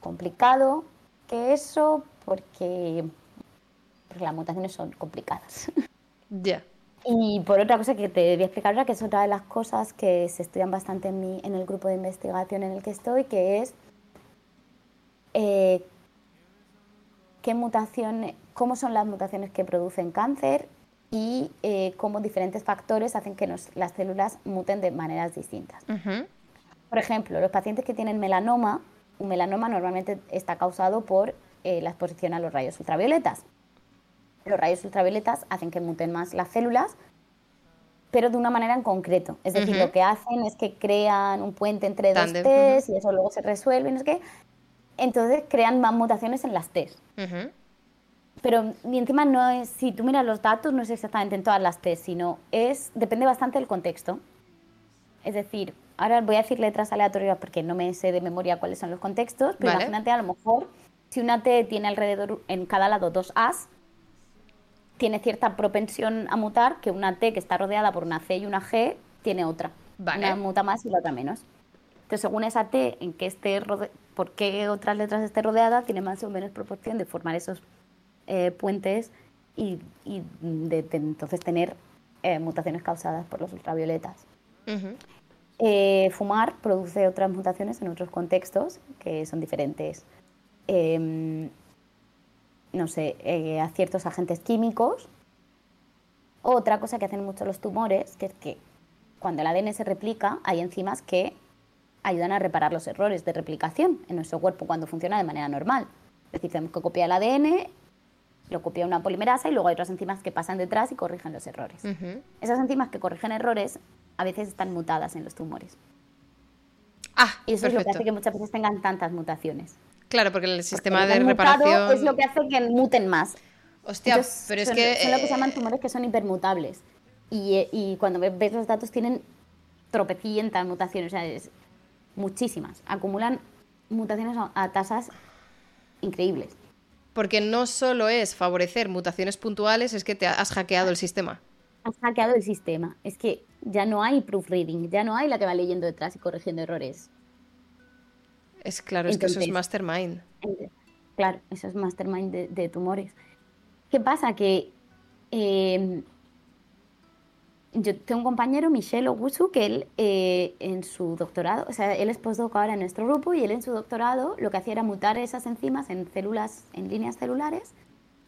complicado que eso porque, las mutaciones son complicadas. Ya. Y por otra cosa que te voy a explicar ahora, que es otra de las cosas que se estudian bastante en, mi, en el grupo de investigación en el que estoy, que es eh, qué mutaciones, cómo son las mutaciones que producen cáncer y eh, cómo diferentes factores hacen que las células muten de maneras distintas. Por ejemplo, los pacientes que tienen melanoma, un melanoma normalmente está causado por eh, la exposición a los rayos ultravioletas. los rayos ultravioletas hacen que muten más las células, pero de una manera en concreto. Es decir, lo que hacen es que crean un puente entre dos T's y eso luego se resuelve, no sé Entonces crean más mutaciones en las T's. Pero ni encima no es, si tú miras los datos, no es exactamente en todas las T's, sino es, depende bastante del contexto. Es decir, ahora voy a decir letras aleatorias porque no me sé de memoria cuáles son los contextos, pero imagínate a lo mejor si una T tiene alrededor en cada lado dos A's, tiene cierta propensión a mutar que una T que está rodeada por una C y una G tiene otra. Una muta más y la otra menos. Entonces, según esa T en que esté por qué otras letras esté rodeada, tiene más o menos proporción de formar esos eh, puentes y, de, entonces tener eh, mutaciones causadas por los ultravioletas. Eh, fumar produce otras mutaciones en otros contextos que son diferentes. Em, no sé, a ciertos agentes químicos. Otra cosa que hacen mucho los tumores, que es que cuando el ADN se replica, hay enzimas que ayudan a reparar los errores de replicación en nuestro cuerpo cuando funciona de manera normal. Es decir, tenemos que copiar el ADN, lo copia una polimerasa y luego hay otras enzimas que pasan detrás y corrigen los errores. Esas enzimas que corrigen errores a veces están mutadas en los tumores. Ah, y eso es lo que hace que muchas veces tengan tantas mutaciones. Claro, porque el sistema de reparación. Es lo que hace que muten más. Hostia, pero es que. Son lo que se llaman eh, tumores que son hipermutables. Y, y cuando ves los datos tienen tropecientas mutaciones, o sea, es muchísimas. Acumulan mutaciones a tasas increíbles. Porque no solo es favorecer mutaciones puntuales, es que te has hackeado el sistema. Has hackeado el sistema. Es que ya no hay proofreading, ya no hay la que va leyendo detrás y corrigiendo errores. Es claro, es que eso es mastermind. Claro, eso es mastermind de, tumores. ¿Qué pasa? Que eh, yo tengo un compañero, Michelle Ogusu, que él eh, en su doctorado, o sea, él es postdoc ahora en nuestro grupo y él en su doctorado lo que hacía era mutar esas enzimas en células, en líneas celulares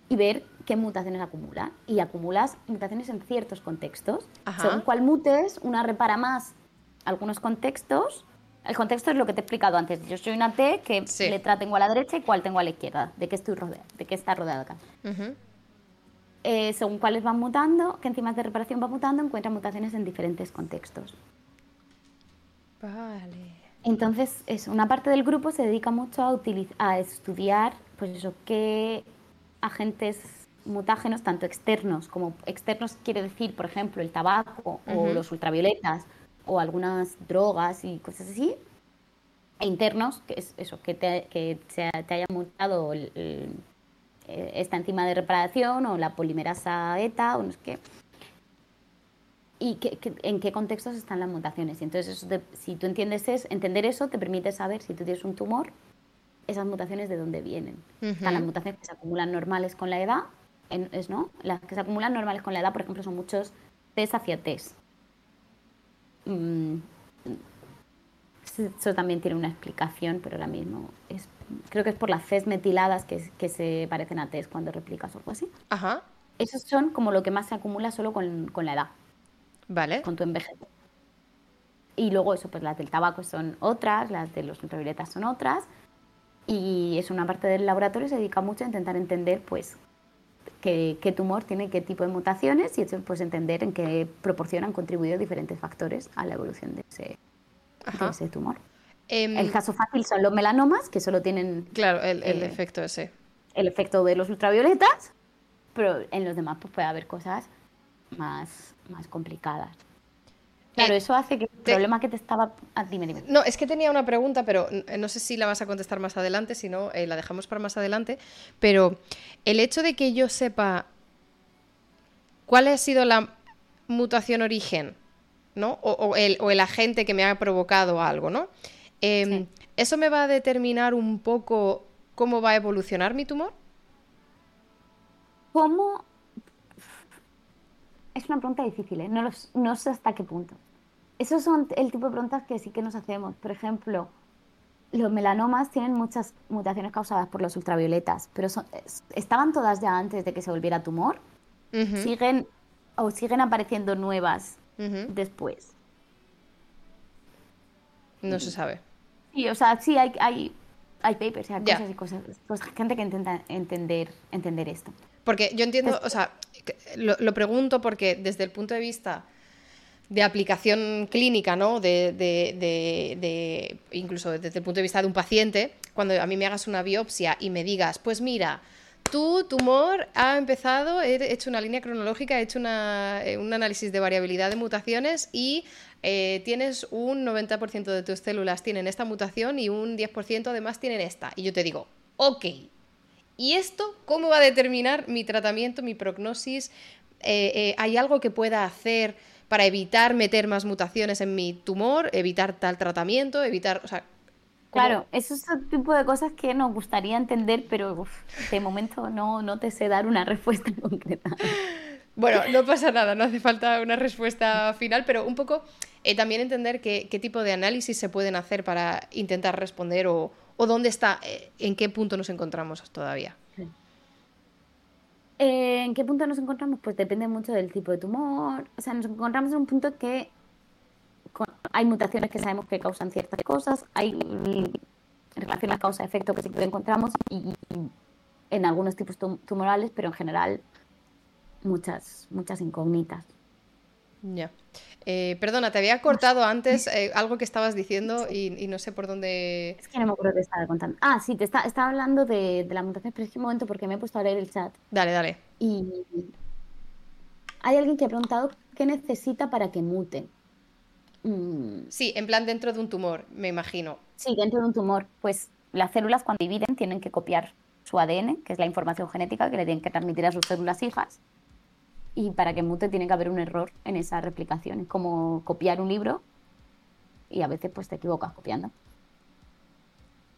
y ver qué mutaciones acumula. Y acumulas mutaciones en ciertos contextos. Según cuál mutes, una repara más algunos contextos el contexto es lo que te he explicado antes. Yo soy una T, ¿qué letra tengo a la derecha y cuál tengo a la izquierda? ¿De qué estoy rodeada? ¿De qué está rodeada acá? Eh, según cuáles van mutando, qué enzimas de reparación van mutando, encuentran mutaciones en diferentes contextos. Vale. Entonces, es una parte del grupo se dedica mucho a, a estudiar, pues eso, qué agentes mutágenos, tanto externos como externos, quiere decir, por ejemplo, el tabaco o los ultravioletas, o algunas drogas y cosas así, e internos, que es eso, que te, que se te haya mutado eh, esta enzima de reparación o la polimerasa ETA o no sé qué. Y en qué contextos están las mutaciones. Y entonces, si tú entiendes eso, entender eso te permite saber si tú tienes un tumor, esas mutaciones de dónde vienen. Están las mutaciones que se acumulan normales con la edad, es, ¿no? Las que se acumulan normales con la edad, por ejemplo, son muchos test hacia test. Mm, eso también tiene una explicación, pero ahora mismo es, creo que es por las Cs metiladas que, que se parecen a Ts cuando replicas o algo así. Ajá. Esos son como lo que más se acumula solo con, con la edad. Vale. Con tu envejecimiento. Y luego eso, pues las del tabaco son otras, las de los ultravioletas son otras. Y es una parte del laboratorio se dedica mucho a intentar entender, pues, qué, tumor tiene qué tipo de mutaciones y eso pues entender en qué proporción han contribuido diferentes factores a la evolución de ese, ese tumor. Em, el caso fácil son los melanomas, que solo tienen... Claro, el, el eh, efecto ese. El efecto de los ultravioletas, pero en los demás pues, puede haber cosas más, más complicadas. Claro, eso hace que el problema que te estaba... Ah, dime, dime. No, es que tenía una pregunta, pero no sé si la vas a contestar más adelante, si no, eh, la dejamos para más adelante. Pero el hecho de que yo sepa cuál ha sido la mutación origen, ¿no? O, el, agente que me ha provocado algo, ¿no? Em, ¿Eso me va a determinar un poco cómo va a evolucionar mi tumor? ¿Cómo? Es una pregunta difícil, ¿eh? No, no sé hasta qué punto. Esos son el tipo de preguntas que sí que nos hacemos. Por ejemplo, los melanomas tienen muchas mutaciones causadas por los ultravioletas, pero estaban todas ya antes de que se volviera tumor. Siguen o siguen apareciendo nuevas después. No se sabe. Sí, o sea, sí hay, hay, hay papers, hay cosas y cosas. Pues gente que intenta entender, entender esto. Porque yo entiendo, o sea, lo, pregunto porque desde el punto de vista de aplicación clínica, ¿no? De, de, incluso desde el punto de vista de un paciente, cuando a mí me hagas una biopsia y me digas, pues mira, tu tumor ha empezado, he hecho una línea cronológica, he hecho eh, un análisis de variabilidad de mutaciones y eh, tienes un 90% de tus células tienen esta mutación y un 10% además tienen esta. Y yo te digo, ok, ¿y esto cómo va a determinar mi tratamiento, mi prognosis? Eh, ¿Hay algo que pueda hacer para evitar meter más mutaciones en mi tumor, evitar tal tratamiento, evitar, o sea, Claro, esos son el tipo de cosas que nos gustaría entender, pero de momento no, no te sé dar una [LAUGHS] respuesta concreta. Bueno, no pasa nada, no hace falta una respuesta final, pero un poco eh, también entender qué, tipo de análisis se pueden hacer para intentar responder o, dónde está, eh, en qué punto nos encontramos todavía. Eh, ¿En qué punto nos encontramos? Pues depende mucho del tipo de tumor. O sea, nos encontramos en un punto que hay mutaciones que sabemos que causan ciertas cosas, hay relaciones causa-efecto que sí que encontramos y, en algunos tipos tumorales, pero en general muchas, muchas incógnitas. Ya. Eh, perdona, te había cortado antes eh, algo que estabas diciendo y, no sé por dónde. Es que no me acuerdo que estaba contando. Ah, sí, te estaba hablando de, de la mutación, pero es que un momento porque me he puesto a leer el chat. Dale, dale. Y hay alguien que ha preguntado qué necesita para que mute. Mm. Sí, en plan dentro de un tumor, me imagino. Sí, dentro de un tumor. Pues las células cuando dividen tienen que copiar su ADN, que es la información genética que le tienen que transmitir a sus células hijas. Y para que mute tiene que haber un error en esa replicación. Es como copiar un libro y a veces pues te equivocas copiando.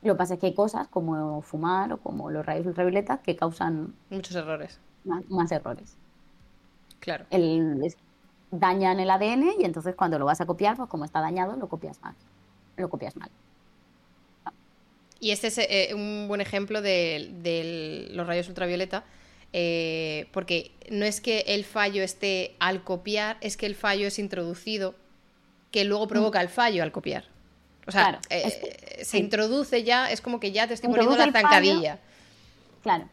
Lo que pasa es que hay cosas como fumar o como los rayos ultravioleta que causan... Muchos errores. Más, errores. Claro. El, dañan el ADN y entonces cuando lo vas a copiar, pues como está dañado, lo copias mal. Lo copias mal. Y este es eh, un buen ejemplo de, los rayos ultravioleta, eh, porque no es que el fallo esté al copiar, es que el fallo es introducido, que luego mm. provoca el fallo al copiar. O sea, eh, se introduce ya, es como que ya te estoy poniendo la zancadilla. claro.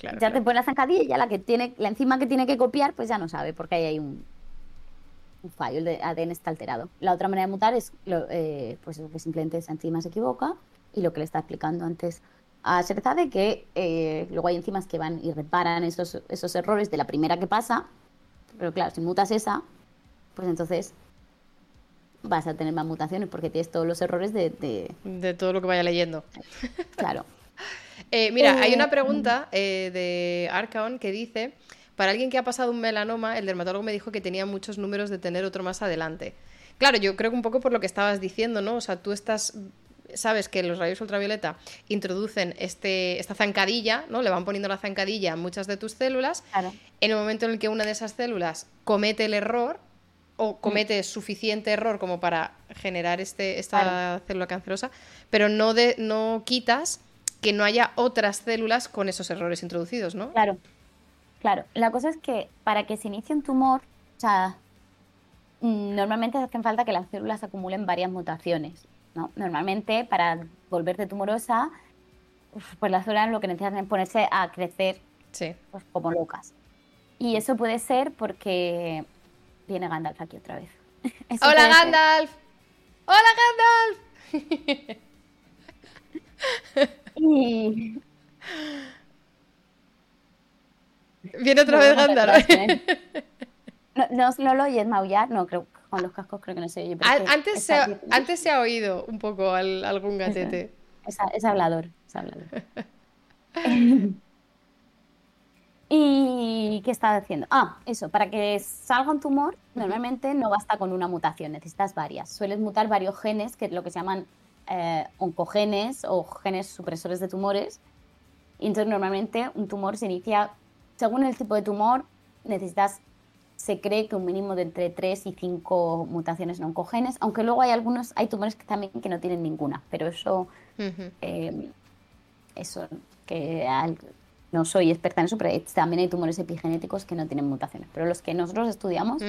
ya te pone la zancadilla y ya la que tiene, la enzima que tiene que copiar, pues ya no sabe, porque ahí hay un, un fallo, el ADN está alterado. La otra manera de mutar es eh, pues que simplemente esa enzima se equivoca y lo que le está explicando antes a de que eh, luego hay enzimas que van y reparan esos, esos errores de la primera que pasa, pero claro, si mutas esa, pues entonces vas a tener más mutaciones porque tienes todos los errores de... De, todo lo que vaya leyendo. Claro. [LAUGHS] Eh, mira, hay una pregunta de Arcaon que dice para alguien que ha pasado un melanoma, el dermatólogo me dijo que tenía muchos números de tener otro más adelante. Claro, yo creo que un poco por lo que estabas diciendo, ¿no? O sea, tú estás sabes que los rayos ultravioleta introducen este, esta zancadilla, ¿no? Le van poniendo la zancadilla a muchas de tus células. En el momento en el que una de esas células comete el error o mm. comete suficiente error como para generar este, esta célula cancerosa, pero no, de, no quitas que no haya otras células con esos errores introducidos, ¿no? Claro. Claro, la cosa es que para que se inicie un tumor, o sea, mm, normalmente hacen falta que las células acumulen varias mutaciones. ¿no? Normalmente para volverte tumorosa, pues las células lo que necesitan es ponerse a crecer pues, como locas. Y eso puede ser porque viene Gandalf aquí otra vez. [LAUGHS] ¡Hola Gandalf! ¡Hola Gandalf! [LAUGHS] y Viene otra vez Gandalf. [LAUGHS] No, no, lo oyes maullar, no, creo con los cascos creo que no se oye. Antes se, ha, antes se ha oído un poco algún gatete. Es, hablador, es hablador. [LAUGHS] [LAUGHS] ¿Y qué estaba diciendo? Ah, eso, para que salga un tumor, normalmente no basta con una mutación, necesitas varias. Sueles mutar varios genes, que es lo que se llaman eh, oncogenes o genes supresores de tumores. Y entonces normalmente un tumor se inicia según el tipo de tumor, necesitas, se cree que un mínimo de entre 3 y 5 mutaciones no oncogenes, aunque luego hay algunos, hay tumores que también que no tienen ninguna, pero eso, eh, eso, que no soy experta en eso, pero también hay tumores epigenéticos que no tienen mutaciones, pero los que nosotros estudiamos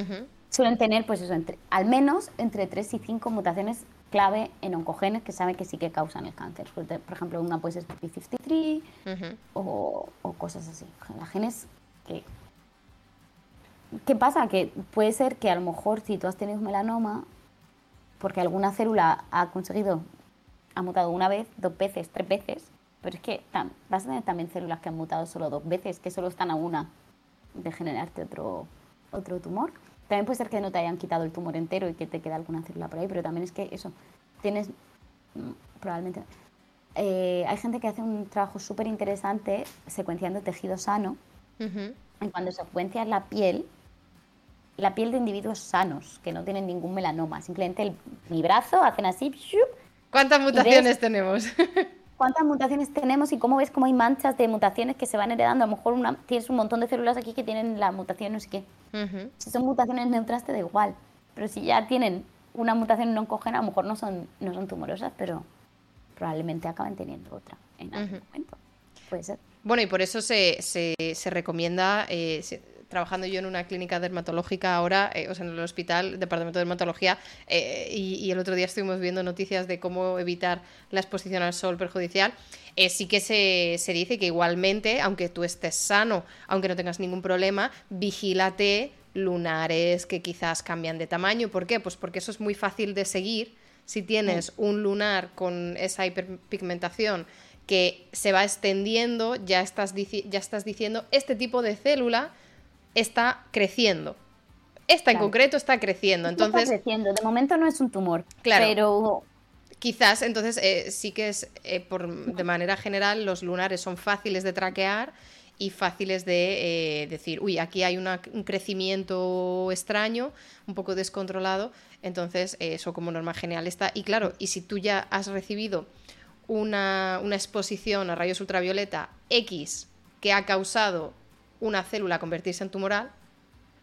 suelen tener, pues eso, entre, al menos entre 3 y 5 mutaciones clave en oncogenes que saben que sí que causan el cáncer. Por ejemplo, una puede ser P53 o, o, cosas así. Genes que... ¿Qué pasa? Que puede ser que a lo mejor si tú has tenido melanoma, porque alguna célula ha conseguido, ha mutado una vez, dos veces, tres veces, pero es que vas a tener también células que han mutado solo dos veces, que solo están a una de generarte otro, otro tumor. También puede ser que no te hayan quitado el tumor entero y que te quede alguna célula por ahí, pero también es que eso, tienes mm, probablemente... Eh, hay gente que hace un trabajo súper interesante secuenciando tejido sano. Y cuando secuencias la piel, la piel de individuos sanos, que no tienen ningún melanoma, simplemente el, mi brazo, hacen así. ¿Cuántas mutaciones tenemos? [LAUGHS] cuántas mutaciones tenemos y cómo ves cómo hay manchas de mutaciones que se van heredando. A lo mejor una, tienes un montón de células aquí que tienen la mutación no sé qué. Si son mutaciones neutras te da igual. Pero si ya tienen una mutación no oncogena, a lo mejor no son, no son tumorosas, pero probablemente acaben teniendo otra en algún momento. Puede ser. Bueno, y por eso se, se, se recomienda, eh, trabajando yo en una clínica dermatológica ahora, eh, o sea, en el hospital, departamento de dermatología, eh, y, el otro día estuvimos viendo noticias de cómo evitar la exposición al sol perjudicial. Eh, sí que se, se, dice que igualmente, aunque tú estés sano, aunque no tengas ningún problema, vigílate lunares que quizás cambian de tamaño. ¿Por qué? Pues porque eso es muy fácil de seguir. Si tienes un lunar con esa hiperpigmentación que se va extendiendo, ya estás, ya estás diciendo, este tipo de célula está creciendo. Esta en concreto está creciendo. Entonces, está creciendo. De momento no es un tumor. Claro. Pero quizás entonces eh, sí que es eh, por, de manera general los lunares son fáciles de traquear y fáciles de eh, decir, uy, aquí hay un crecimiento extraño, un poco descontrolado, entonces eso como norma general está. Y claro, y si tú ya has recibido una, una exposición a rayos ultravioleta X que ha causado una célula convertirse en tumoral,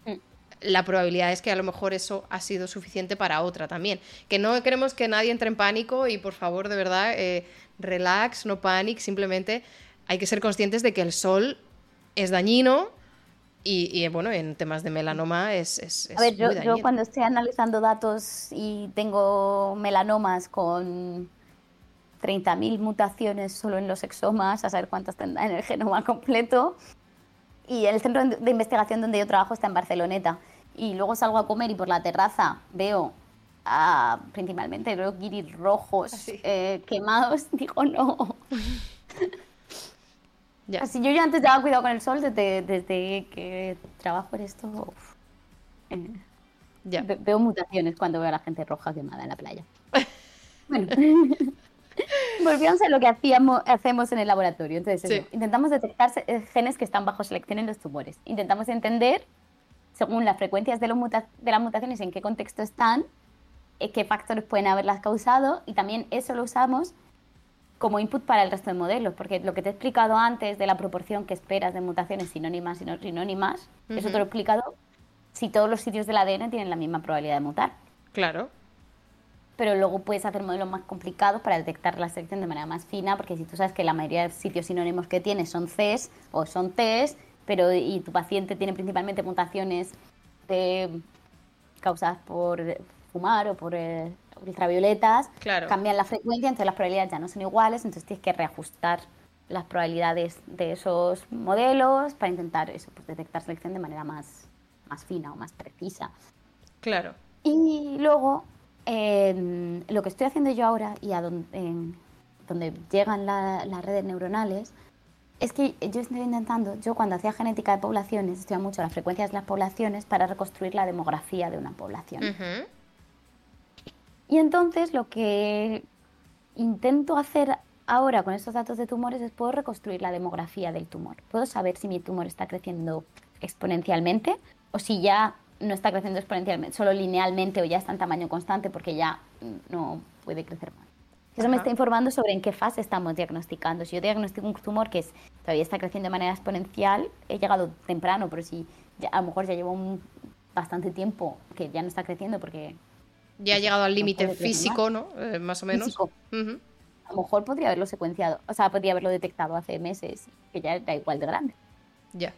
mm. la probabilidad es que a lo mejor eso ha sido suficiente para otra también. Que no queremos que nadie entre en pánico y por favor, de verdad, eh, relax, no panic, simplemente hay que ser conscientes de que el sol es dañino. Y, bueno, en temas de melanoma es, es, a ver, yo, yo, cuando estoy analizando datos y tengo melanomas con 30.000 mutaciones solo en los exomas, a saber cuántas tendrá en el genoma completo, y el centro de investigación donde yo trabajo está en Barceloneta. Y luego salgo a comer y por la terraza veo principalmente los guiris rojos ah, eh, quemados. [LAUGHS] Digo, no. [LAUGHS] Así yo ya antes daba cuidado con el sol desde, desde que trabajo en esto. Eh, veo mutaciones cuando veo a la gente roja quemada en la playa. [LAUGHS] bueno. Volvíamos a lo que hacíamos, hacemos en el laboratorio. Entonces, intentamos detectar eh, genes que están bajo selección en los tumores. Intentamos entender, según las frecuencias de, los de las mutaciones, en qué contexto están, eh, qué factores pueden haberlas causado, y también eso lo usamos como input para el resto de modelos, porque lo que te he explicado antes de la proporción que esperas de mutaciones sinónimas y no sinónimas, eso te lo he explicado si todos los sitios del ADN tienen la misma probabilidad de mutar. Claro pero luego puedes hacer modelos más complicados para detectar la selección de manera más fina, porque si tú sabes que la mayoría de sitios sinónimos que tienes son Cs o son Ts, pero y tu paciente tiene principalmente mutaciones causadas por fumar o por eh, ultravioletas, cambian la frecuencia, entonces las probabilidades ya no son iguales, entonces tienes que reajustar las probabilidades de esos modelos para intentar eso, pues, detectar selección de manera más, más fina o más precisa. Claro. Y luego lo que estoy haciendo yo ahora y a donde, donde llegan las redes neuronales es que yo estoy intentando, yo cuando hacía genética de poblaciones, estudiaba mucho las frecuencias de las poblaciones para reconstruir la demografía de una población. Y entonces lo que intento hacer ahora con estos datos de tumores es puedo reconstruir la demografía del tumor. Puedo saber si mi tumor está creciendo exponencialmente o si ya no está creciendo exponencialmente, solo linealmente o ya está en tamaño constante porque ya no puede crecer más. Eso me está informando sobre en qué fase estamos diagnosticando. Si yo diagnostico un tumor que es, todavía está creciendo de manera exponencial, he llegado temprano, pero si a lo mejor ya llevo un, bastante tiempo que ya no está creciendo porque... Ya ha llegado al límite físico, ¿no? Eh, más o menos. A lo mejor podría haberlo secuenciado, o sea, podría haberlo detectado hace meses, que ya era igual de grande. Ya.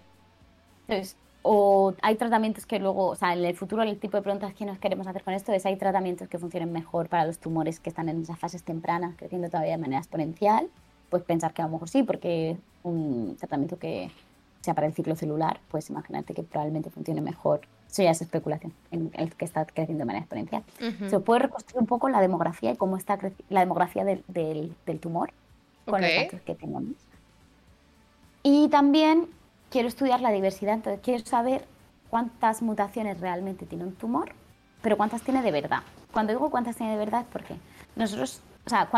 Entonces, o hay tratamientos que luego, o sea, en el futuro el tipo de preguntas que nos queremos hacer con esto es, ¿hay tratamientos que funcionen mejor para los tumores que están en esas fases tempranas, creciendo todavía de manera exponencial? Pues pensar que a lo mejor sí, porque un tratamiento que sea para el ciclo celular, pues imagínate que probablemente funcione mejor. Eso ya es especulación, en el que está creciendo de manera exponencial. Se puede reconstruir un poco la demografía y cómo está la demografía del, del, tumor con los datos que tenemos. Y también quiero estudiar la diversidad, entonces quiero saber cuántas mutaciones realmente tiene un tumor, pero cuántas tiene de verdad. Cuando digo cuántas tiene de verdad es porque nosotros, o sea,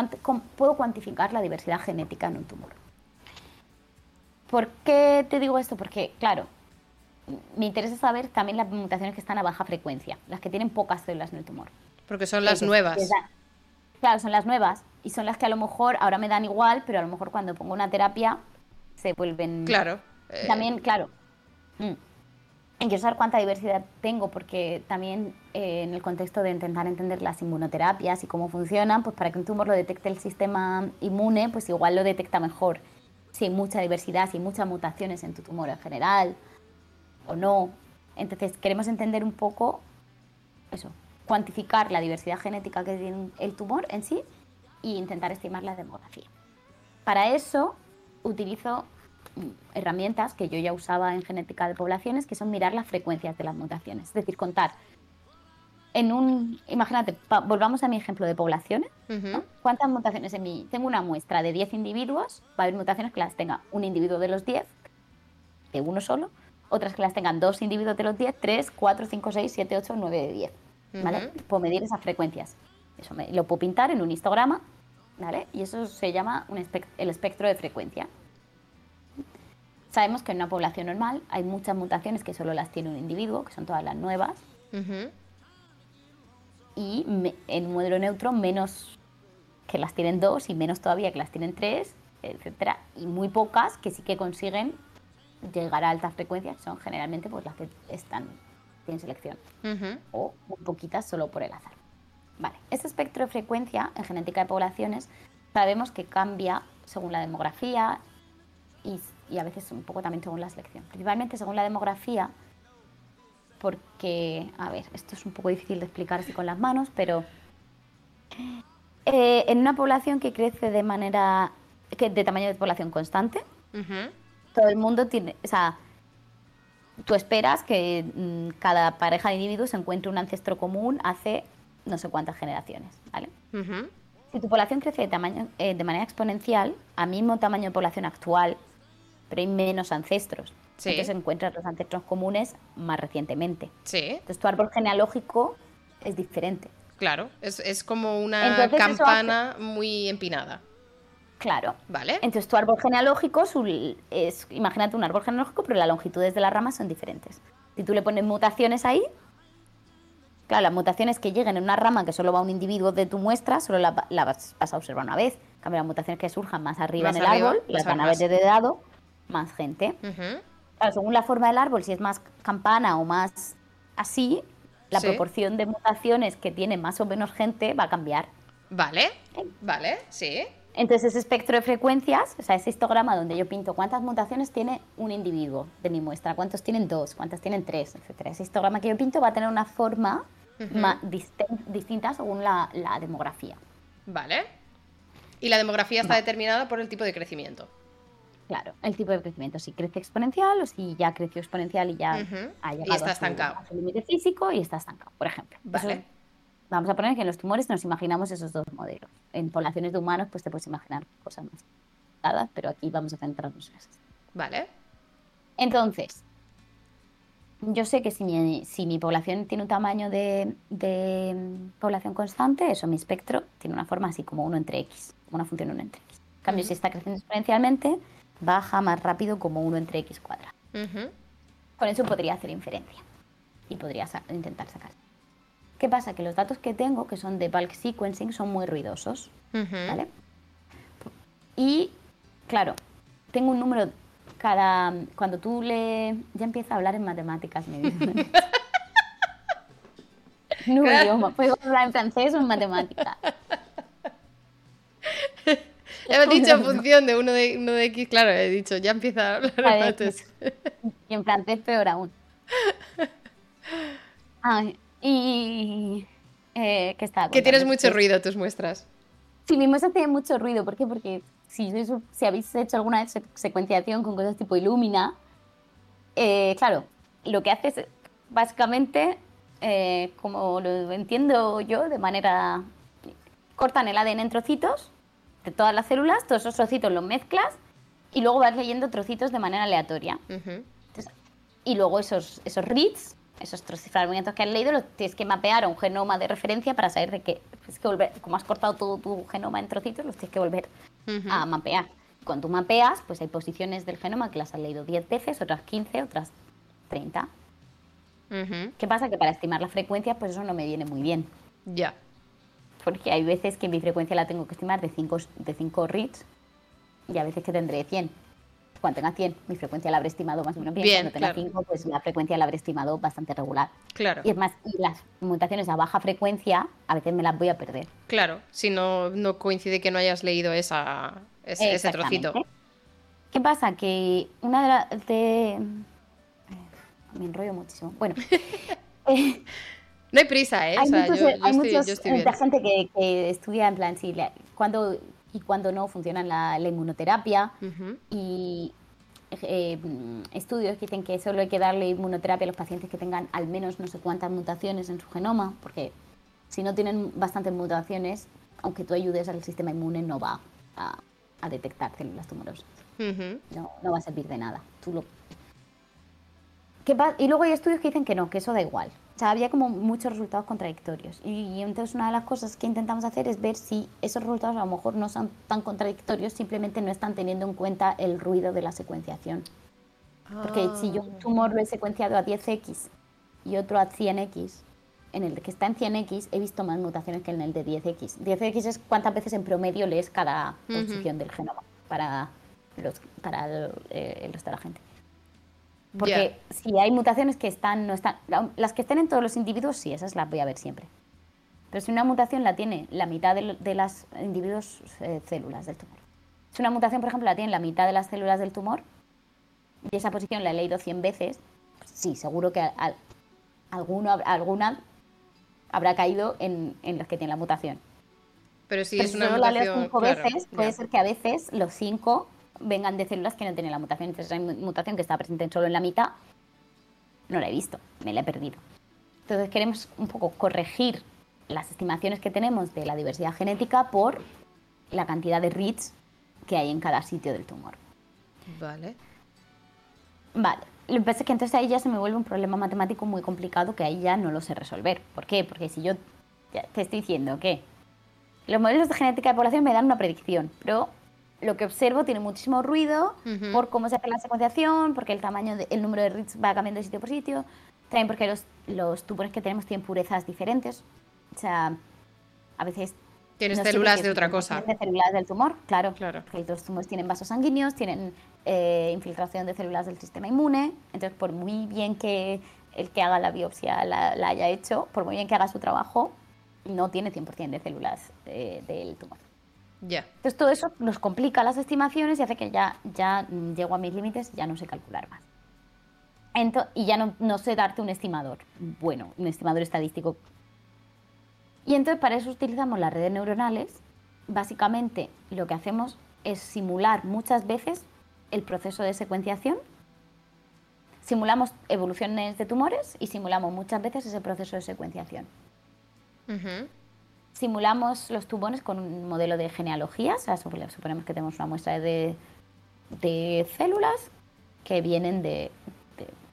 puedo cuantificar la diversidad genética en un tumor. ¿Por qué te digo esto? Porque, claro, me interesa saber también las mutaciones que están a baja frecuencia, las que tienen pocas células en el tumor. Porque son las nuevas. claro, son las nuevas y son las que a lo mejor ahora me dan igual, pero a lo mejor cuando pongo una terapia se vuelven... Claro. Eh, también, claro. Mm. Quiero saber cuánta diversidad tengo, porque también eh, en el contexto de intentar entender las inmunoterapias y cómo funcionan, pues para que un tumor lo detecte el sistema inmune, pues igual lo detecta mejor. Si hay mucha diversidad, si hay muchas mutaciones en tu tumor en general, o no. Entonces queremos entender un poco eso, cuantificar la diversidad genética que tiene el tumor en sí e intentar estimar la demografía. Para eso utilizo herramientas que yo ya usaba en genética de poblaciones, que son mirar las frecuencias de las mutaciones, es decir, contar. En un, imagínate, volvamos a mi ejemplo de poblaciones. ¿Cuántas mutaciones en mi? Tengo una muestra de 10 individuos, va a haber mutaciones que las tenga un individuo de los 10, de uno solo, otras que las tengan dos individuos de los 10, 3, 4, 5, 6, 7, 8, 9 de 10. ¿Vale? Puedo medir esas frecuencias. Eso me, lo puedo pintar en un histograma, ¿vale? Y eso se llama un el espectro de frecuencia. Sabemos que en una población normal hay muchas mutaciones que solo las tiene un individuo, que son todas las nuevas. Y en un modelo neutro menos que las tienen dos y menos todavía que las tienen tres, etcétera. Y muy pocas que sí que consiguen llegar a altas frecuencias, son generalmente pues las que están en selección. O muy poquitas solo por el azar. Vale, este espectro de frecuencia en genética de poblaciones sabemos que cambia según la demografía y y a veces un poco también según la selección. Principalmente según la demografía, porque, a ver, esto es un poco difícil de explicar así con las manos, pero eh, en una población que crece de manera, que de tamaño de población constante, todo el mundo tiene, o sea, tú esperas que mm, cada pareja de individuos encuentre un ancestro común hace no sé cuántas generaciones, ¿vale? Si tu población crece de, tamaño, eh, de manera exponencial, a mismo tamaño de población actual, pero hay menos ancestros. Entonces encuentras los ancestros comunes más recientemente. Sí. Entonces tu árbol genealógico es diferente. Claro, es, como una campana muy empinada. Claro. Vale. Entonces tu árbol genealógico es, imagínate un árbol genealógico, pero las longitudes de las ramas son diferentes. Si tú le pones mutaciones ahí, claro, las mutaciones que lleguen en una rama que solo va un individuo de tu muestra, solo la, vas, a observar una vez. En cambio, las mutaciones que surjan más arriba en el árbol, las van a ver de dado más gente. según la forma del árbol, si es más campana o más así, la proporción de mutaciones que tiene más o menos gente va a cambiar. Vale, vale, sí. Entonces ese espectro de frecuencias, o sea, ese histograma donde yo pinto cuántas mutaciones tiene un individuo de mi muestra, cuántos tienen dos, cuántas tienen tres, etcétera. Ese histograma que yo pinto va a tener una forma más distinta según la, demografía. Vale. Y la demografía está determinada por el tipo de crecimiento. Claro, el tipo de crecimiento, si crece exponencial o si ya creció exponencial y ya ha llegado está estancado. a su límite físico y está estancado, por ejemplo. Vale. vamos a poner que en los tumores nos imaginamos esos dos modelos. En poblaciones de humanos, pues te puedes imaginar cosas más dadas, pero aquí vamos a centrarnos en esas. Vale. Entonces, yo sé que si mi, si mi población tiene un tamaño de, población constante, eso, mi espectro tiene una forma así como uno entre X, una función uno entre X. En cambio, si está creciendo exponencialmente, baja más rápido como 1 entre x cuadrado. Con eso podría hacer inferencia y podría intentar sacar. ¿Qué pasa? Que los datos que tengo, que son de bulk sequencing, son muy ruidosos. ¿vale? Y, claro, tengo un número cada... Cuando tú le... Ya empieza a hablar en matemáticas, me [LAUGHS] [LAUGHS] no idioma. Puedo hablar en francés o en matemáticas. He dicho en función de uno de, uno de X, claro, he dicho, ya empieza a hablar Y en francés peor aún. [LAUGHS] Ay, y... Eh, ¿qué está que tienes mucho ruido tus muestras. Sí, mis muestras tienen mucho ruido. ¿Por qué? Porque si, si habéis hecho alguna secuenciación con cosas tipo Illumina, eh, claro, lo que hace es básicamente, eh, como lo entiendo yo, de manera... Cortan el ADN en trocitos de todas las células, todos esos trocitos los mezclas y luego vas leyendo trocitos de manera aleatoria. y luego esos, esos reads, esos fragmentos que has leído, los tienes que mapear a un genoma de referencia para saber de qué. Tienes que volver, como has cortado todo tu genoma en trocitos, los tienes que volver a mapear. Cuando tú mapeas, pues hay posiciones del genoma que las has leído 10 veces, otras 15, otras 30. ¿Qué pasa? Que para estimar la frecuencia, pues eso no me viene muy bien. Ya. Porque hay veces que mi frecuencia la tengo que estimar de 5 de cinco reads y a veces que tendré 100. Cuando tenga 100, mi frecuencia la habré estimado más o menos bien. bien Cuando tenga 5, pues la frecuencia la habré estimado bastante regular. Claro. Y es más, y las mutaciones a baja frecuencia, a veces me las voy a perder. Claro, si no, no coincide que no hayas leído esa, ese, trocito. ¿Qué pasa? Que una de De... Me enrollo muchísimo. Bueno. Eh, [LAUGHS] no hay prisa, ¿eh? Hay mucha gente que, estudia en plan, sí, cuando y cuando no funciona la, inmunoterapia. Y eh, estudios que dicen que solo hay que darle inmunoterapia a los pacientes que tengan al menos no sé cuántas mutaciones en su genoma, porque si no tienen bastantes mutaciones, aunque tú ayudes al sistema inmune, no va a, a detectar células tumorosas. no, no, va a servir de nada. Tú lo... Y luego hay estudios que dicen que no, que eso da igual. Sea, había como muchos resultados contradictorios. Y, entonces una de las cosas que intentamos hacer es ver si esos resultados a lo mejor no son tan contradictorios, simplemente no están teniendo en cuenta el ruido de la secuenciación. Porque si yo un tumor lo he secuenciado a 10x y otro a 100x, en el que está en 100x he visto más mutaciones que en el de 10x. 10x es cuántas veces en promedio lees cada posición del genoma para, los, para el, eh, resto de la gente. Porque si hay mutaciones que están, no están, las que estén en todos los individuos, sí, esas las voy a ver siempre. Pero si una mutación la tiene la mitad de, de las individuos eh, células del tumor. Si una mutación, por ejemplo, la tiene la mitad de las células del tumor, y esa posición la he leído 100 veces, pues sí, seguro que alguno, alguna habrá caído en, los que tienen la mutación. Pero si es una solo mutación, la cinco veces, puede ser que a veces los cinco vengan de células que no tienen la mutación. Entonces hay mutación que está presente solo en la mitad, no la he visto, me la he perdido. Entonces queremos un poco corregir las estimaciones que tenemos de la diversidad genética por la cantidad de reads que hay en cada sitio del tumor. Vale. Vale. Lo que pasa es que entonces ahí ya se me vuelve un problema matemático muy complicado que ahí ya no lo sé resolver. ¿Por qué? Porque si yo te estoy diciendo que los modelos de genética de población me dan una predicción, pero lo que observo tiene muchísimo ruido por cómo se hace la secuenciación, porque el tamaño, el número de reads va cambiando de sitio por sitio, también porque los, los tumores que tenemos tienen purezas diferentes. O sea, a veces Tienes células de otra cosa. De células del tumor, claro. claro. Porque los tumores tienen vasos sanguíneos, tienen eh, infiltración de células del sistema inmune. Entonces, por muy bien que el que haga la biopsia la, haya hecho, por muy bien que haga su trabajo, no tiene 100% de células eh, del tumor. Ya. Entonces, todo eso nos complica las estimaciones y hace que ya, ya llego a mis límites ya no sé calcular más. y ya no, no sé darte un estimador bueno, un estimador estadístico y entonces para eso utilizamos las redes neuronales. Básicamente lo que hacemos es simular muchas veces el proceso de secuenciación. Simulamos evoluciones de tumores y simulamos muchas veces ese proceso de secuenciación. Simulamos los tumores con un modelo de genealogía, o sea, suponemos que tenemos una muestra de, células que vienen de,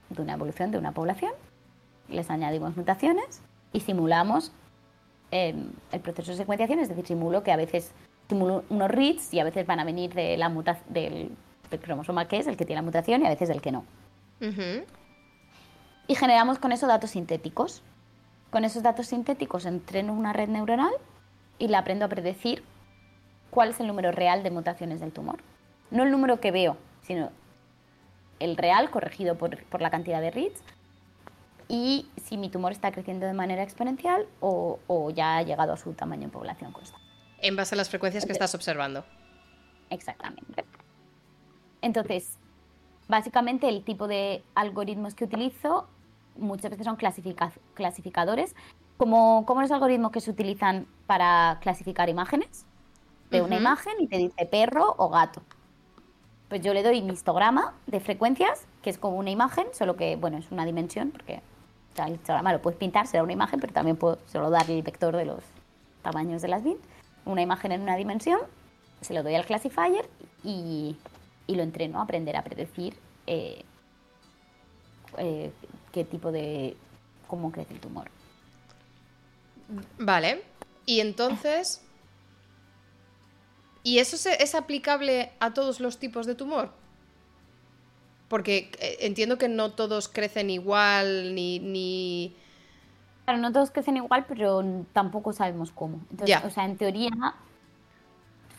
de una evolución de una población, les añadimos mutaciones y simulamos el proceso de secuenciación, es decir, simulo que a veces simulo unos reads y a veces van a venir de la del, cromosoma que es, el que tiene la mutación, y a veces el que no. Y generamos con eso datos sintéticos. Con esos datos sintéticos entreno una red neuronal y la aprendo a predecir cuál es el número real de mutaciones del tumor. No el número que veo, sino el real corregido por, por la cantidad de reads y si mi tumor está creciendo de manera exponencial o, ya ha llegado a su tamaño en población constante. En base a las frecuencias que estás observando. Exactamente. Entonces, básicamente el tipo de algoritmos que utilizo muchas veces son clasificadores, como, como los algoritmos que se utilizan para clasificar imágenes. De una imagen y te dice perro o gato. Pues yo le doy mi histograma de frecuencias, que es como una imagen, solo que, bueno, es una dimensión, porque el histograma lo puedes pintar, será una imagen, pero también puedo solo darle el vector de los tamaños de las bits. Una imagen en una dimensión, se lo doy al classifier y, lo entreno a aprender a predecir eh, eh, qué tipo de. cómo crece el tumor. Vale. Y entonces. ¿Y eso es aplicable a todos los tipos de tumor? Porque eh, entiendo que no todos crecen igual, ni, ni... Claro, no todos crecen igual, pero tampoco sabemos cómo. Entonces, o sea, en teoría,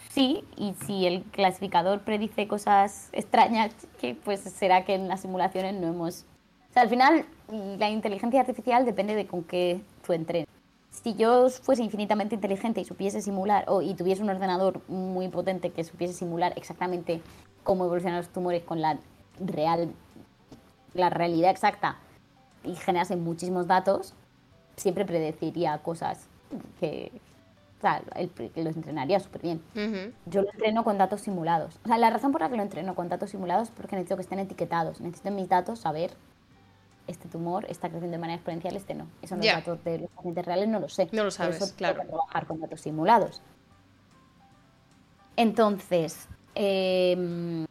sí, y si el clasificador predice cosas extrañas, que pues será que en las simulaciones no hemos... O sea, al final, la inteligencia artificial depende de con qué tú entrenes si yo fuese infinitamente inteligente y supiese simular, o y tuviese un ordenador muy potente que supiese simular exactamente cómo evolucionan los tumores con la real, la realidad exacta y generase muchísimos datos, siempre predeciría cosas que, o sea, los entrenaría súper bien. Yo lo entreno con datos simulados. O sea, la razón por la que lo entreno con datos simulados es porque necesito que estén etiquetados. Necesito en mis datos saber este tumor está creciendo de manera exponencial, este no. Eso no datos de los pacientes reales, no lo sé. No lo sabes, claro. trabajar con datos simulados. Entonces, em,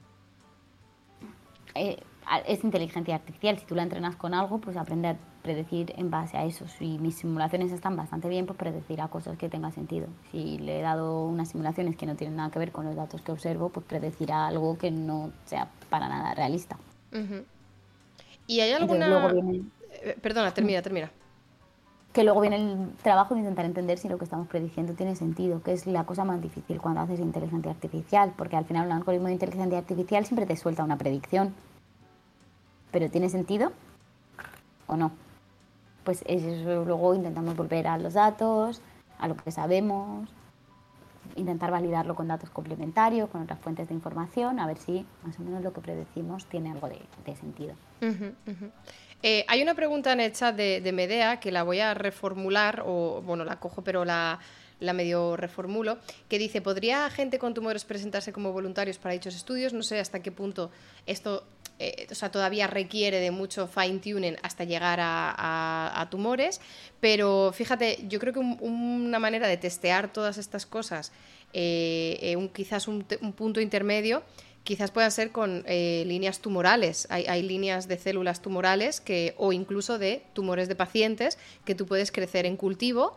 eh, es inteligencia artificial. Si tú la entrenas con algo, pues aprende a predecir en base a eso. Si mis simulaciones están bastante bien, pues predecirá cosas que tengan sentido. Si le he dado unas simulaciones que no tienen nada que ver con los datos que observo, pues predecirá algo que no sea para nada realista. ¿Y hay alguna...? Eh, perdona, termina, termina. Que luego viene el trabajo de intentar entender si lo que estamos prediciendo tiene sentido, que es la cosa más difícil cuando haces inteligencia artificial, porque al final un algoritmo de inteligencia artificial siempre te suelta una predicción. ¿Pero tiene sentido o no? Pues eso luego intentamos volver a los datos, a lo que sabemos, intentar validarlo con datos complementarios, con otras fuentes de información, a ver si más o menos lo que predecimos tiene algo de, sentido. Eh, hay una pregunta en el chat de, Medea que la voy a reformular, o bueno, la cojo, pero la, la medio reformulo, que dice, ¿podría gente con tumores presentarse como voluntarios para dichos estudios? No sé hasta qué punto esto eh, o sea, todavía requiere de mucho fine tuning hasta llegar a, tumores, pero fíjate, yo creo que una manera de testear todas estas cosas, eh, eh, quizás un, punto intermedio, quizás pueda ser con líneas tumorales. Hay, líneas de células tumorales que, o incluso de tumores de pacientes que tú puedes crecer en cultivo.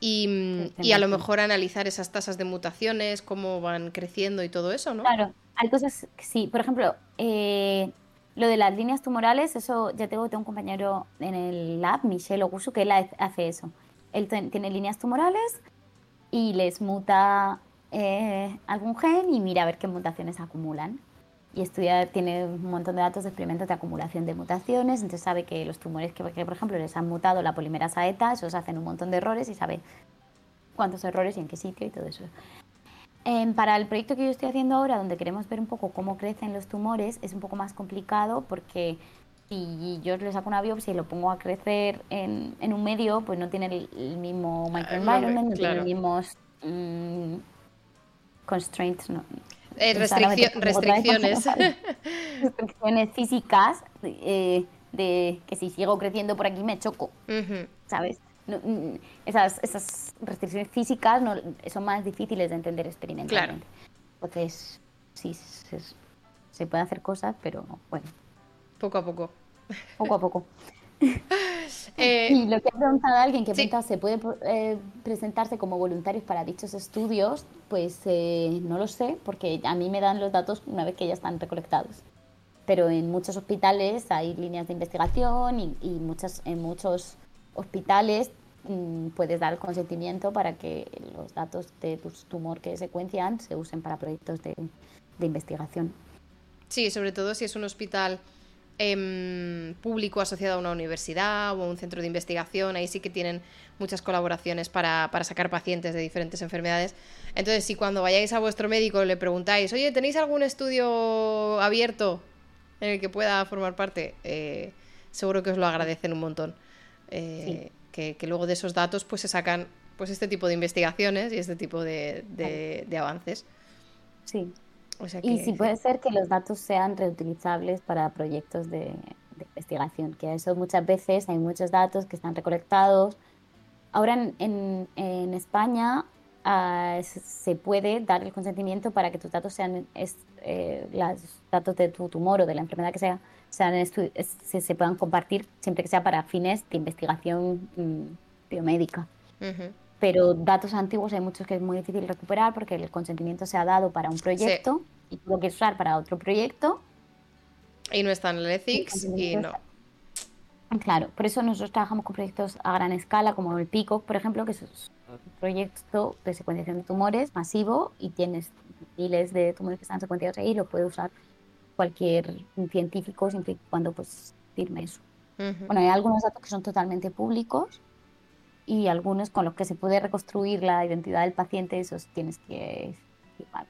Y, y, a lo mejor analizar esas tasas de mutaciones, cómo van creciendo y todo eso, ¿no? Claro, hay cosas que sí. Por ejemplo, eh, lo de las líneas tumorales, eso ya tengo, tengo un compañero en el lab, Michelle Ogusu, que él hace eso. Él tiene líneas tumorales y les muta eh, algún gen y mira a ver qué mutaciones acumulan. Y estudia, tiene un montón de datos de experimentos de acumulación de mutaciones, entonces sabe que los tumores que, por ejemplo, les han mutado la polimerasa ETA, esos hacen un montón de errores y sabe cuántos errores y en qué sitio y todo eso. Em, para el proyecto que yo estoy haciendo ahora, donde queremos ver un poco cómo crecen los tumores, es un poco más complicado porque si yo le saco una biopsia y lo pongo a crecer en, en un medio, pues no tiene el, mismo ah, microenvironment, no, tiene los mismos mm, constraints. Eh, restricciones. [LAUGHS] restricciones físicas eh, de que si sigo creciendo por aquí me choco, ¿sabes? Esas, esas restricciones físicas no, son más difíciles de entender experimentalmente. Entonces, sí, se, puede hacer cosas, pero bueno. Poco a poco. Poco a poco. [LAUGHS] Eh, y lo que ha preguntado alguien que pregunta, ¿se puede eh, presentarse como voluntarios para dichos estudios? Pues eh, no lo sé, porque a mí me dan los datos una vez que ya están recolectados. Pero en muchos hospitales hay líneas de investigación y, y muchas, en muchos hospitales mm, puedes dar consentimiento para que los datos de tu tumor que secuencian se usen para proyectos de, investigación. Sí, sobre todo si es un hospital em, público asociado a una universidad o a un centro de investigación, ahí sí que tienen muchas colaboraciones para, para, sacar pacientes de diferentes enfermedades. Entonces, si cuando vayáis a vuestro médico le preguntáis, oye, ¿tenéis algún estudio abierto en el que pueda formar parte? Eh, seguro que os lo agradecen un montón. Eh, que, luego de esos datos pues se sacan pues este tipo de investigaciones y este tipo de, avances. Sí. y si puede ser que los datos sean reutilizables para proyectos de, investigación, que eso muchas veces hay muchos datos que están recolectados. Ahora en, en, España ah, se puede dar el consentimiento para que tus datos sean eh, los datos de tu tumor o de la enfermedad que sea, sean se, se, puedan compartir siempre que sea para fines de investigación mm, biomédica. Pero datos antiguos hay muchos que es muy difícil recuperar porque el consentimiento se ha dado para un proyecto y tú lo quieres usar para otro proyecto y no está en el ethics y no. Claro, por eso nosotros trabajamos con proyectos a gran escala, como el PICO, por ejemplo, que es proyecto de secuenciación de tumores masivo y tienes miles de tumores que están secuenciados ahí y lo puede usar cualquier científico siempre y cuando pues firme eso. Bueno, hay algunos datos que son totalmente públicos y algunos con los que se puede reconstruir la identidad del paciente, esos tienes que firmar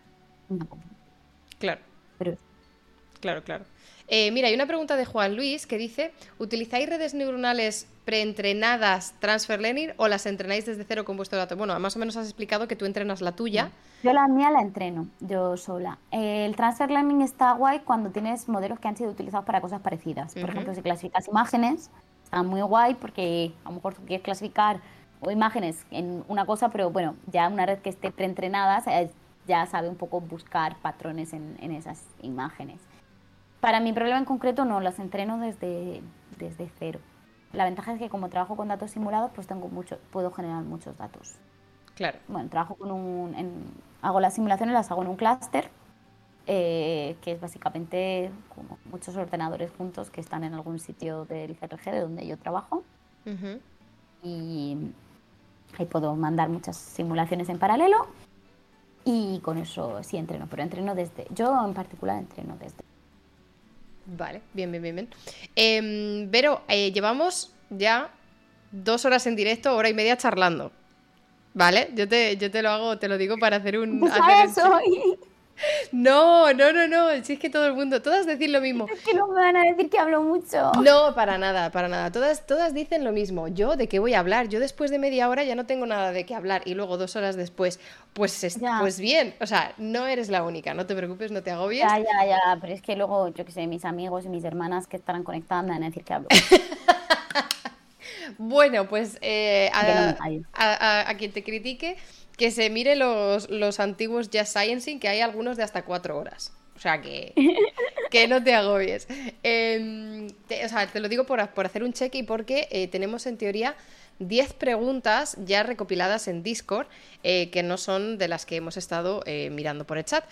Claro. Claro, claro. Eh, mira, hay una pregunta de Juan Luis que dice, ¿utilizáis redes neuronales preentrenadas transfer learning o las entrenáis desde cero con vuestro dato? Bueno, más o menos has explicado que tú entrenas la tuya. Yo la mía la entreno, yo sola. El transfer learning está guay cuando tienes modelos que han sido utilizados para cosas parecidas. Por ejemplo, si clasificas imágenes, está muy guay porque a lo mejor tú quieres clasificar o imágenes en una cosa, pero bueno, ya una red que esté preentrenada ya sabe un poco buscar patrones en esas imágenes. Para mi problema en concreto no, las entreno desde, desde cero. La ventaja es que como trabajo con datos simulados, pues tengo mucho, puedo generar muchos datos. Claro. Bueno, trabajo con un, hago las simulaciones, las hago en un clúster, eh, que es básicamente como muchos ordenadores juntos que están en algún sitio del CRG de donde yo trabajo. Y ahí puedo mandar muchas simulaciones en paralelo y con eso sí entreno, pero entreno desde, yo en particular entreno desde Vale, bien, bien, bien, bien. Em, Vero, eh, llevamos ya dos horas en directo, hora y media charlando. ¿Vale? Yo te, yo te lo hago, te lo digo para hacer un... [LAUGHS] Hacer no, no, no, no. Si es que todo el mundo, todas decir lo mismo. Es que no me van a decir que hablo mucho. No, para nada, para nada. Todas, todas dicen lo mismo. Yo, ¿de qué voy a hablar? Yo después de media hora ya no tengo nada de qué hablar. Y luego dos horas después, pues, pues bien. O sea, no eres la única. No te preocupes, no te agobies. Ya, ya, ya. Pero es que luego, yo qué sé, mis amigos y mis hermanas que estarán conectadas me van a decir que hablo. [LAUGHS] bueno, pues eh, a quien te critique que se mire los, los antiguos Jazz Sciencing, que hay algunos de hasta cuatro horas. O sea que, [LAUGHS] que no te agobies. Em, te, o sea, te lo digo por, hacer un check y porque eh, tenemos en teoría 10 preguntas ya recopiladas en Discord, eh, que no son de las que hemos estado eh, mirando por el chat.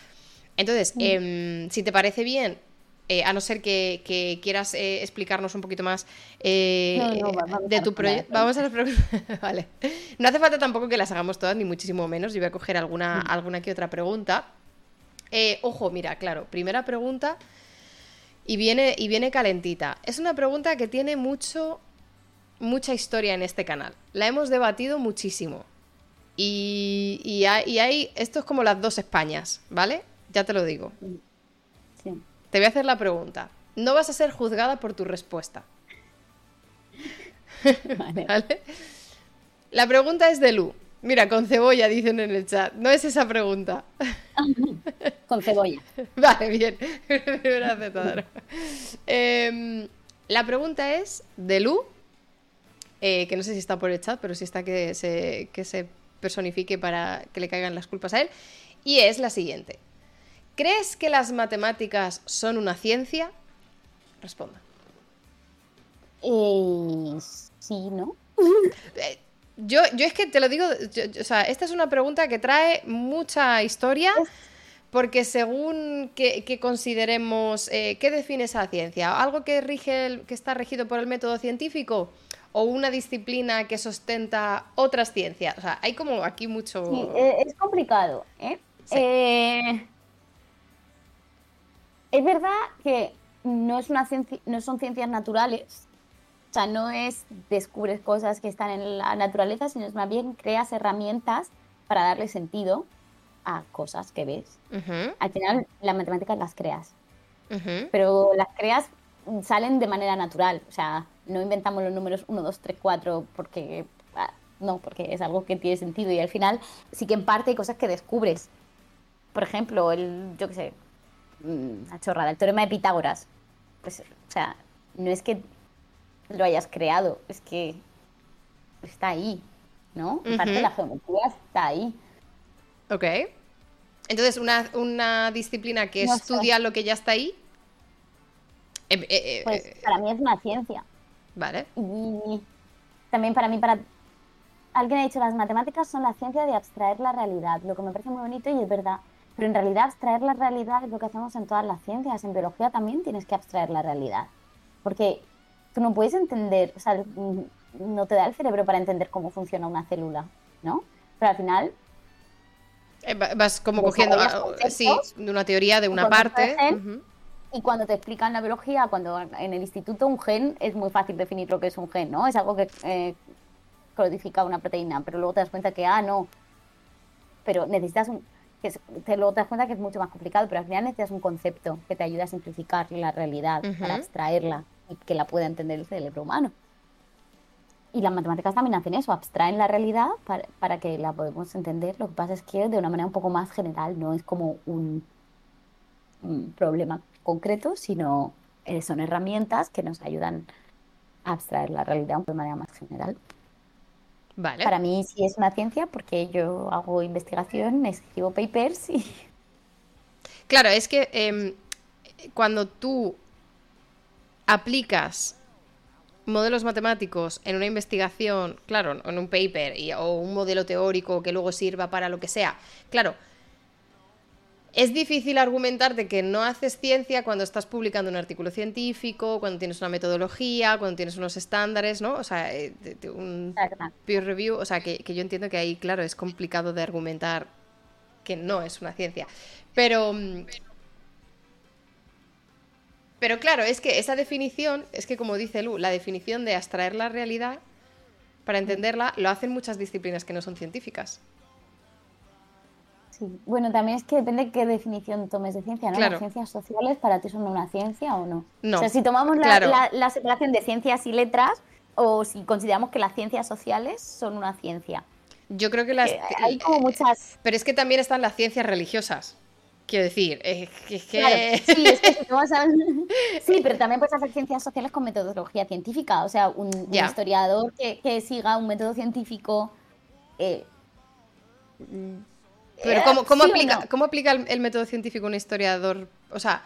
Entonces, em, si te parece bien, eh, a no ser que, quieras eh, explicarnos un poquito más eh, de tu proyecto. Vamos a las preguntas. [LAUGHS] vale. No hace falta tampoco que las hagamos todas, ni muchísimo menos. Yo voy a coger alguna, mm. alguna que otra pregunta. ojo, mira, claro, primera pregunta. Y viene, y viene calentita. Es una pregunta que tiene mucho, mucha historia en este canal. La hemos debatido muchísimo. Y, y, hay, hay, esto es como las dos Españas, ¿vale? Ya te lo digo. Te voy a hacer la pregunta. No vas a ser juzgada por tu respuesta. [LAUGHS] Vale. La pregunta es de Lu. Mira, con cebolla dicen en el chat. No es esa pregunta. [LAUGHS] con cebolla. [LAUGHS] Vale, bien. eh, la pregunta es de Lu, eh, que no sé si está por el chat, pero sí está que se, que se personifique para que le caigan las culpas a él. Y es la siguiente. ¿Crees que las matemáticas son una ciencia? Responda. Eh, sí, ¿no? [LAUGHS] Eh, yo, yo es que te lo digo, o sea, esta es una pregunta que trae mucha historia, porque según que, consideremos, eh, ¿qué define esa ciencia? ¿Algo que, rige que está regido por el método científico? ¿O una disciplina que sustenta otras ciencias? O sea, hay como aquí mucho... Sí, es complicado, ¿eh? eh es verdad que no, es una no son ciencias naturales, o sea, no es descubres cosas que están en la naturaleza, sino es más bien creas herramientas para darle sentido a cosas que ves. Al final, las matemáticas las creas, pero las creas salen de manera natural. O sea, no inventamos los números 1, 2, 3, 4 porque... ah, no, porque es algo que tiene sentido y al final sí que en parte hay cosas que descubres. Por ejemplo, el, yo qué sé, mm, una chorrada, el teorema de Pitágoras. Pues, o sea, no es que lo hayas creado, es que está ahí, ¿no? En parte Ujú. la geometría está ahí. Ok. Entonces, una, una disciplina que No sé. estudia lo que ya está ahí. Em, eh, eh, Pues eh, para mí es una ciencia. vale. Y también para mí, para alguien ha dicho, las matemáticas son la ciencia de abstraer la realidad, lo que me parece muy bonito y es verdad. Pero en realidad abstraer la realidad es lo que hacemos en todas las ciencias. En biología también tienes que abstraer la realidad. Porque tú no puedes entender, o sea, no te da el cerebro para entender cómo funciona una célula, ¿no? Pero al final, Eh, va- Vas como cogiendo, ah, sí, conceptos, de una teoría, de una parte. y cuando te explican la biología, cuando en el instituto un gen, es muy fácil definir lo que es un gen, ¿no? Es algo que eh, codifica una proteína, pero luego te das cuenta que, ah, no, pero necesitas un... Que es- te, luego te das cuenta que es mucho más complicado, pero al final necesitas un concepto que te ayude a simplificar la realidad, para abstraerla y que la pueda entender el cerebro humano. Y las matemáticas también hacen eso, abstraen la realidad para, para que la podamos entender. Lo que pasa es que de una manera un poco más general, no es como un, un problema concreto, sino eh, son herramientas que nos ayudan a abstraer la realidad de manera más general. Vale. Para mí sí es una ciencia porque yo hago investigación, escribo papers y [LAUGHS] Claro, es que em, cuando tú aplicas modelos matemáticos en una investigación, claro, en un paper y- o un modelo teórico que luego sirva para lo que sea, claro, es difícil argumentarte que no haces ciencia cuando estás publicando un artículo científico, cuando tienes una metodología, cuando tienes unos estándares, ¿no? O sea, eh, de- de un peer review, o sea, que, que yo entiendo que ahí, claro, es complicado de argumentar que no es una ciencia. Pero. Pero claro, es que esa definición, es que como dice Lu, la definición de abstraer la realidad, para entenderla, lo hacen muchas disciplinas que no son científicas. Sí. Bueno, también es que depende qué definición tomes de ciencia, ¿no? Claro. ¿Las ciencias sociales para ti son una ciencia o no? No, O sea, si tomamos la, claro. la- la separación de ciencias y letras o si consideramos que las ciencias sociales son una ciencia. Yo creo que las. Que hay como muchas... Pero es que también están las ciencias religiosas. Quiero decir, es que. Claro, [LAUGHS] sí, es que si tomas a- sí, pero también puedes hacer ciencias sociales con metodología científica. O sea, un, historiador que, que siga un método científico... eh, Pero eh, ¿cómo, cómo ¿sí aplica, no? ¿cómo aplica el, el método científico un historiador? O sea,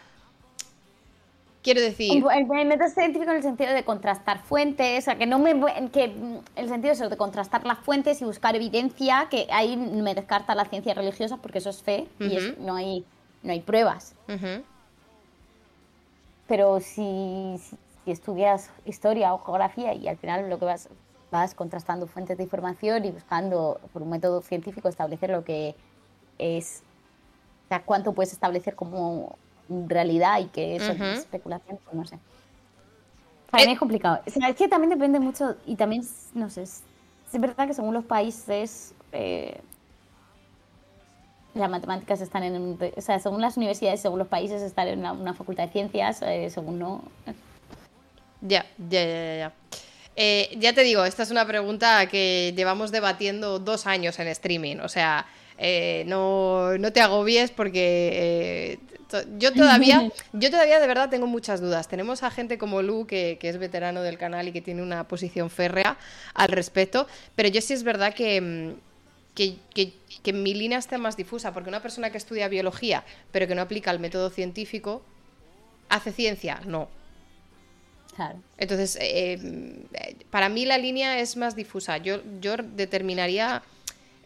quiero decir, El, el método científico en el sentido de contrastar fuentes, o sea, que no me que mm, el sentido es de contrastar las fuentes y buscar evidencia, que ahí me descarta la ciencia religiosa porque eso es fe y es- no hay no hay pruebas. ujú, Pero si, si, si estudias historia o geografía y al final lo que vas vas contrastando fuentes de información y buscando por un método científico establecer lo que es, o sea, cuánto puedes establecer como realidad y que eso Ujú. es especulación, pues no sé. Para Eh, mí es complicado. O sea, es que también depende mucho y también, no sé, es, es verdad que según los países eh, las matemáticas están en o sea, según las universidades, según los países están en una, una facultad de ciencias, eh, según no. ya, ya, ya, ya, ya. Eh, ya te digo, esta es una pregunta que llevamos debatiendo dos años en streaming. O sea, eh, no, no te agobies porque eh, to- yo todavía, [LAUGHS] yo todavía de verdad tengo muchas dudas. Tenemos a gente como Lu, que, que es veterano del canal y que tiene una posición férrea al respecto, pero yo sí es verdad que, mm, que, que- que mi línea esté más difusa, porque una persona que estudia biología, pero que no aplica el método científico, ¿hace ciencia? No. Claro. Entonces, eh, para mí la línea es más difusa. Yo, yo determinaría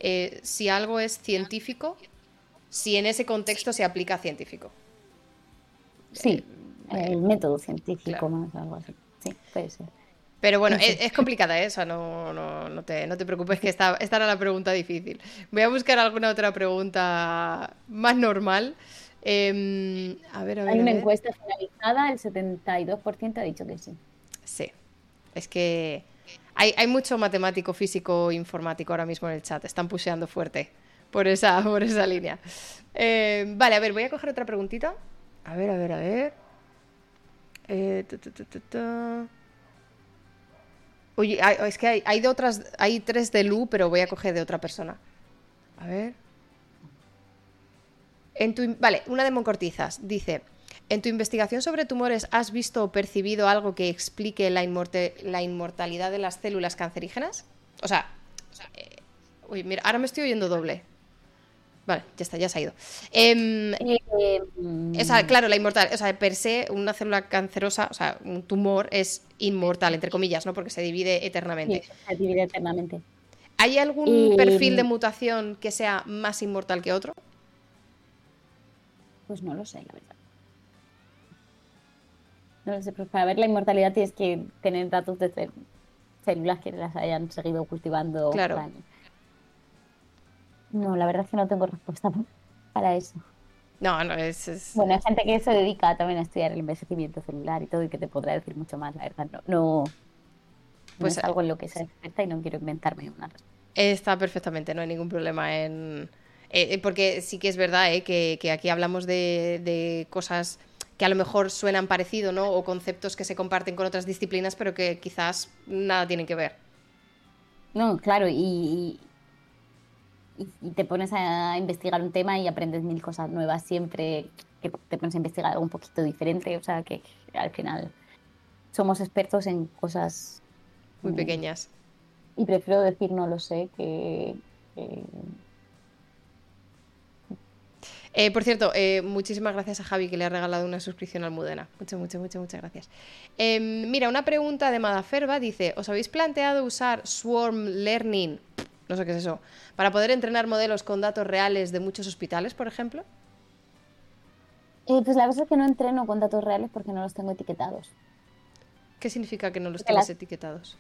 eh, si algo es científico, si en ese contexto se aplica científico. Sí, el método científico claro. más algo así. Sí, puede ser. Pero bueno, es, es complicada, ¿eh? O sea, no, no, no, te, no te preocupes que esta, esta era la pregunta difícil. Voy a buscar alguna otra pregunta más normal. Em, a ver, a ver. Hay una encuesta finalizada, el 72% ha dicho que sí. Sí, es que hay, mucho matemático, físico, informático ahora mismo en el chat. Están pusheando fuerte por esa, [LAUGHS] por esa línea. Eh, vale, a ver, voy a coger otra preguntita. A ver, a ver, a ver. Eh. Oye, hay- es que hay, hay de otras, hay tres de Lu, pero voy a coger de otra persona. A ver. En tu, vale, una de Moncortizas. Dice, ¿en tu investigación sobre tumores has visto o percibido algo que explique la, inmortalidad de las células cancerígenas? O sea, eh, uy, mira, ahora me estoy oyendo doble. Vale, ya está, ya se ha ido. Em, Eh, o sea, claro, la inmortal, o sea, per se, una célula cancerosa, o sea, un tumor es inmortal, entre comillas, ¿no? Porque se divide eternamente. sí, se divide eternamente. ¿Hay algún Y- perfil de mutación que sea más inmortal que otro? Pues no lo sé, la verdad. No lo sé, pero para ver la inmortalidad tienes que tener datos de células que las hayan seguido cultivando. Claro. No, la verdad es que no tengo respuesta [LAUGHS] para eso. No, no, es... es- Bueno, hay gente que se dedica también a estudiar el envejecimiento celular y todo y que te podrá decir mucho más, la verdad. No, no, no Pues, es algo en lo que sea experta y no quiero inventarme una respuesta. Está perfectamente, no hay ningún problema en... eh, eh, porque sí que es verdad eh, que, que aquí hablamos de, de cosas que a lo mejor suenan parecido, ¿no? O conceptos que se comparten con otras disciplinas, pero que quizás nada tienen que ver. No, claro, y, y, y te pones a investigar un tema y aprendes mil cosas nuevas siempre, que te pones a investigar algo un poquito diferente, o sea que al final somos expertos en cosas Muy pequeñas. Y prefiero decir no lo sé que... que- Eh, por cierto, eh, muchísimas gracias a Javi que le ha regalado una suscripción al Mudena. Muchas, muchas, muchas, muchas gracias. Em, mira, una pregunta de Madaferba dice: ¿Os habéis planteado usar Swarm Learning? No sé qué es eso. Para poder entrenar modelos con datos reales de muchos hospitales, por ejemplo. Eh, pues la cosa es que no entreno con datos reales porque no los tengo etiquetados. ¿Qué significa que no los tienes las- etiquetados?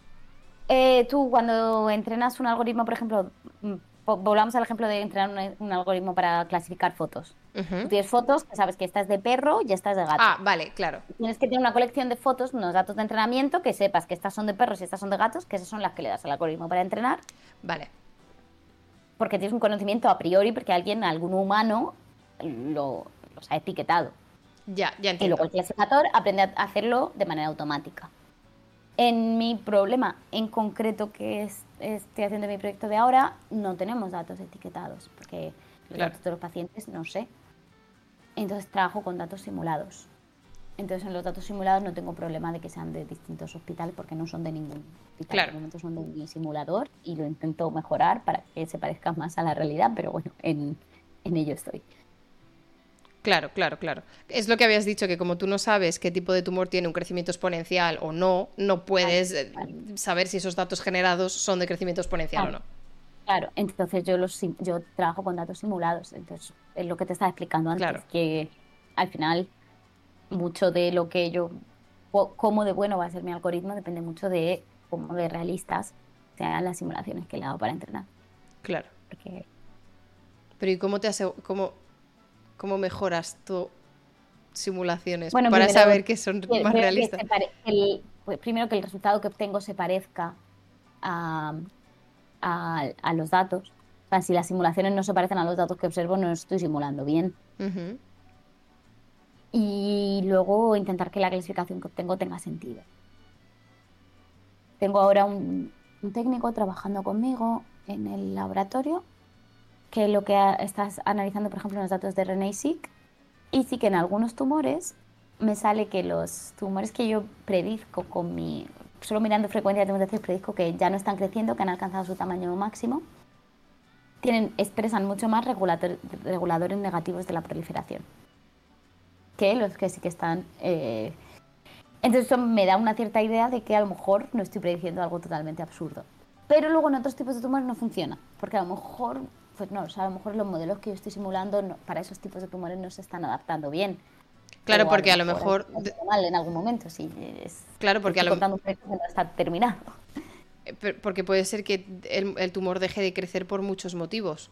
Eh, tú cuando entrenas un algoritmo, por ejemplo, mm, volvamos al ejemplo de entrenar un, un algoritmo para clasificar fotos. Ujú. Tú tienes fotos que sabes que esta es de perro y esta es de gato. Ah, vale, claro. Tienes que tener una colección de fotos, unos datos de entrenamiento, que sepas que estas son de perros y estas son de gatos, que esas son las que le das al algoritmo para entrenar, Vale. porque tienes un conocimiento a priori, porque alguien, algún humano, lo, los ha etiquetado. Ya, ya Y entiendo. luego el clasificador aprende a hacerlo de manera automática. En mi problema en concreto que es- estoy haciendo en mi proyecto de ahora, no tenemos datos etiquetados, porque los Claro. datos de los pacientes no sé. Entonces trabajo con datos simulados. Entonces en los datos simulados no tengo problema de que sean de distintos hospitales porque no son de ningún hospital. Claro. De momento son de mi simulador y lo intento mejorar para que se parezca más a la realidad, pero bueno, en, en ello estoy. Claro, claro, claro. Es lo que habías dicho, que como tú no sabes qué tipo de tumor tiene un crecimiento exponencial o no, no puedes eh, saber si esos datos generados son de crecimiento exponencial o no. Claro, entonces yo los yo trabajo con datos simulados, entonces es lo que te estaba explicando antes, Claro. que al final mucho de lo que yo cómo de bueno va a ser mi algoritmo depende mucho de cómo de realistas sean las simulaciones que le hago para entrenar, Claro. porque Pero ¿y cómo te asegu- cómo, cómo mejoras tu simulaciones Bueno, para primero, saber que son más que realistas? el- pues, primero que el resultado que obtengo se parezca a, a- a los datos. O sea, si las simulaciones no se parecen a los datos que observo, no estoy simulando bien. Y luego intentar que la clasificación que obtengo tenga sentido. Tengo ahora un, un técnico trabajando conmigo en el laboratorio que lo que estás analizando, por ejemplo, los datos de René-Seq y sí que en algunos tumores me sale que los tumores que yo predizco con mi, solo mirando frecuencia de mutaciones, predizco que ya no están creciendo, que han alcanzado su tamaño máximo, tienen, expresan mucho más reguladores negativos de la proliferación que los que sí que están. eh, Entonces eso me da una cierta idea de que a lo mejor no estoy prediciendo algo totalmente absurdo. Pero luego en otros tipos de tumores no funciona, porque a lo mejor, pues no, o sea, a lo mejor los modelos que yo estoy simulando no- para esos tipos de tumores no se están adaptando bien. Claro, O porque a lo mejor... hay mal en algún momento, sí. Es, Claro, porque a lo- que no está terminado. Eh, Porque puede ser que el, el tumor deje de crecer por muchos motivos.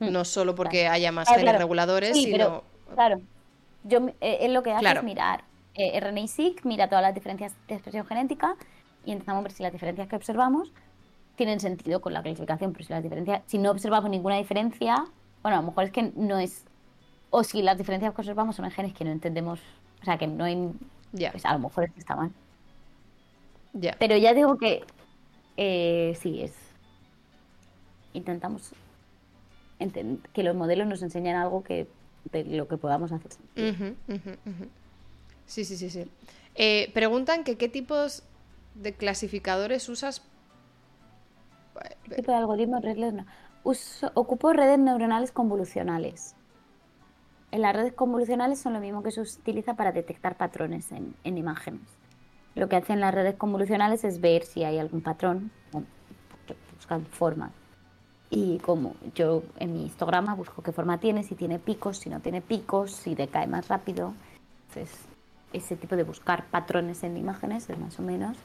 Mm, No solo porque haya más Claro, genes claro. reguladores, Sí, sino... pero, claro, yo eh, él lo que hace Claro. es mirar eh, RNA-seq, mira todas las diferencias de expresión genética y intentamos ver si las diferencias que observamos tienen sentido con la clasificación, pero si las diferencias, si no observamos ninguna diferencia, bueno, a lo mejor es que no es, o si las diferencias que observamos son en genes que no entendemos, o sea, que no hay. Pues a lo mejor es que está mal. Ya. Pero ya digo que eh, sí, es. Intentamos que los modelos nos enseñen algo que de lo que podamos hacer. Sí, sí, sí, sí. Eh, preguntan que qué tipos de clasificadores usas. ¿Qué tipo de algoritmos redes no- Uso- ocupo redes neuronales convolucionales. En las redes convolucionales son lo mismo que se utiliza para detectar patrones en, en imágenes. Lo que hacen las redes convolucionales es ver si hay algún patrón, buscan formas. Y como yo en mi histograma busco qué forma tiene, si tiene picos, si no tiene picos, si decae más rápido. Entonces, ese tipo de buscar patrones en imágenes es más o menos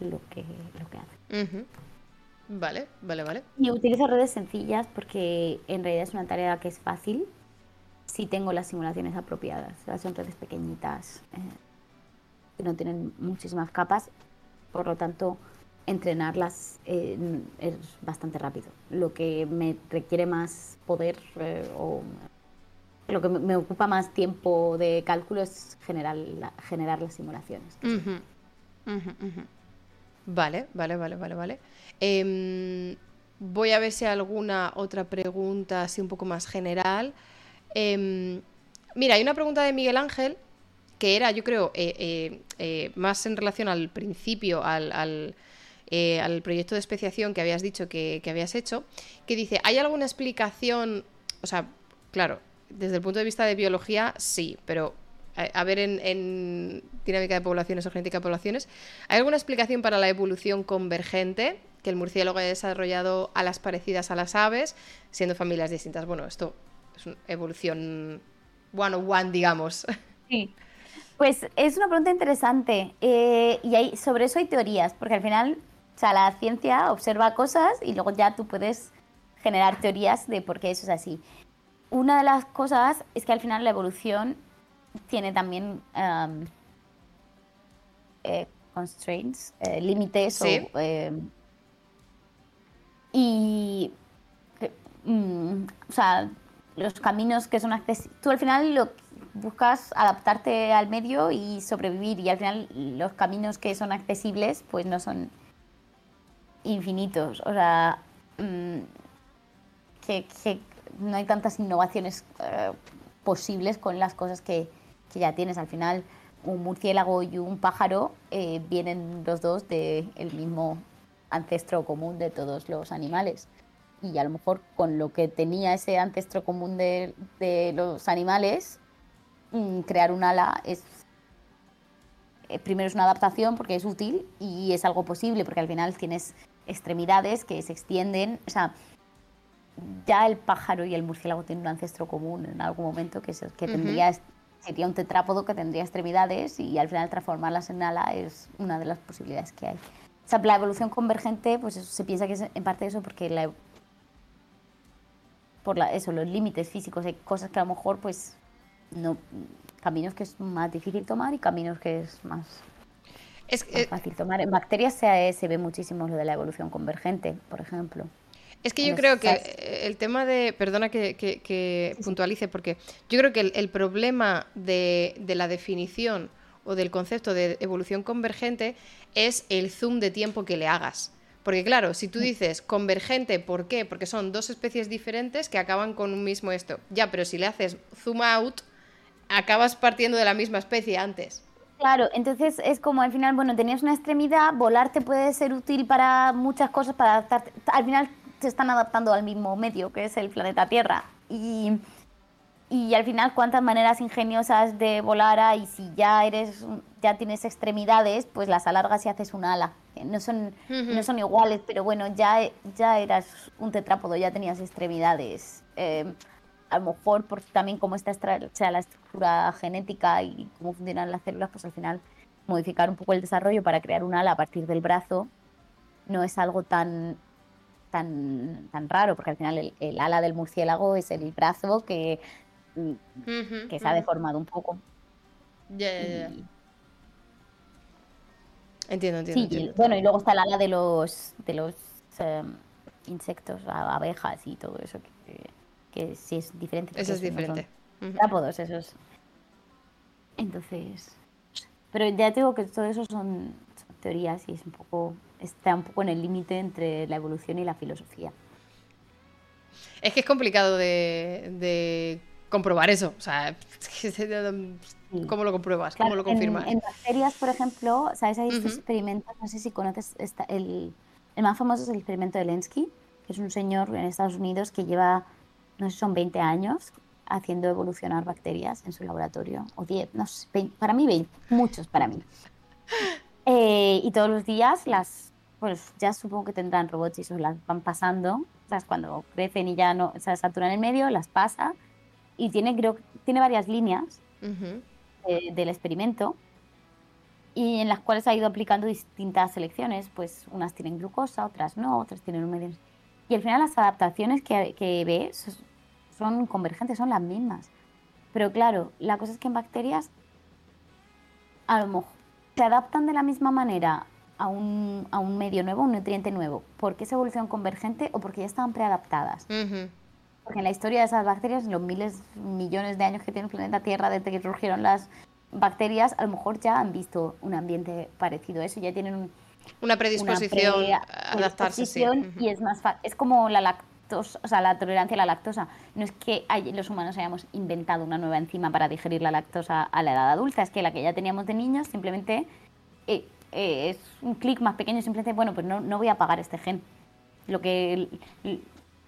lo que, lo que hace. Ujú. Vale, vale, vale. Y utilizo redes sencillas porque en realidad es una tarea que es fácil si tengo las simulaciones apropiadas. O sea, son redes pequeñitas eh, que no tienen muchísimas capas, por lo tanto entrenarlas eh, es bastante rápido. Lo que me requiere más poder eh, o lo que me- ocupa más tiempo de cálculo es generar, la- generar las simulaciones. Ujú, ujú, ujú. Vale, vale, vale, vale, vale. Em, voy a ver si hay alguna otra pregunta así un poco más general. Em, mira, hay una pregunta de Miguel Ángel que era, yo creo, eh, eh, eh, más en relación al principio, al, al, proyecto de especiación que habías dicho que, que habías hecho, que dice, ¿hay alguna explicación? O sea, claro, desde el punto de vista de biología, sí, pero a, a ver en, dinámica de poblaciones o genética de poblaciones, ¿hay alguna explicación para la evolución convergente que el murciélago haya desarrollado alas parecidas a las aves, siendo familias distintas? Bueno, esto es una evolución one on one, digamos. Sí. Pues es una pregunta interesante eh, y hay, sobre eso hay teorías, porque al final, o sea, la ciencia observa cosas y luego ya tú puedes generar teorías de por qué eso es así. Una de las cosas es que al final la evolución tiene también um, eh, constraints, eh, límites Sí. o, eh, y mm, o sea, los caminos que son accesibles. Tú al final lo buscas adaptarte al medio y sobrevivir y al final los caminos que son accesibles pues no son infinitos. O sea, mm, que, que no hay tantas innovaciones posibles con las cosas que, que ya tienes. Al final un murciélago y un pájaro eh, vienen los dos del mismo ancestro común de todos los animales. Y a lo mejor con lo que tenía ese ancestro común de, de los animales, mm, crear un ala es eh, primero es una adaptación porque es útil y es algo posible porque al final tienes extremidades que se extienden, o sea, ya el pájaro y el murciélago tienen un ancestro común en algún momento que, es el que tendría sería un tetrápodo que tendría extremidades y al final transformarlas en ala es una de las posibilidades que hay. O sea, la evolución convergente, pues eso, se piensa que es en parte eso porque la, por la, eso, los límites físicos, hay cosas que a lo mejor pues no caminos que es más difícil tomar y caminos que es más, Es, más eh, fácil tomar. En bacterias se, se ve muchísimo lo de la evolución convergente, por ejemplo. Es que yo creo que el tema de, perdona que, que- que puntualice, porque yo creo que el, el problema de, de la definición o del concepto de evolución convergente es el zoom de tiempo que le hagas. Porque claro, si tú dices convergente, ¿por qué? Porque son dos especies diferentes que acaban con un mismo esto. Ya, pero si le haces zoom out, acabas partiendo de la misma especie antes. Claro, entonces es como al final, bueno, tenías una extremidad, volar te puede ser útil para muchas cosas, para adaptarte. Al final se están adaptando al mismo medio, que es el planeta Tierra. Y, y al final, cuántas maneras ingeniosas de volar hay, si ya eres, ya tienes extremidades, pues las alargas y haces un ala. Eh, No son, Ujú. no son iguales, pero bueno, ya, ya eras un tetrápodo, ya tenías extremidades. Eh, a lo mejor por también cómo está sea, la estructura genética y cómo funcionan las células, pues al final modificar un poco el desarrollo para crear un ala a partir del brazo no es algo tan tan, tan raro, porque al final el, el ala del murciélago es el brazo que, que se ha deformado un poco. Y- Entiendo, entiendo. sí, y, entiendo. bueno, y luego está el ala de los de los em, insectos, abejas y todo eso, que, que sí es diferente. Eso es no son diferente. Tetrápodos, esos. Entonces, Pero ya te digo que todo eso son, son teorías y es un poco, está un poco en el límite entre la evolución y la filosofía. Es que es complicado de, de comprobar eso. O sea, [LAUGHS] ¿cómo lo compruebas? ¿Cómo lo confirmas? En, bacterias, por ejemplo, ¿sabes? Hay estos experimentos, no sé si conoces, esta, el, el, más famoso es el experimento de Lenski, que es un señor en Estados Unidos que lleva, no sé, son 20 años haciendo evolucionar bacterias en su laboratorio, o 10, no sé, 20, para mí 20, muchos para mí. [LAUGHS] Eh, y todos los días las, pues ya supongo que tendrán robots y eso las van pasando, o cuando crecen y ya no se saturan el medio, las pasa y tiene, creo, tiene varias líneas eh, del experimento y en las cuales ha ido aplicando distintas selecciones, pues unas tienen glucosa, otras no, otras tienen un medio... Y al final las adaptaciones que, que ves son convergentes, son las mismas. Pero claro, la cosa es que en bacterias a lo mejor se adaptan de la misma manera a un, a un medio nuevo, un nutriente nuevo, porque es evolución convergente o porque ya estaban preadaptadas. Porque en la historia de esas bacterias, en los miles, millones de años que tiene el planeta Tierra desde que surgieron las bacterias, a lo mejor ya han visto un ambiente parecido a eso, ya tienen una predisposición a adaptarse. Y es más es como la lactosa, o sea, la tolerancia a la lactosa. No es que los humanos hayamos inventado una nueva enzima para digerir la lactosa a la edad adulta, es que la que ya teníamos de niños simplemente eh, eh, es un clic más pequeño, simplemente, bueno, pues no, no voy a apagar este gen. Lo que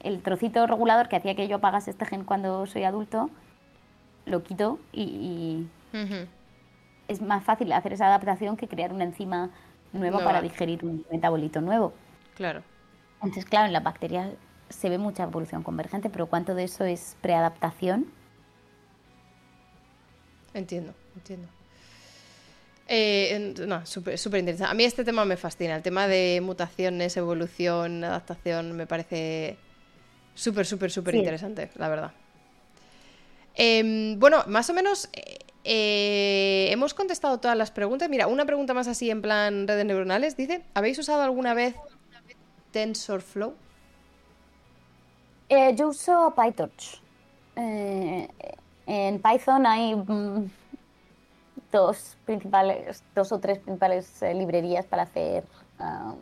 el trocito regulador que hacía que yo apagase este gen cuando soy adulto, lo quito y, es más fácil hacer esa adaptación que crear una enzima nueva para digerir un metabolito nuevo. Claro. Entonces, claro, en las bacterias se ve mucha evolución convergente, pero ¿cuánto de eso es preadaptación? Entiendo, entiendo. Eh, no, súper interesante. A mí este tema me fascina. El tema de mutaciones, evolución, adaptación, me parece Súper, súper, súper interesante, la verdad. Em, bueno, más o menos eh, hemos contestado todas las preguntas. Mira, una pregunta más así en plan redes neuronales. Dice, ¿habéis usado alguna vez TensorFlow? Eh, yo uso PyTorch. en Python hay mm, dos principales, dos o tres principales librerías para hacer ah,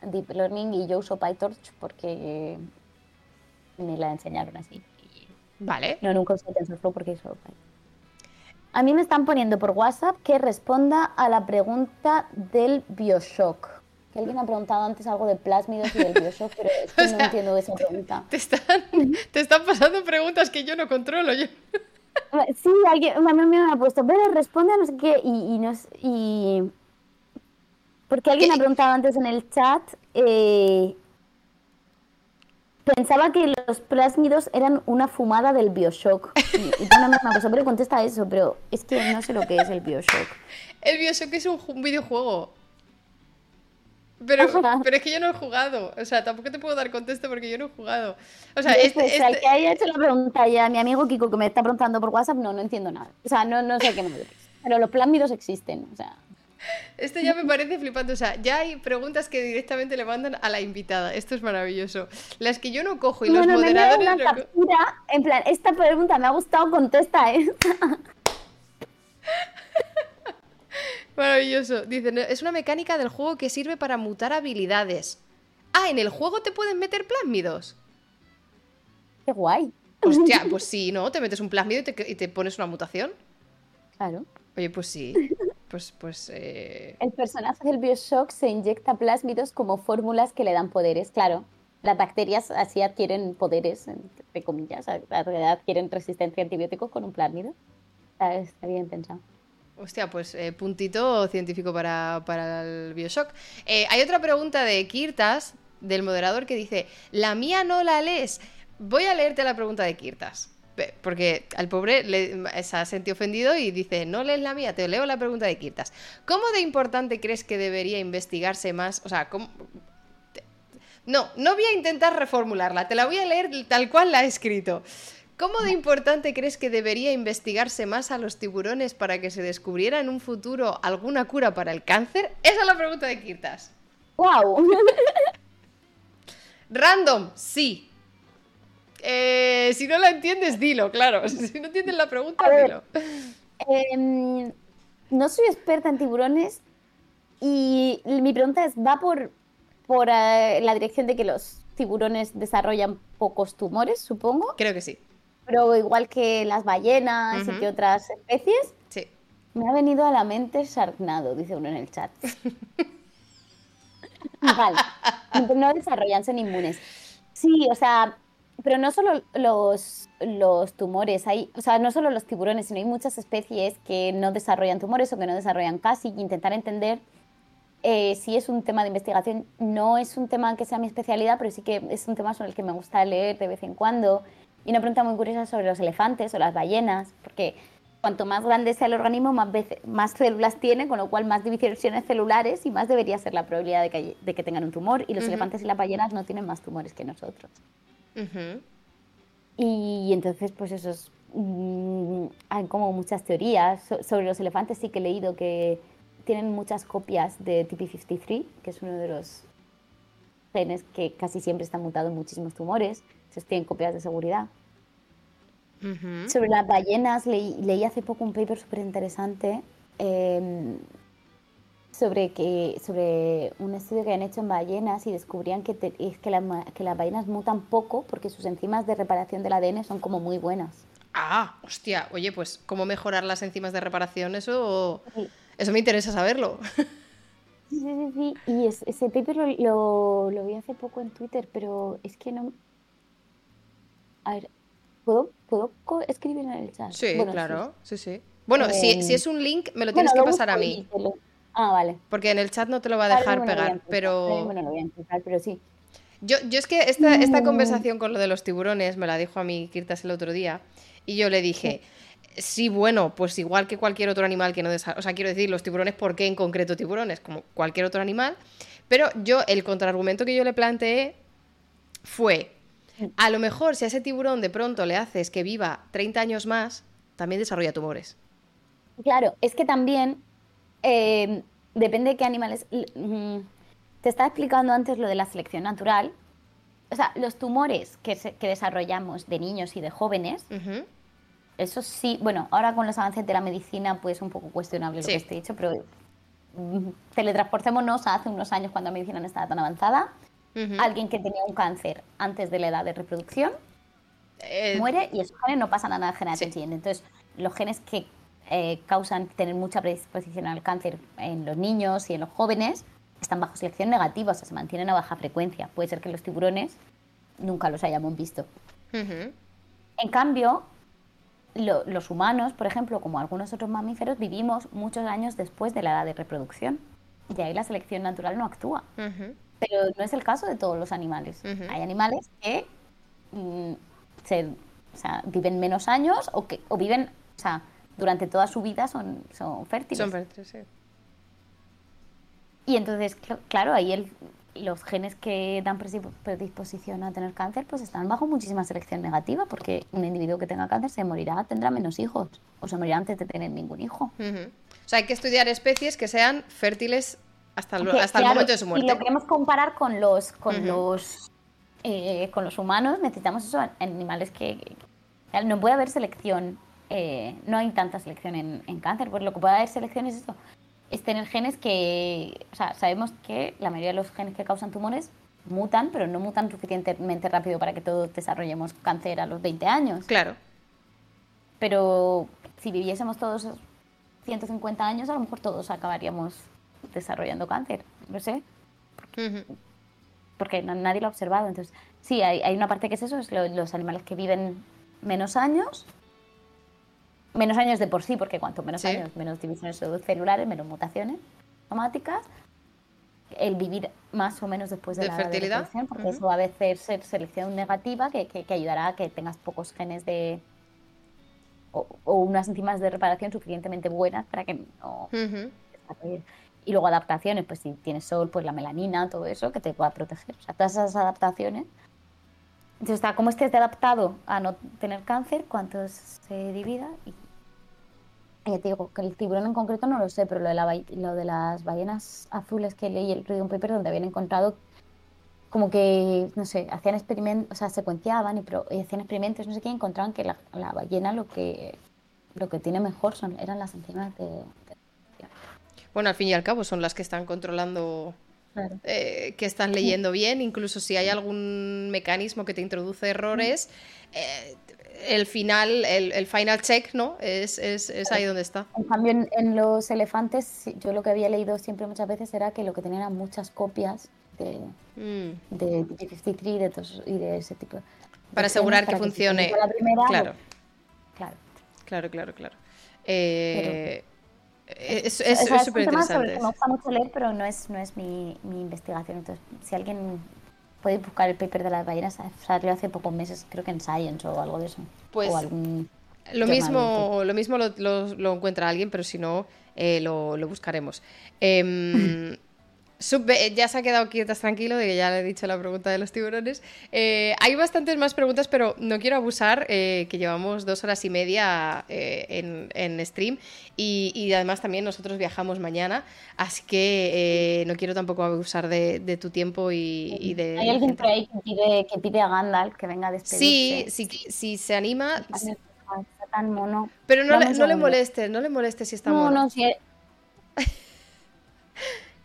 deep learning y yo uso PyTorch porque me la enseñaron así. Vale. No, nunca usé TensorFlow porque eso... A mí me están poniendo por WhatsApp que responda a la pregunta del Bioshock. Que alguien ha preguntado antes algo de plásmidos y del Bioshock, pero es [LAUGHS] que no entiendo esa pregunta. Te están, te están pasando preguntas que yo no controlo. Yo. Sí, alguien, una amiga me ha puesto, pero responde a no sé qué, y, y, nos, y... Porque alguien ha preguntado antes en el chat eh, Pensaba que los plásmidos eran una fumada del Bioshock. Y, y una misma cosa, pero contesta eso, pero es que no sé lo que es el Bioshock. [LAUGHS] El Bioshock es un, videojuego. Pero, [LAUGHS] pero es que yo no he jugado. O sea, tampoco te puedo dar contexto porque yo no he jugado. O sea, este, pues, este... que haya hecho la pregunta ya, mi amigo Kiko que me está preguntando por WhatsApp, no, no entiendo nada. O sea, no, no sé qué me Pero los plásmidos existen. O sea. Esto ya me parece flipante. O sea, ya hay preguntas que directamente le mandan a la invitada. Esto es maravilloso. Las que yo no cojo y los moderadores. en plan, esta pregunta me ha gustado, contesta esta. [LAUGHS] Maravilloso. Dice, es una mecánica del juego que sirve para mutar habilidades. Ah, ¿en el juego te pueden meter plásmidos? Qué guay. Hostia, pues [LAUGHS] sí, ¿no? Te metes un plásmido y te, y te pones una mutación. Claro. Oye, pues sí [LAUGHS] pues... pues eh, El personaje del Bioshock se inyecta plásmidos como fórmulas que le dan poderes, claro. Las bacterias así adquieren poderes, entre comillas, adquieren resistencia a antibióticos con un plásmido. Está bien pensado. Hostia, pues eh, puntito científico para, el Bioshock. Eh, hay otra pregunta de Kirtas, del moderador, que dice, la mía no la lees. Voy a leerte la pregunta de Kirtas porque al pobre se ha sentido ofendido y dice, no lees la mía, te leo la pregunta de Kirtas. ¿Cómo de importante crees que debería investigarse más? O sea, ¿cómo... No, no voy a intentar reformularla, te la voy a leer tal cual la he escrito. ¿Cómo de importante crees que debería investigarse más a los tiburones para que se descubriera en un futuro alguna cura para el cáncer? Esa es la pregunta de Kirtas. ¡Wow! [LAUGHS] Random, sí. Eh, si no la entiendes, dilo, claro. [LAUGHS] Si no entiendes la pregunta, dilo. Em, no soy experta en tiburones y mi pregunta es, ¿va por, por eh, la dirección de que los tiburones desarrollan pocos tumores, supongo? Creo que sí. Pero igual que las ballenas y que otras especies. Sí. Me ha venido a la mente Sharknado, dice uno en el chat. [LAUGHS] vale. No desarrollan, son inmunes. Sí, o sea, pero no solo los, los tumores, hay, o sea, no solo los tiburones, sino hay muchas especies que no desarrollan tumores o que no desarrollan casi. Intentar entender eh, si es un tema de investigación. No es un tema que sea mi especialidad, pero sí que es un tema sobre el que me gusta leer de vez en cuando. Y una pregunta muy curiosa sobre los elefantes o las ballenas, porque cuanto más grande sea el organismo, más, más células tiene, con lo cual más divisiones celulares y más debería ser la probabilidad de que, de que tengan un tumor. Y los elefantes y las ballenas no tienen más tumores que nosotros. Y entonces, pues eso es, mm, hay como muchas teorías. sobre los elefantes sí que he leído que tienen muchas copias de TP53, que es uno de los genes que casi siempre está mutado en muchísimos tumores. Entonces tienen copias de seguridad. Sobre las ballenas leí, hace poco un paper súper interesante em, sobre, que, sobre un estudio que han hecho en ballenas y descubrían que, es que, que, las ballenas mutan poco porque sus enzimas de reparación del ADN son como muy buenas. Ah, hostia, oye, pues cómo mejorar las enzimas de reparación, eso, eso me interesa saberlo. [LAUGHS] Sí, sí, sí, y ese paper lo, lo, vi hace poco en Twitter, pero es que no... A ver, ¿puedo, ¿puedo escribir en el chat? Sí, claro, sí, sí. Bueno, si, si, es un link, me lo tienes que pasar a mí. Ah, vale. Porque en el chat no te lo va a dejar pegar, pero... Bueno, lo voy a empezar, pero sí. Yo, yo es que esta, esta mm. conversación con lo de los tiburones me la dijo a mí Kirtas el otro día y yo le dije, sí, bueno, pues igual que cualquier otro animal que no desarrolla, o sea, quiero decir, los tiburones, ¿por qué en concreto tiburones? Como cualquier otro animal. Pero yo, el contraargumento que yo le planteé fue, [LAUGHS] a lo mejor si a ese tiburón de pronto le haces que viva 30 años más, también desarrolla tumores. Claro, es que también eh, depende de qué animales. Mm, te estaba explicando antes lo de la selección natural. O sea, los tumores que, desarrollamos de niños y de jóvenes, eso sí, bueno, ahora con los avances de la medicina, pues un poco cuestionable lo que estoy dicho, pero mm, teletransportémonos a hace unos años cuando la medicina no estaba tan avanzada. Alguien que tenía un cáncer antes de la edad de reproducción eh, muere y esos genes no pasan a nada genético. Entonces, los genes que eh, causan tener mucha predisposición al cáncer en los niños y en los jóvenes, están bajo selección negativa, o sea, se mantienen a baja frecuencia. Puede ser que los tiburones nunca los hayamos visto. En cambio, los humanos, por ejemplo, como algunos otros mamíferos, vivimos muchos años después de la edad de reproducción. Y ahí la selección natural no actúa. Pero no es el caso de todos los animales. Hay animales que mm, se, viven menos años o que o viven, o sea, durante toda su vida son, son fértiles. Son fértiles, sí. Y entonces, claro, ahí el, los genes que dan predisposición a tener cáncer, pues están bajo muchísima selección negativa, porque un individuo que tenga cáncer se morirá, tendrá menos hijos, o se morirá antes de tener ningún hijo. O sea, hay que estudiar especies que sean fértiles hasta, el, hasta el momento de su muerte. Y lo queremos comparar con los, con los, eh, con los humanos, necesitamos eso, animales que, que no puede haber selección eh, no hay tanta selección en, cáncer. Pues lo que puede haber selección es esto, es tener genes que, o sea, sabemos que la mayoría de los genes que causan tumores mutan, pero no mutan suficientemente rápido para que todos desarrollemos cáncer a los 20 años. Claro. Pero si viviésemos todos 150 años, a lo mejor todos acabaríamos desarrollando cáncer. No sé. Porque nadie lo ha observado. Entonces, sí, hay, una parte que es eso, es los animales que viven menos años menos años de por sí, porque cuanto menos años, menos divisiones celulares, menos mutaciones somáticas. El vivir más o menos después de, la fertilidad, porque eso va a veces ser selección negativa que, que, ayudará a que tengas pocos genes de. O, unas enzimas de reparación suficientemente buenas para que no. Y luego adaptaciones, pues si tienes sol, pues la melanina, todo eso, que te pueda proteger. O sea, todas esas adaptaciones entonces está cómo estés adaptado a no tener cáncer, cuánto se divida y ya te digo que el tiburón en concreto no lo sé, pero lo de, la, lo de las ballenas azules que leí el un paper donde habían encontrado como que, no sé, hacían experimentos, o sea, secuenciaban y, hacían experimentos, no sé qué, y encontraban que la, ballena lo que, lo que tiene mejor son, eran las enzimas de, bueno, al fin y al cabo son las que están controlando, eh, que están leyendo bien, incluso si hay algún mecanismo que te introduce errores, eh, el final, el, final check, ¿no? Es, ahí donde está. En cambio, en, los elefantes, yo lo que había leído siempre muchas veces era que lo que tenían eran muchas copias de, mm. de, 53 y de ese tipo. Para asegurar que, funcione. claro. claro. Claro, claro, claro. Eh, es súper interesante. Me gusta mucho leer, pero no es, no es mi, mi investigación. Entonces, si alguien podéis buscar el paper de las ballenas, salió hace pocos meses, creo que en Science o algo de eso. Pues lo mismo, lo mismo lo, lo, encuentra alguien, pero si no, eh, lo, lo, buscaremos. Eh, [LAUGHS] ya se ha quedado quietas tranquilo de que ya le he dicho la pregunta de los tiburones. Eh, hay bastantes más preguntas, pero no quiero abusar, eh, que llevamos dos horas y media eh, en, stream y, además también nosotros viajamos mañana, así que no quiero tampoco abusar de, tu tiempo y, de... Hay alguien por ahí que pide, a Gandalf que venga a despedirse. Sí, si, se anima... Está tan mono. Pero no, le, no le molestes, no le molestes si está mono. No, no, si... [LAUGHS]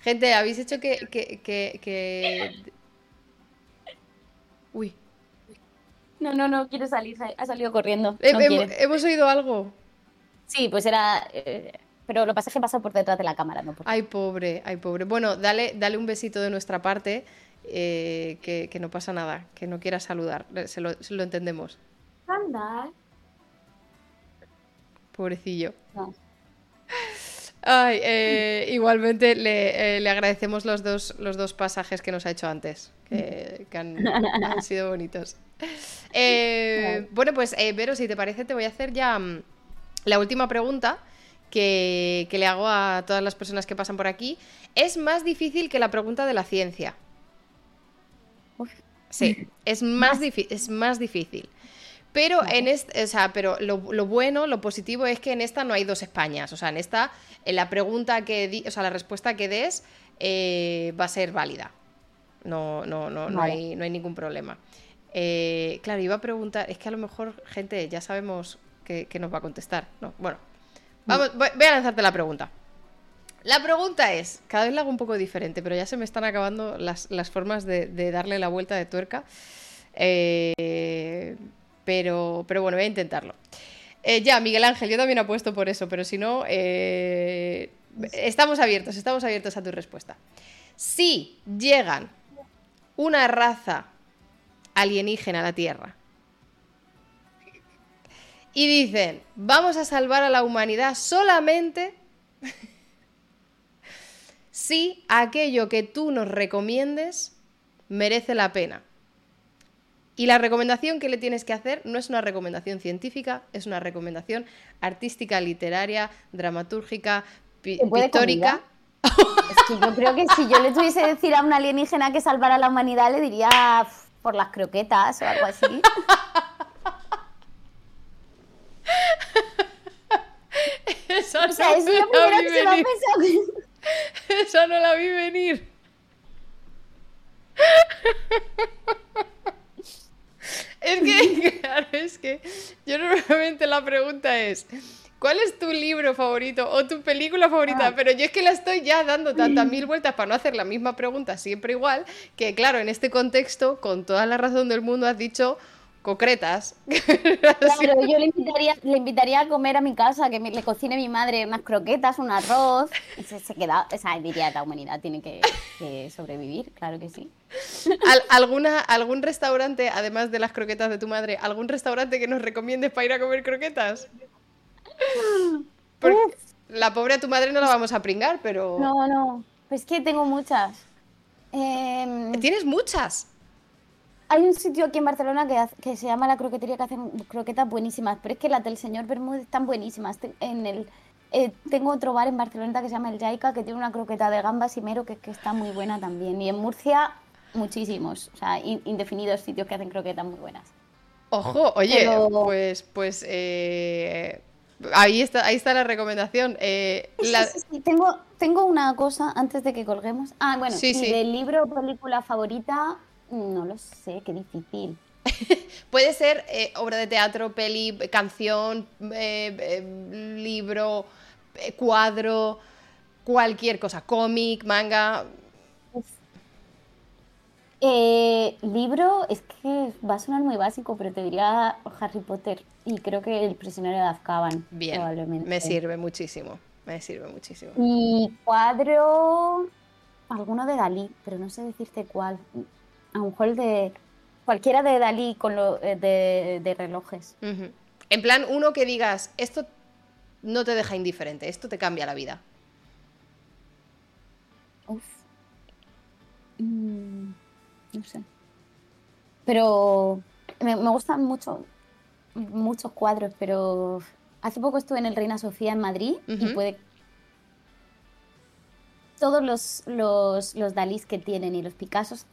Gente, habéis hecho que, que, Uy. No, no, no, quiere salir, ha salido corriendo. hemos oído algo. Sí, pues era... Eh, pero lo que pasa que por detrás de la cámara, ¿no? Ay, pobre, ay, pobre. Bueno, dale, dale un besito de nuestra parte, eh, que, no pasa nada, que no quiera saludar, se lo, entendemos. Anda. Pobrecillo. Ay, eh, igualmente le, le, agradecemos los dos, los dos pasajes que nos ha hecho antes, que, han, sido bonitos. Eh, bueno, pues eh, Vero, si te parece, te voy a hacer ya mm, la última pregunta que, que, le hago a todas las personas que pasan por aquí. ¿Es más difícil que la pregunta de la ciencia? Sí, es [LAUGHS] más, es más difícil. Pero en este, o sea, pero lo, bueno, lo positivo es que en esta no hay dos Españas. O sea, en esta, en la pregunta que o sea, la respuesta que des eh, va a ser válida. No, no, no, no, hay, no hay ningún problema. Eh, claro, iba a preguntar, es que a lo mejor, gente, ya sabemos que, nos va a contestar. No, bueno, vamos, voy, a lanzarte la pregunta. La pregunta es, cada vez la hago un poco diferente, pero ya se me están acabando las, formas de, de darle la vuelta de tuerca. Eh, pero, pero bueno, voy a intentarlo. Eh, ya, Miguel Ángel, yo también apuesto por eso, pero si no, eh, estamos abiertos, estamos abiertos a tu respuesta. Si llegan una raza alienígena a la Tierra y dicen, vamos a salvar a la humanidad solamente [LAUGHS] si aquello que tú nos recomiendes merece la pena. Y la recomendación que le tienes que hacer no es una recomendación científica, es una recomendación artística, literaria, dramatúrgica, pictórica. Es que yo creo que si yo le tuviese que decir a una alienígena que salvara a la humanidad, le diría por las croquetas o algo así. Esa no, la vi venir. Esa no la vi venir. Es que, [LAUGHS] claro, es que yo normalmente la pregunta es, ¿cuál es tu libro favorito o tu película favorita? Ah. Pero yo es que la estoy ya dando tantas mil vueltas para no hacer la misma pregunta siempre igual, que claro, en este contexto, con toda la razón del mundo, has dicho concretas. [LAUGHS] Claro, yo le invitaría, le invitaría a comer a mi casa, que me, le cocine mi madre unas croquetas, un arroz. se, se queda, o sea, diría la humanidad tiene que, sobrevivir, claro que sí. alguna, ¿Algún restaurante, además de las croquetas de tu madre, algún restaurante que nos recomiendes para ir a comer croquetas? la pobre a tu madre no la vamos a pringar, pero... No, no, pues que tengo muchas. Em, ¿Tienes muchas? Hay un sitio aquí en Barcelona que, se llama La Croquetería que hacen croquetas buenísimas, pero es que las del señor Bermúdez están buenísimas. En el, eh, tengo otro bar en Barcelona que se llama El Jaica, que tiene una croqueta de gambas y mero que, que está muy buena también. Y en Murcia, muchísimos, o sea, indefinidos sitios que hacen croquetas muy buenas. Ojo, oye, pues, pues eh, ahí, está, ahí está la recomendación. Eh, sí, sí, Tengo, tengo una cosa antes de que colguemos. Ah, bueno, sí, del libro o película favorita, no lo sé, qué difícil. [LAUGHS] Puede ser eh, obra de teatro, peli, canción, eh, eh, libro, cuadro. cualquier cosa, cómic, manga. Eh, libro, es que va a sonar muy básico, pero te diría Harry Potter y creo que El prisionero de Azkaban. Bien, probablemente. me sirve muchísimo, me sirve muchísimo. Y cuadro, alguno de Dalí, pero no sé decirte cuál. A lo mejor el de cualquiera de Dalí con lo, eh, de, de relojes. En plan, uno que digas, esto no te deja indiferente, esto te cambia la vida. Uf. Mm, no sé. Pero me, me gustan mucho muchos cuadros, pero hace poco estuve en el Reina Sofía en Madrid y puede todos los, los, los Dalís que tienen y los Picassos,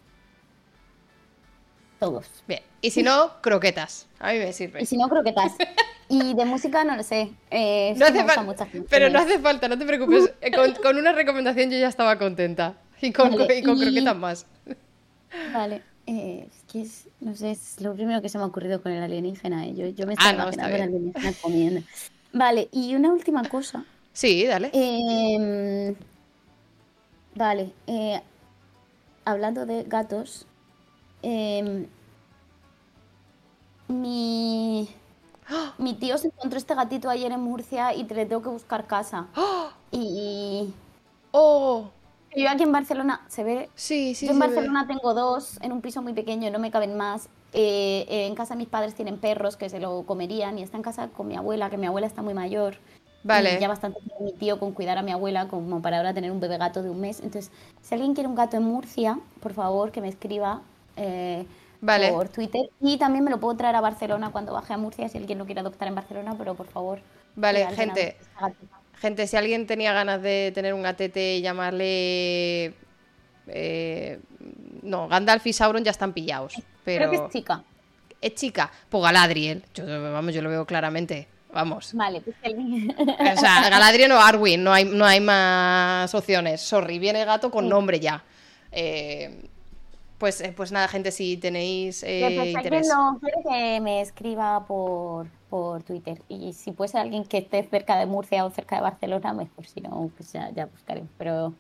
todos. Bien, y si no, croquetas. A mí me sirve. Y si no, croquetas. [LAUGHS] Y de música no lo sé. eh, No hace gustan fal- muchas Pero no hace falta, no te preocupes. Eh, Con, con una recomendación yo ya estaba contenta. Y con, Vale, y con y- croquetas más. Vale. eh, es que es, no sé, es lo primero que se me ha ocurrido con el alienígena. eh, Yo, yo me Ah, estaba no, está imaginando el alienígena comiendo. Vale, y una última cosa. Sí, dale. Em, vale, hablando de gatos, em, mi, mi tío se encontró este gatito ayer en Murcia y te le tengo que buscar casa. ¡Oh! [GASPS] Y ¡Oh! yo aquí en Barcelona, se ve, Sí, sí, yo en se ve. Barcelona tengo dos, en un piso muy pequeño, no me caben más. Eh, eh, en casa mis padres tienen perros que se lo comerían y está en casa con mi abuela, que mi abuela está muy mayor. Vale. Y ya bastante mi tío con cuidar a mi abuela como para ahora tener un bebé gato de un mes. Entonces, si alguien quiere un gato en Murcia, por favor que me escriba eh, Vale. por Twitter. Y también me lo puedo traer a Barcelona cuando baje a Murcia si alguien lo quiere adoptar en Barcelona, pero por favor. Vale, gente. Gente, si alguien tenía ganas de tener un gatete y llamarle. eh, no, Gandalf y Sauron ya están pillados. Pero. Creo que es chica. ¿Es chica? Pues Galadriel. Yo, vamos, yo lo veo claramente. Vamos. Vale, pues alguien- O sea, Galadriel o Arwin, no hay, no hay más opciones. Sorry, viene gato con nombre ya. Eh, pues, eh, pues nada, gente, si tenéis eh, pues, alguien interés. quiere que me escriba por, por Twitter. Y si puede ser alguien que esté cerca de Murcia o cerca de Barcelona, mejor. Si no, pues ya, ya buscaremos. Pero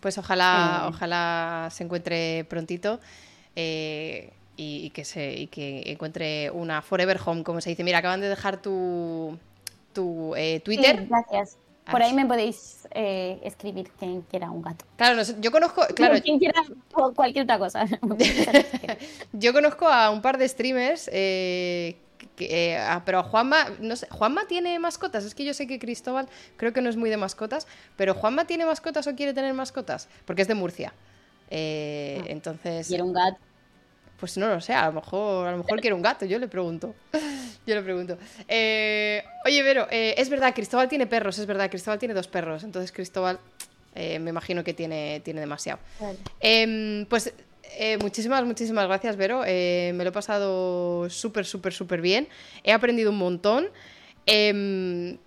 Pues ojalá, Eh. ojalá se encuentre prontito eh, y, y que se y que encuentre una Forever Home, como se dice. Mira, acaban de dejar tu, tu eh, Twitter. Sí, gracias. Por ahí me podéis eh, escribir quien quiera un gato. Claro, no sé, yo conozco, claro, quien quiera cualquier otra cosa. [LAUGHS] [LAUGHS] yo conozco a un par de streamers, eh, que, eh, pero Juanma, no sé, Juanma tiene mascotas. Es que yo sé que Cristóbal creo que no es muy de mascotas, pero Juanma tiene mascotas o quiere tener mascotas, porque es de Murcia. Eh, Ah, entonces, Quiero un gato. Pues no lo sé, a lo mejor, a lo mejor quiere un gato, yo le pregunto. [LAUGHS] Yo le pregunto. Eh, oye, Vero, eh, es verdad, Cristóbal tiene perros, es verdad, Cristóbal tiene dos perros, entonces Cristóbal eh, me imagino que tiene, tiene demasiado. Vale. Em, pues eh, muchísimas, muchísimas gracias, Vero. Eh, me lo he pasado súper, súper, súper bien. He aprendido un montón. Em,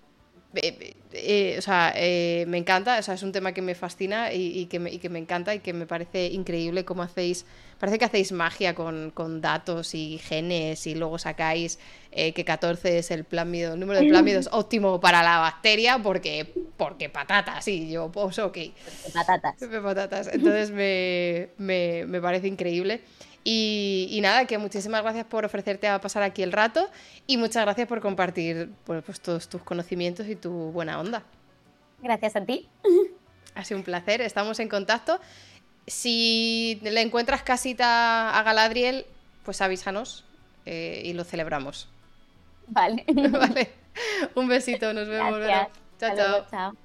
eh, o sea, me encanta, o sea, es un tema que me fascina y, y que, me, y que me encanta y que me parece increíble cómo hacéis, parece que hacéis magia con, con datos y genes y luego sacáis eh, que 14 es el plámido, el número de plámidos [LAUGHS] óptimo para la bacteria porque, porque patatas, sí, yo pues ok. Patatas. Patatas. Entonces me, me- me parece increíble. Y, y nada, que muchísimas gracias por ofrecerte a pasar aquí el rato y muchas gracias por compartir pues, pues, todos tus conocimientos y tu buena onda. Gracias a ti. Ha sido un placer, estamos en contacto. Si le encuentras casita a Galadriel, pues avísanos eh, y lo celebramos. Vale. [LAUGHS] vale. Un besito, nos vemos. Chao, Hasta luego, chao. chao.